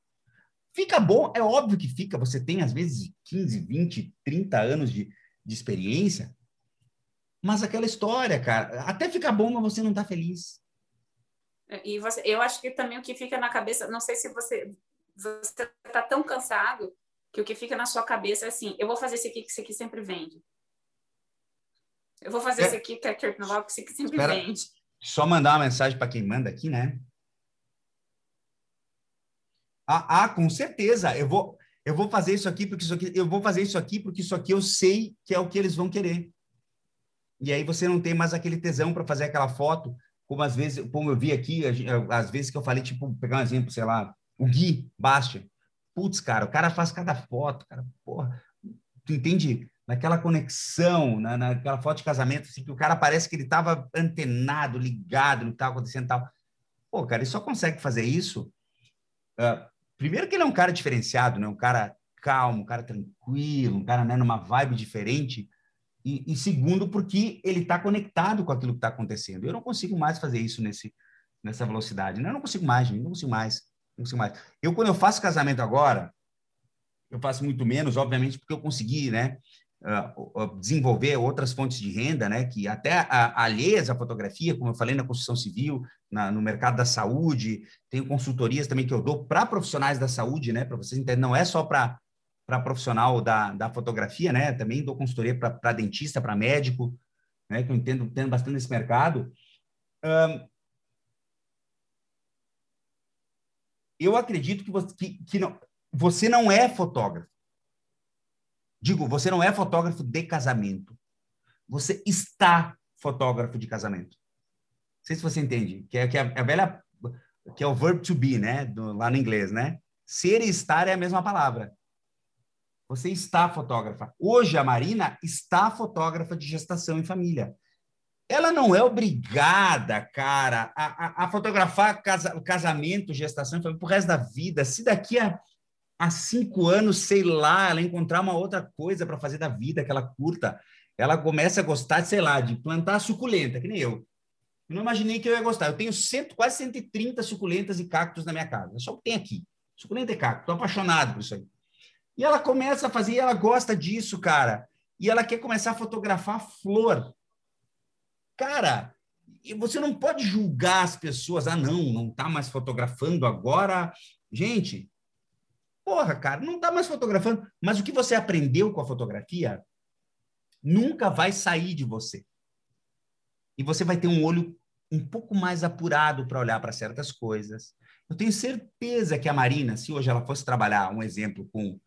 Fica bom, é óbvio que fica. Você tem, às vezes, 15, 20, 30 anos de, de experiência. Mas aquela história, cara, até fica bom, mas você não está feliz. E você, eu acho que também o que fica na cabeça, não sei se você você está tão cansado que o que fica na sua cabeça é assim: eu vou fazer esse aqui que esse aqui sempre vende. Eu vou fazer é. esse aqui que é Kirk Noval, que aqui sempre Espera, vende. Só mandar uma mensagem para quem manda aqui, né? Ah, ah, com certeza. Eu vou, eu vou fazer isso aqui porque isso aqui, eu vou fazer isso aqui porque isso aqui eu sei que é o que eles vão querer. E aí você não tem mais aquele tesão para fazer aquela foto, como às vezes, como eu vi aqui, às vezes que eu falei, tipo, pegar um exemplo, sei lá, o Gui Bastia. Putz, cara, o cara faz cada foto, cara, porra. Tu entende? Naquela conexão, na, naquela foto de casamento, assim, que o cara parece que ele estava antenado, ligado no que estava acontecendo tal. Pô, cara, ele só consegue fazer isso. Uh, primeiro que ele é um cara diferenciado, né? Um cara calmo, um cara tranquilo, um cara né, numa vibe diferente. E, e segundo, porque ele está conectado com aquilo que está acontecendo. Eu não consigo mais fazer isso nesse, nessa velocidade. Né? Eu não consigo mais, gente, não consigo mais. Não consigo mais. Eu, quando eu faço casamento agora, eu faço muito menos, obviamente, porque eu consegui, né? Uh, desenvolver outras fontes de renda, né, que até a, alheias à fotografia, como eu falei na construção civil, na, no mercado da saúde, tenho consultorias também que eu dou para profissionais da saúde, né, para vocês entenderem, não é só para para profissional da, da fotografia, né, também dou consultoria para dentista, para médico, né, que eu entendo, entendo bastante nesse mercado. Um, eu acredito que você, que, que não, você não é fotógrafo. Digo, você não é fotógrafo de casamento. Você está fotógrafo de casamento. Não sei se você entende, que é, que é a velha, que é o verb to be, né, do, lá no inglês, né? Ser e estar é a mesma palavra. Você está fotógrafa. Hoje a Marina está fotógrafa de gestação em família ela não é obrigada, cara, a, a, a fotografar casa, casamento, gestação para o resto da vida. Se daqui a, a cinco anos, sei lá, ela encontrar uma outra coisa para fazer da vida que ela curta, ela começa a gostar, sei lá, de plantar suculenta, que nem eu. Eu não imaginei que eu ia gostar. Eu tenho cento, quase 130 suculentas e cactos na minha casa. É só o que tem aqui. Suculenta e cacto. Estou apaixonado por isso aí. E ela começa a fazer, e ela gosta disso, cara. E ela quer começar a fotografar flor. Cara, você não pode julgar as pessoas. Ah, não, não está mais fotografando agora. Gente, porra, cara, não está mais fotografando. Mas o que você aprendeu com a fotografia nunca vai sair de você. E você vai ter um olho um pouco mais apurado para olhar para certas coisas. Eu tenho certeza que a Marina, se hoje ela fosse trabalhar, um exemplo, com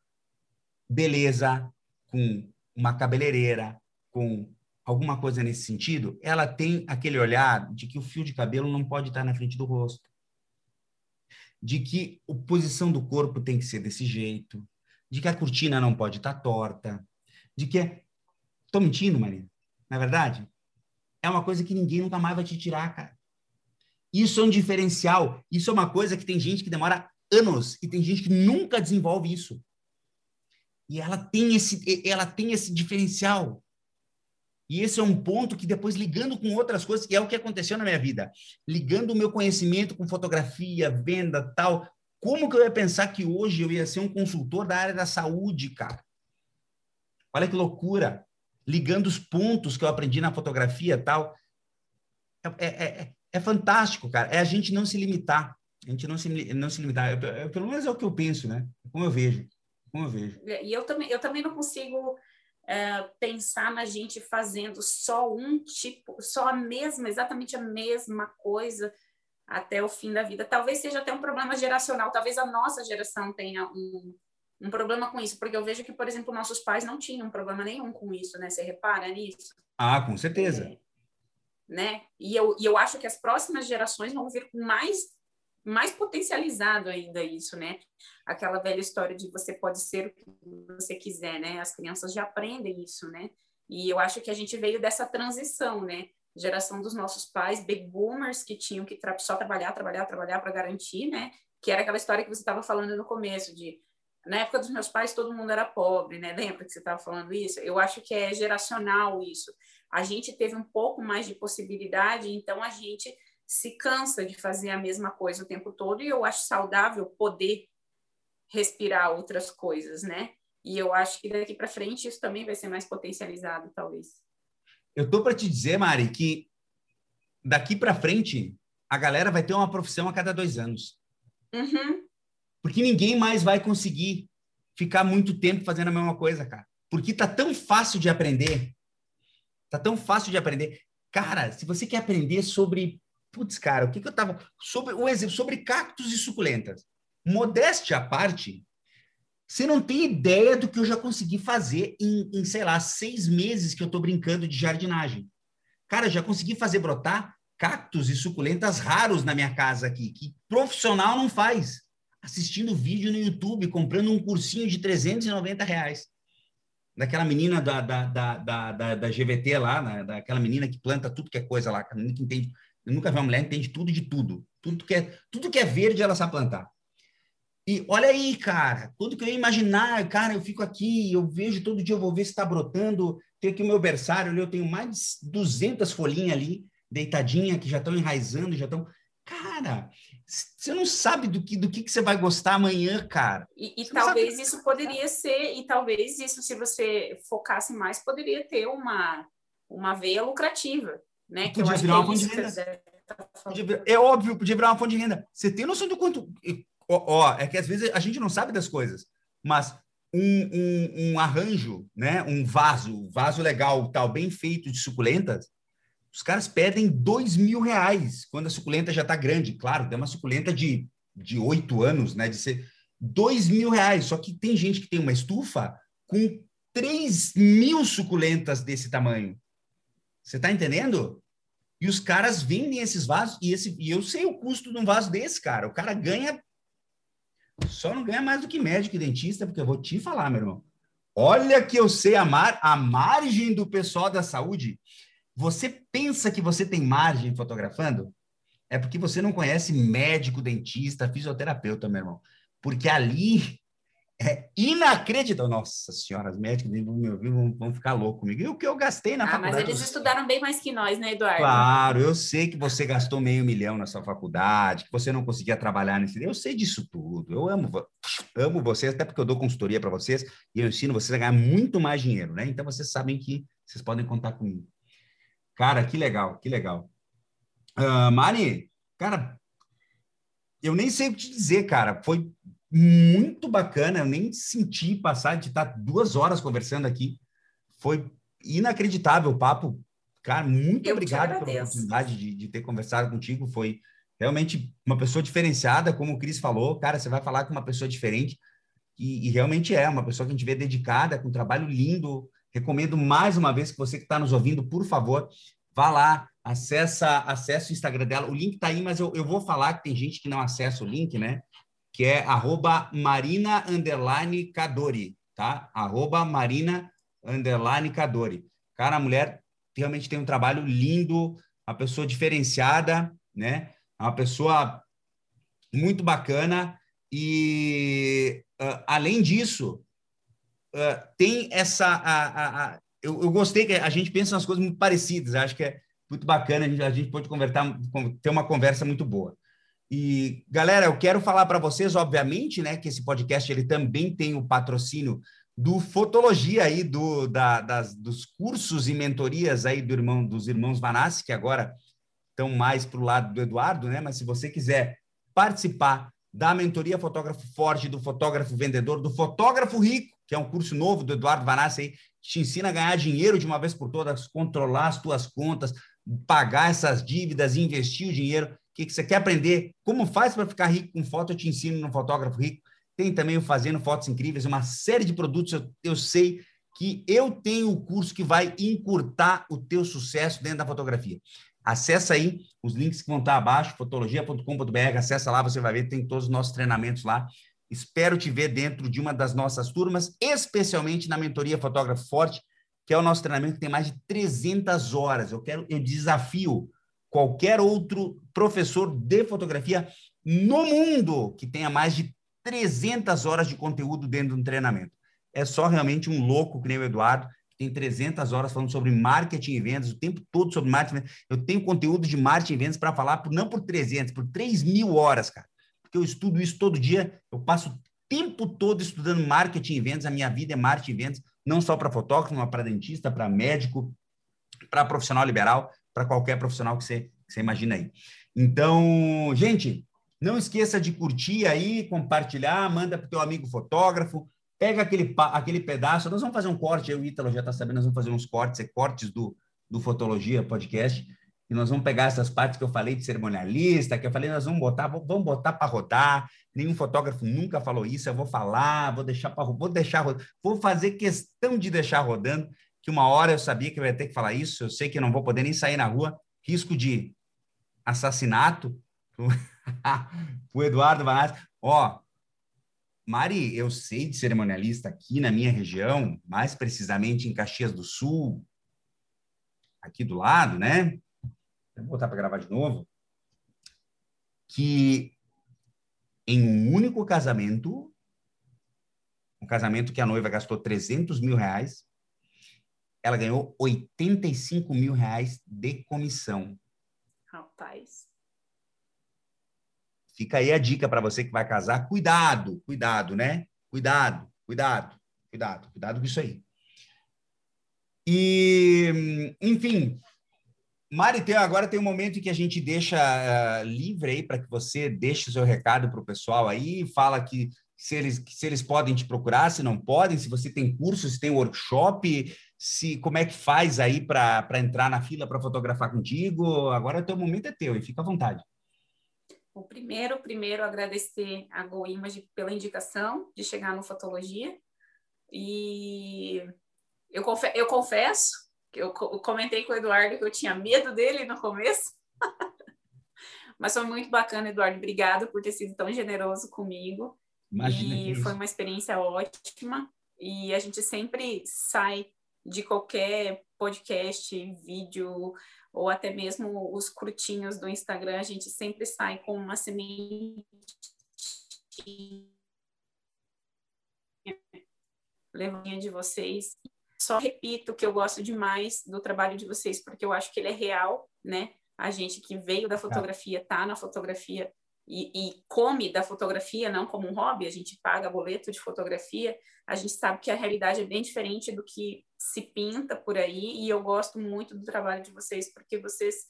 beleza, com uma cabeleireira, com alguma coisa nesse sentido, ela tem aquele olhar de que o fio de cabelo não pode estar na frente do rosto, de que a posição do corpo tem que ser desse jeito, de que a cortina não pode estar torta, de que Estou mentindo, Marina? Não é verdade? É uma coisa que ninguém nunca mais vai te tirar, cara. Isso é um diferencial. Isso é uma coisa que tem gente que demora anos e tem gente que nunca desenvolve isso. E ela tem esse, ela tem esse diferencial. E esse é um ponto que depois, ligando com outras coisas, que é o que aconteceu na minha vida, ligando o meu conhecimento com fotografia, venda, tal, como que eu ia pensar que hoje eu ia ser um consultor da área da saúde, cara? Olha que loucura! Ligando os pontos que eu aprendi na fotografia, tal. É, é, é, é fantástico, cara. É a gente não se limitar. A gente não se, não se limitar. Eu, eu, pelo menos é o que eu penso, né? Como eu vejo. Vejo. E eu também, eu também não consigo é, pensar na gente fazendo só um tipo, só a mesma, exatamente a mesma coisa até o fim da vida. Talvez seja até um problema geracional, talvez a nossa geração tenha um, um problema com isso, porque eu vejo que, por exemplo, nossos pais não tinham problema nenhum com isso, né? Você repara nisso? Ah, com certeza. É, né? E eu, e eu acho que as próximas gerações vão vir com mais mais potencializado ainda isso, né? Aquela velha história de você pode ser o que você quiser, né? As crianças já aprendem isso, né? E eu acho que a gente veio dessa transição, né? Geração dos nossos pais, big boomers, que tinham que tra só trabalhar, trabalhar, trabalhar para garantir, né? Que era aquela história que você estava falando no começo, de na época dos meus pais todo mundo era pobre, né? Lembra que você estava falando isso? Eu acho que é geracional isso. A gente teve um pouco mais de possibilidade, então a gente se cansa de fazer a mesma coisa o tempo todo e eu acho saudável poder respirar outras coisas, né? E eu acho que daqui para frente isso também vai ser mais potencializado, talvez. Eu tô para te dizer, Mari, que daqui para frente a galera vai ter uma profissão a cada dois anos. Uhum. Porque ninguém mais vai conseguir ficar muito tempo fazendo a mesma coisa, cara. Porque tá tão fácil de aprender. Tá tão fácil de aprender. Cara, se você quer aprender sobre Putz, cara, o que, que eu tava. Sobre o exemplo, sobre cactos e suculentas. Modéstia à parte, você não tem ideia do que eu já consegui fazer em, em sei lá, seis meses que eu estou brincando de jardinagem. Cara, já consegui fazer brotar cactos e suculentas raros na minha casa aqui, que profissional não faz. Assistindo vídeo no YouTube, comprando um cursinho de 390 reais. Daquela menina da, da, da, da, da GVT lá, né? daquela menina que planta tudo que é coisa lá, que entende eu nunca vi uma mulher que entende tudo de tudo. Tudo que é, tudo que é verde, ela sabe plantar. E olha aí, cara, tudo que eu ia imaginar, cara, eu fico aqui, eu vejo todo dia, eu vou ver se está brotando. Tem aqui o meu berçário ali, eu tenho mais de 200 folhinhas ali, deitadinha, que já estão enraizando, já estão. Cara, você não sabe do que, do que, que você vai gostar amanhã, cara. E, e talvez isso poderia ser, e talvez isso, se você focasse mais, poderia ter uma, uma veia lucrativa, né? Que podia virar é uma fonte de renda. Tá é óbvio, podia virar uma fonte de renda. Você tem noção do quanto ó, ó, é que às vezes a gente não sabe das coisas, mas um, um, um arranjo, né, um vaso, vaso legal, tal, bem feito de suculentas, os caras pedem dois mil reais quando a suculenta já está grande. Claro, tem uma suculenta de de oito anos, né, de ser dois mil reais. Só que tem gente que tem uma estufa com três mil suculentas desse tamanho. Você está entendendo? E os caras vendem esses vasos e esse e eu sei o custo de um vaso desse, cara. O cara ganha só não ganha mais do que médico e dentista, porque eu vou te falar, meu irmão. Olha que eu sei a, mar, a margem do pessoal da saúde. Você pensa que você tem margem fotografando? É porque você não conhece médico, dentista, fisioterapeuta, meu irmão. Porque ali é inacreditável. Nossa senhora, os médicos vão me ouvir, vão, ficar loucos comigo. E o que eu gastei na ah, faculdade? Mas eles estudaram bem mais que nós, né, Eduardo? Claro, eu sei que você gastou meio milhão na sua faculdade, que você não conseguia trabalhar nesse. Eu sei disso tudo. Eu amo, amo vocês, até porque eu dou consultoria para vocês e eu ensino vocês a ganhar muito mais dinheiro, né? Então vocês sabem que vocês podem contar comigo. Cara, que legal, que legal. Uh, Mari, cara, eu nem sei o que te dizer, cara. Foi muito bacana. Eu nem senti passar de estar duas horas conversando aqui. Foi inacreditável o papo. Cara, muito eu obrigado pela oportunidade de, de, ter conversado contigo. Foi realmente uma pessoa diferenciada, como o Cris falou. Cara, você vai falar com uma pessoa diferente. E, e, realmente é uma pessoa que a gente vê dedicada, com um trabalho lindo. Recomendo mais uma vez que você que está nos ouvindo, por favor, vá lá, acessa, acessa o Instagram dela. O link está aí, mas eu, eu vou falar que tem gente que não acessa o link, né? Que é arroba Marina Underline Cadori, tá? Arroba Marina Underline Cadori. Cara, a mulher realmente tem um trabalho lindo, uma pessoa diferenciada, né? Uma pessoa muito bacana e, uh, além disso, uh, tem essa... A, a, a, eu, eu, gostei que a gente pensa nas coisas muito parecidas, acho que é muito bacana, a gente, a gente pode conversar, ter uma conversa muito boa. E, galera, eu quero falar para vocês, obviamente, né, que esse podcast ele também tem o patrocínio do Fotologia aí, do, da, das, dos cursos e mentorias aí do irmão, dos irmãos Vanassi, que agora estão mais para o lado do Eduardo, né? Mas se você quiser participar da mentoria Fotógrafo Forte, do Fotógrafo Vendedor, do Fotógrafo Rico, que é um curso novo do Eduardo Vanassi aí, que te ensina a ganhar dinheiro de uma vez por todas, controlar as tuas contas, pagar essas dívidas, investir o dinheiro que, que você quer aprender como faz para ficar rico com foto, eu te ensino no Fotógrafo Rico. Tem também o Fazendo Fotos Incríveis, uma série de produtos. Eu, eu sei que eu tenho o curso que vai encurtar o teu sucesso dentro da fotografia. Acessa aí os links que vão estar abaixo, fotologia.com.br, acessa lá, você vai ver, tem todos os nossos treinamentos lá. Espero te ver dentro de uma das nossas turmas, especialmente na mentoria Fotógrafo Forte, que é o nosso treinamento que tem mais de 300 horas. Eu quero, eu desafio qualquer outro professor de fotografia no mundo que tenha mais de 300 horas de conteúdo dentro de um treinamento. É só realmente um louco que nem o Eduardo, que tem 300 horas falando sobre marketing e vendas, o tempo todo sobre marketing. Eu tenho conteúdo de marketing e vendas para falar, por, não por 300, por 3 mil horas, cara. Porque eu estudo isso todo dia, eu passo o tempo todo estudando marketing e vendas, a minha vida é marketing e vendas, não só para fotógrafo, mas para dentista, para médico, para profissional liberal para qualquer profissional que você, que você imagina aí. Então, gente, não esqueça de curtir aí, compartilhar, manda para o teu amigo fotógrafo, pega aquele, aquele pedaço. Nós vamos fazer um corte, eu e o Ítalo já está sabendo, nós vamos fazer uns cortes, é cortes do, do Fotologia Podcast, e nós vamos pegar essas partes que eu falei de cerimonialista, que eu falei, nós vamos botar, vamos botar para rodar. Nenhum fotógrafo nunca falou isso, eu vou falar, vou deixar para vou deixar, vou fazer questão de deixar rodando que uma hora eu sabia que eu ia ter que falar isso, eu sei que eu não vou poder nem sair na rua, risco de assassinato <laughs> o Eduardo Vanassi. Ó, Mari, eu sei de cerimonialista aqui na minha região, mais precisamente em Caxias do Sul, aqui do lado, né? Vou botar para gravar de novo. que em um único casamento, um casamento que a noiva gastou 300 mil reais, ela ganhou 85 mil reais de comissão. Rapaz. Fica aí a dica para você que vai casar. Cuidado, cuidado, né? Cuidado, cuidado, cuidado, cuidado com isso aí. E, enfim, Mari, tem, agora tem um momento que a gente deixa uh, livre aí para que você deixe o seu recado para o pessoal aí, fala que se eles, se eles podem te procurar, se não podem, se você tem curso, se tem workshop, se como é que faz aí para entrar na fila para fotografar contigo. Agora o teu momento é teu e fica à vontade. O primeiro, primeiro agradecer a Go Image pela indicação de chegar no Fotologia. E eu, confe eu confesso que eu, eu comentei com o Eduardo que eu tinha medo dele no começo. <laughs> Mas foi muito bacana, Eduardo. Obrigado por ter sido tão generoso comigo. Imagina e foi uma experiência ótima. E a gente sempre sai de qualquer podcast, vídeo, ou até mesmo os curtinhos do Instagram, a gente sempre sai com uma semente levinha de vocês. Só repito que eu gosto demais do trabalho de vocês, porque eu acho que ele é real, né? A gente que veio da fotografia, tá na fotografia, e, e, come da fotografia, não como um hobby, a gente paga boleto de fotografia, a gente sabe que a realidade é bem diferente do que se pinta por aí, e eu gosto muito do trabalho de vocês, porque vocês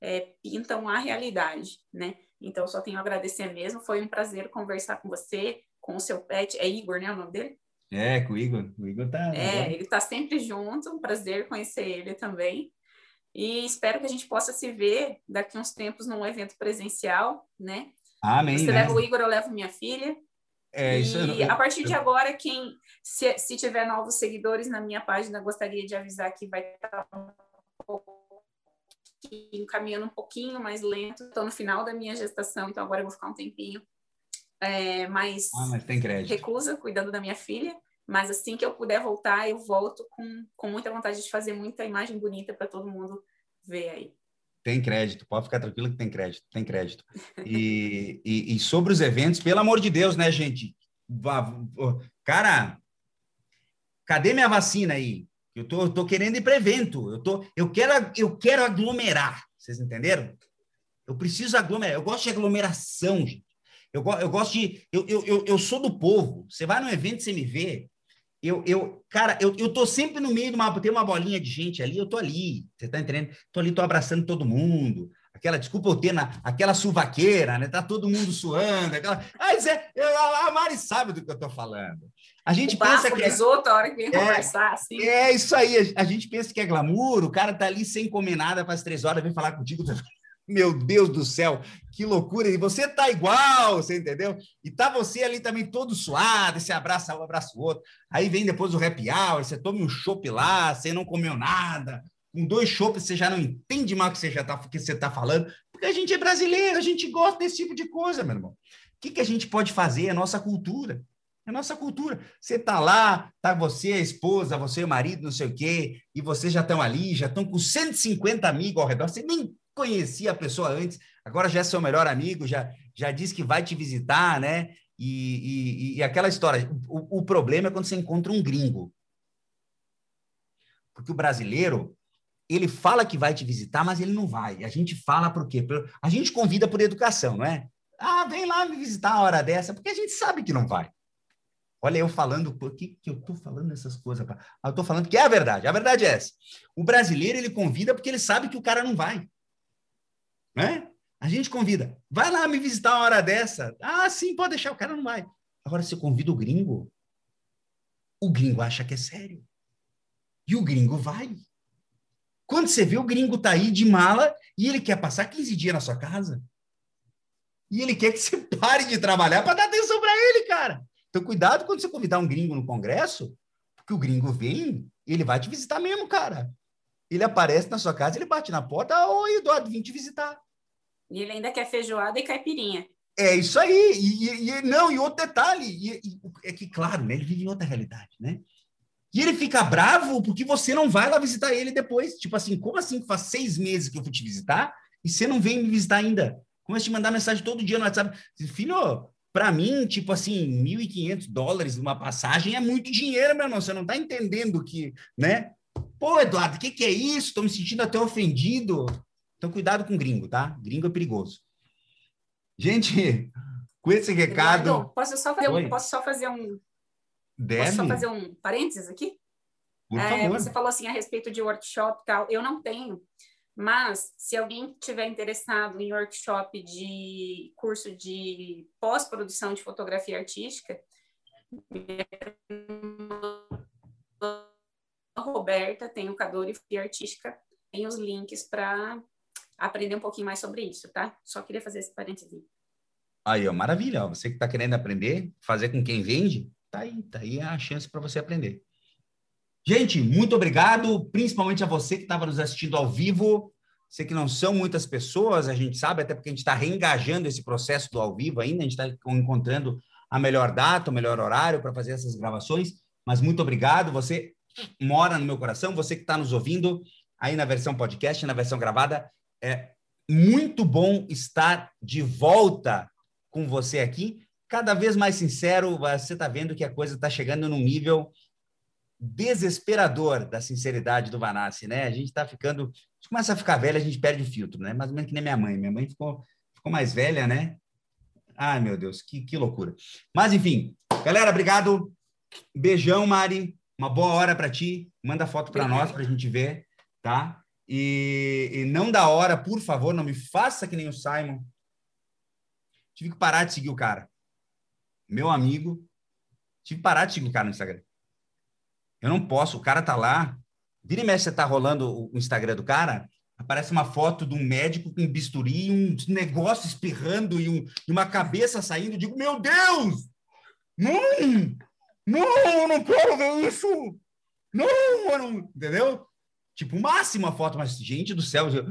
é, pintam a realidade, né? Então, só tenho a agradecer mesmo, foi um prazer conversar com você, com o seu pet, é Igor, né, o nome dele? É, com o Igor, o Igor tá... É, ele tá sempre junto, um prazer conhecer ele também, e espero que a gente possa se ver daqui uns tempos num evento presencial, né? Amém. Você né? leva o Igor, eu levo minha filha. É, e eu, a partir eu, de agora, quem se, se tiver novos seguidores na minha página, gostaria de avisar que vai estar um pouquinho, caminhando um pouquinho mais lento. Estou no final da minha gestação, então agora eu vou ficar um tempinho é, mais ah, mas tem crédito. recusa, cuidando da minha filha. Mas assim que eu puder voltar, eu volto com, com muita vontade de fazer muita imagem bonita para todo mundo ver aí. Tem crédito, pode ficar tranquilo que tem crédito, tem crédito. E, e, e, sobre os eventos, pelo amor de Deus, né, gente? Cara, cadê minha vacina aí? Eu tô, eu tô querendo ir para evento, eu, tô, eu, quero, eu quero aglomerar, vocês entenderam? Eu preciso aglomerar, eu gosto de aglomeração, gente. Eu, eu gosto de. Eu, eu, eu sou do povo. Você vai num evento, você me vê, eu, eu, cara, eu, eu tô sempre no meio de uma, tem uma bolinha de gente ali, eu tô ali, você tá entendendo? Tô ali, tô abraçando todo mundo, aquela, desculpa eu ter na, aquela suvaqueira, né? Tá todo mundo suando, aquela, Zé, eu, a Mari sabe do que eu tô falando. A gente o pensa que é, outro, hora que vem é, conversar, assim. É isso aí, a, a, gente pensa que é glamour, o cara tá ali sem comer nada, faz três horas, vem falar contigo, <laughs> meu Deus do céu, que loucura! E você tá igual, você entendeu? E tá você ali também todo suado, você abraça um, abraça o outro. Aí vem depois o happy hour, você toma um chopp lá, você não comeu nada. Com dois chopps você já não entende mais o que você já tá, que você tá falando, porque a gente é brasileiro, a gente gosta desse tipo de coisa, meu irmão. O que, que a gente pode fazer? É nossa cultura. É nossa cultura. Você tá lá, tá você, a esposa, você, o marido, não sei o quê, e vocês já estão ali, já estão com 150 amigos ao redor, você nem conhecia a pessoa antes, agora já é seu melhor amigo, já, já diz que vai te visitar, né? E, e, e aquela história. O, o problema é quando você encontra um gringo. Porque o brasileiro, ele fala que vai te visitar, mas ele não vai. A gente fala por quê? A gente convida por educação, não é? Ah, vem lá me visitar a hora dessa, porque a gente sabe que não vai. Olha, eu falando, por que, que eu estou falando essas coisas? Eu estou falando que é a verdade. A verdade é essa. O brasileiro, ele convida porque ele sabe que o cara não vai né? A gente convida, vai lá me visitar uma hora dessa. Ah, sim, pode deixar, o cara não vai. Agora, você convida o gringo, o gringo acha que é sério. E o gringo vai. Quando você vê o gringo tá aí de mala e ele quer passar 15 dias na sua casa. E ele quer que você <laughs> pare de trabalhar para dar atenção para ele, cara. Então, cuidado quando você convidar um gringo no congresso, porque o gringo vem, ele vai te visitar mesmo, cara. Ele aparece na sua casa, ele bate na porta, oi, Eduardo, vim te visitar. E ele ainda quer feijoada e caipirinha. É isso aí. E, e não, e outro detalhe, e, e, é que, claro, né, ele vive em outra realidade, né? E ele fica bravo porque você não vai lá visitar ele depois. Tipo assim, como assim? Faz seis meses que eu fui te visitar e você não vem me visitar ainda. Começa a te mandar mensagem todo dia no WhatsApp. Filho, para mim, tipo assim, 1.500 dólares uma passagem é muito dinheiro, meu irmão. Você não está entendendo que, né? Pô, Eduardo, o que, que é isso? Estou me sentindo até ofendido. Então, cuidado com gringo, tá? Gringo é perigoso. Gente, <laughs> com esse recado. Eduardo, posso só fazer um. Posso só fazer um. Deve? Posso só fazer um parênteses aqui? Por é, favor. Você falou assim a respeito de workshop e tal. Eu não tenho, mas se alguém tiver interessado em workshop de curso de pós-produção de fotografia artística, a Roberta tem o Cadore Artística, tem os links para aprender um pouquinho mais sobre isso, tá? Só queria fazer esse parênteses. Aí, ó, maravilha. Ó. Você que está querendo aprender, fazer com quem vende, tá aí, tá aí a chance para você aprender. Gente, muito obrigado, principalmente a você que estava nos assistindo ao vivo. Sei que não são muitas pessoas, a gente sabe, até porque a gente está reengajando esse processo do ao vivo ainda, a gente está encontrando a melhor data, o melhor horário para fazer essas gravações. Mas muito obrigado, você mora no meu coração, você que está nos ouvindo aí na versão podcast, na versão gravada. É muito bom estar de volta com você aqui. Cada vez mais sincero, você está vendo que a coisa está chegando num nível desesperador da sinceridade do Vanassi, né? A gente está ficando, a gente começa a ficar velho, a gente perde o filtro, né? Mais ou menos que nem minha mãe. Minha mãe ficou, ficou mais velha, né? Ai, meu Deus, que, que loucura. Mas, enfim, galera, obrigado. Beijão, Mari. Uma boa hora para ti. Manda foto para nós, para a gente ver, tá? E, e não da hora, por favor, não me faça que nem o Simon. Tive que parar de seguir o cara. Meu amigo. Tive que parar de seguir o cara no Instagram. Eu não posso, o cara tá lá. Vira e mexe, você tá rolando o Instagram do cara, aparece uma foto de um médico com um bisturi, um negócio espirrando e, um, e uma cabeça saindo. Eu digo, meu Deus! Não! Não, eu não quero ver isso! Não, não, entendeu? Tipo, máxima foto, mas gente do céu. Eu,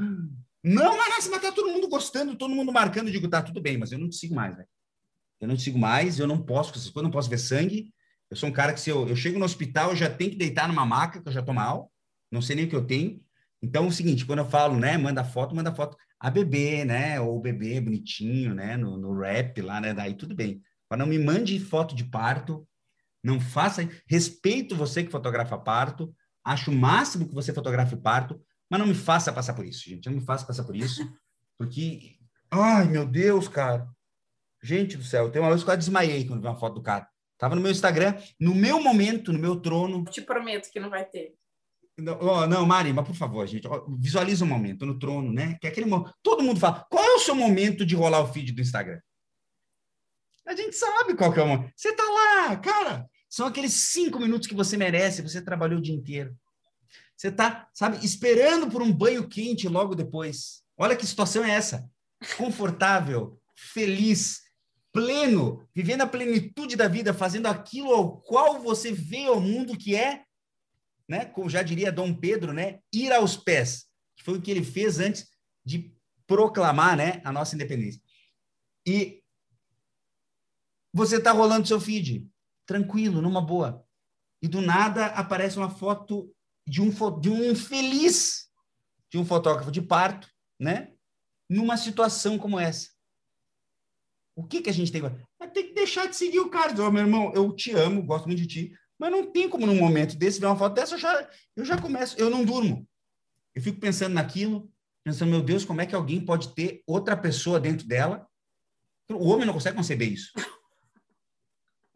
não, mas, mas tá todo mundo gostando, todo mundo marcando. Eu digo, tá, tudo bem, mas eu não te sigo mais, velho. Eu não te sigo mais, eu não posso, eu não posso ver sangue, eu sou um cara que se eu, eu chego no hospital, eu já tenho que deitar numa maca, que eu já tô mal, não sei nem o que eu tenho. Então, é o seguinte, quando eu falo, né, manda foto, manda foto a bebê, né, ou o bebê bonitinho, né, no, no rap lá, né, daí tudo bem. Mas não me mande foto de parto, não faça, respeito você que fotografa parto, acho o máximo que você fotografe parto, mas não me faça passar por isso, gente, não me faça passar por isso, <laughs> porque, ai, meu Deus, cara, gente do céu, tem uma vez que eu quase desmaiei quando vi uma foto do cara, Tava no meu Instagram, no meu momento, no meu trono. Eu te prometo que não vai ter. Não, oh, não, Mari, mas por favor, gente, visualiza o um momento no trono, né? Que é aquele momento. Todo mundo fala, qual é o seu momento de rolar o feed do Instagram? A gente sabe qual que é o momento. Você tá lá, cara. São aqueles cinco minutos que você merece, você trabalhou o dia inteiro. Você tá, sabe, esperando por um banho quente logo depois. Olha que situação é essa. Confortável, feliz, pleno, vivendo a plenitude da vida, fazendo aquilo ao qual você vê o mundo que é, né? Como já diria Dom Pedro, né? Ir aos pés, que foi o que ele fez antes de proclamar, né, a nossa independência. E você está rolando seu feed, tranquilo, numa boa. E do nada aparece uma foto de um, de um infeliz, de um fotógrafo de parto, né? Numa situação como essa. O que, que a gente tem que é ter que deixar de seguir o. Dizer, oh, meu irmão, eu te amo, gosto muito de ti, mas não tem como num momento desse ver uma foto dessa, eu já, eu já começo, eu não durmo. Eu fico pensando naquilo, pensando, meu Deus, como é que alguém pode ter outra pessoa dentro dela? O homem não consegue conceber isso.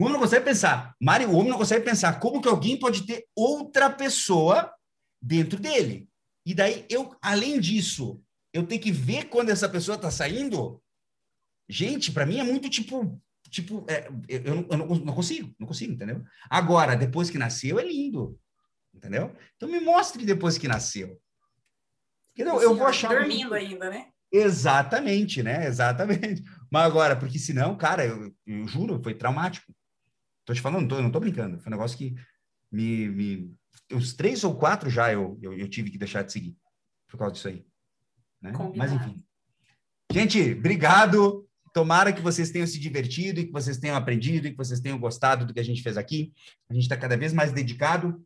O homem não consegue pensar. Mari, o homem não consegue pensar como que alguém pode ter outra pessoa dentro dele. E daí, eu, além disso, eu tenho que ver quando essa pessoa está saindo Gente, para mim é muito tipo, tipo, é, eu, não, eu não, consigo, não consigo, entendeu? Agora, depois que nasceu, é lindo, entendeu? Então me mostre depois que nasceu. Porque não, eu vou achar. Dormindo muito... ainda, né? Exatamente, né? Exatamente. Mas agora, porque senão, cara, eu, eu juro, foi traumático. Tô te falando, não tô, não tô brincando. Foi um negócio que me, me. Uns três ou quatro já eu, eu, eu tive que deixar de seguir por causa disso aí. Né? Mas enfim. Gente, obrigado. Tomara que vocês tenham se divertido e que vocês tenham aprendido e que vocês tenham gostado do que a gente fez aqui. A gente está cada vez mais dedicado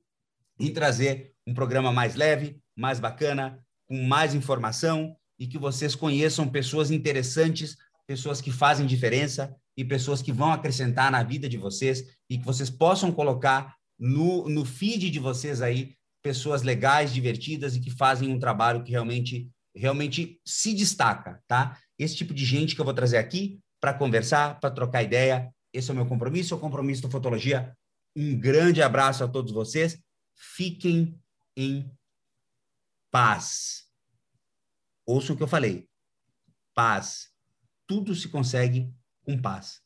em trazer um programa mais leve, mais bacana, com mais informação e e que vocês conheçam pessoas interessantes, pessoas que fazem diferença e pessoas que vão acrescentar na vida de vocês e que vocês possam colocar no, no feed de vocês aí pessoas legais, divertidas e que fazem um trabalho que realmente realmente se destaca, tá? Esse tipo de gente que eu vou trazer aqui para conversar, para trocar ideia, esse é o meu compromisso, é o compromisso da Fotologia. Um grande abraço a todos vocês. Fiquem em paz. Ouça o que eu falei. Paz. Tudo se consegue com paz.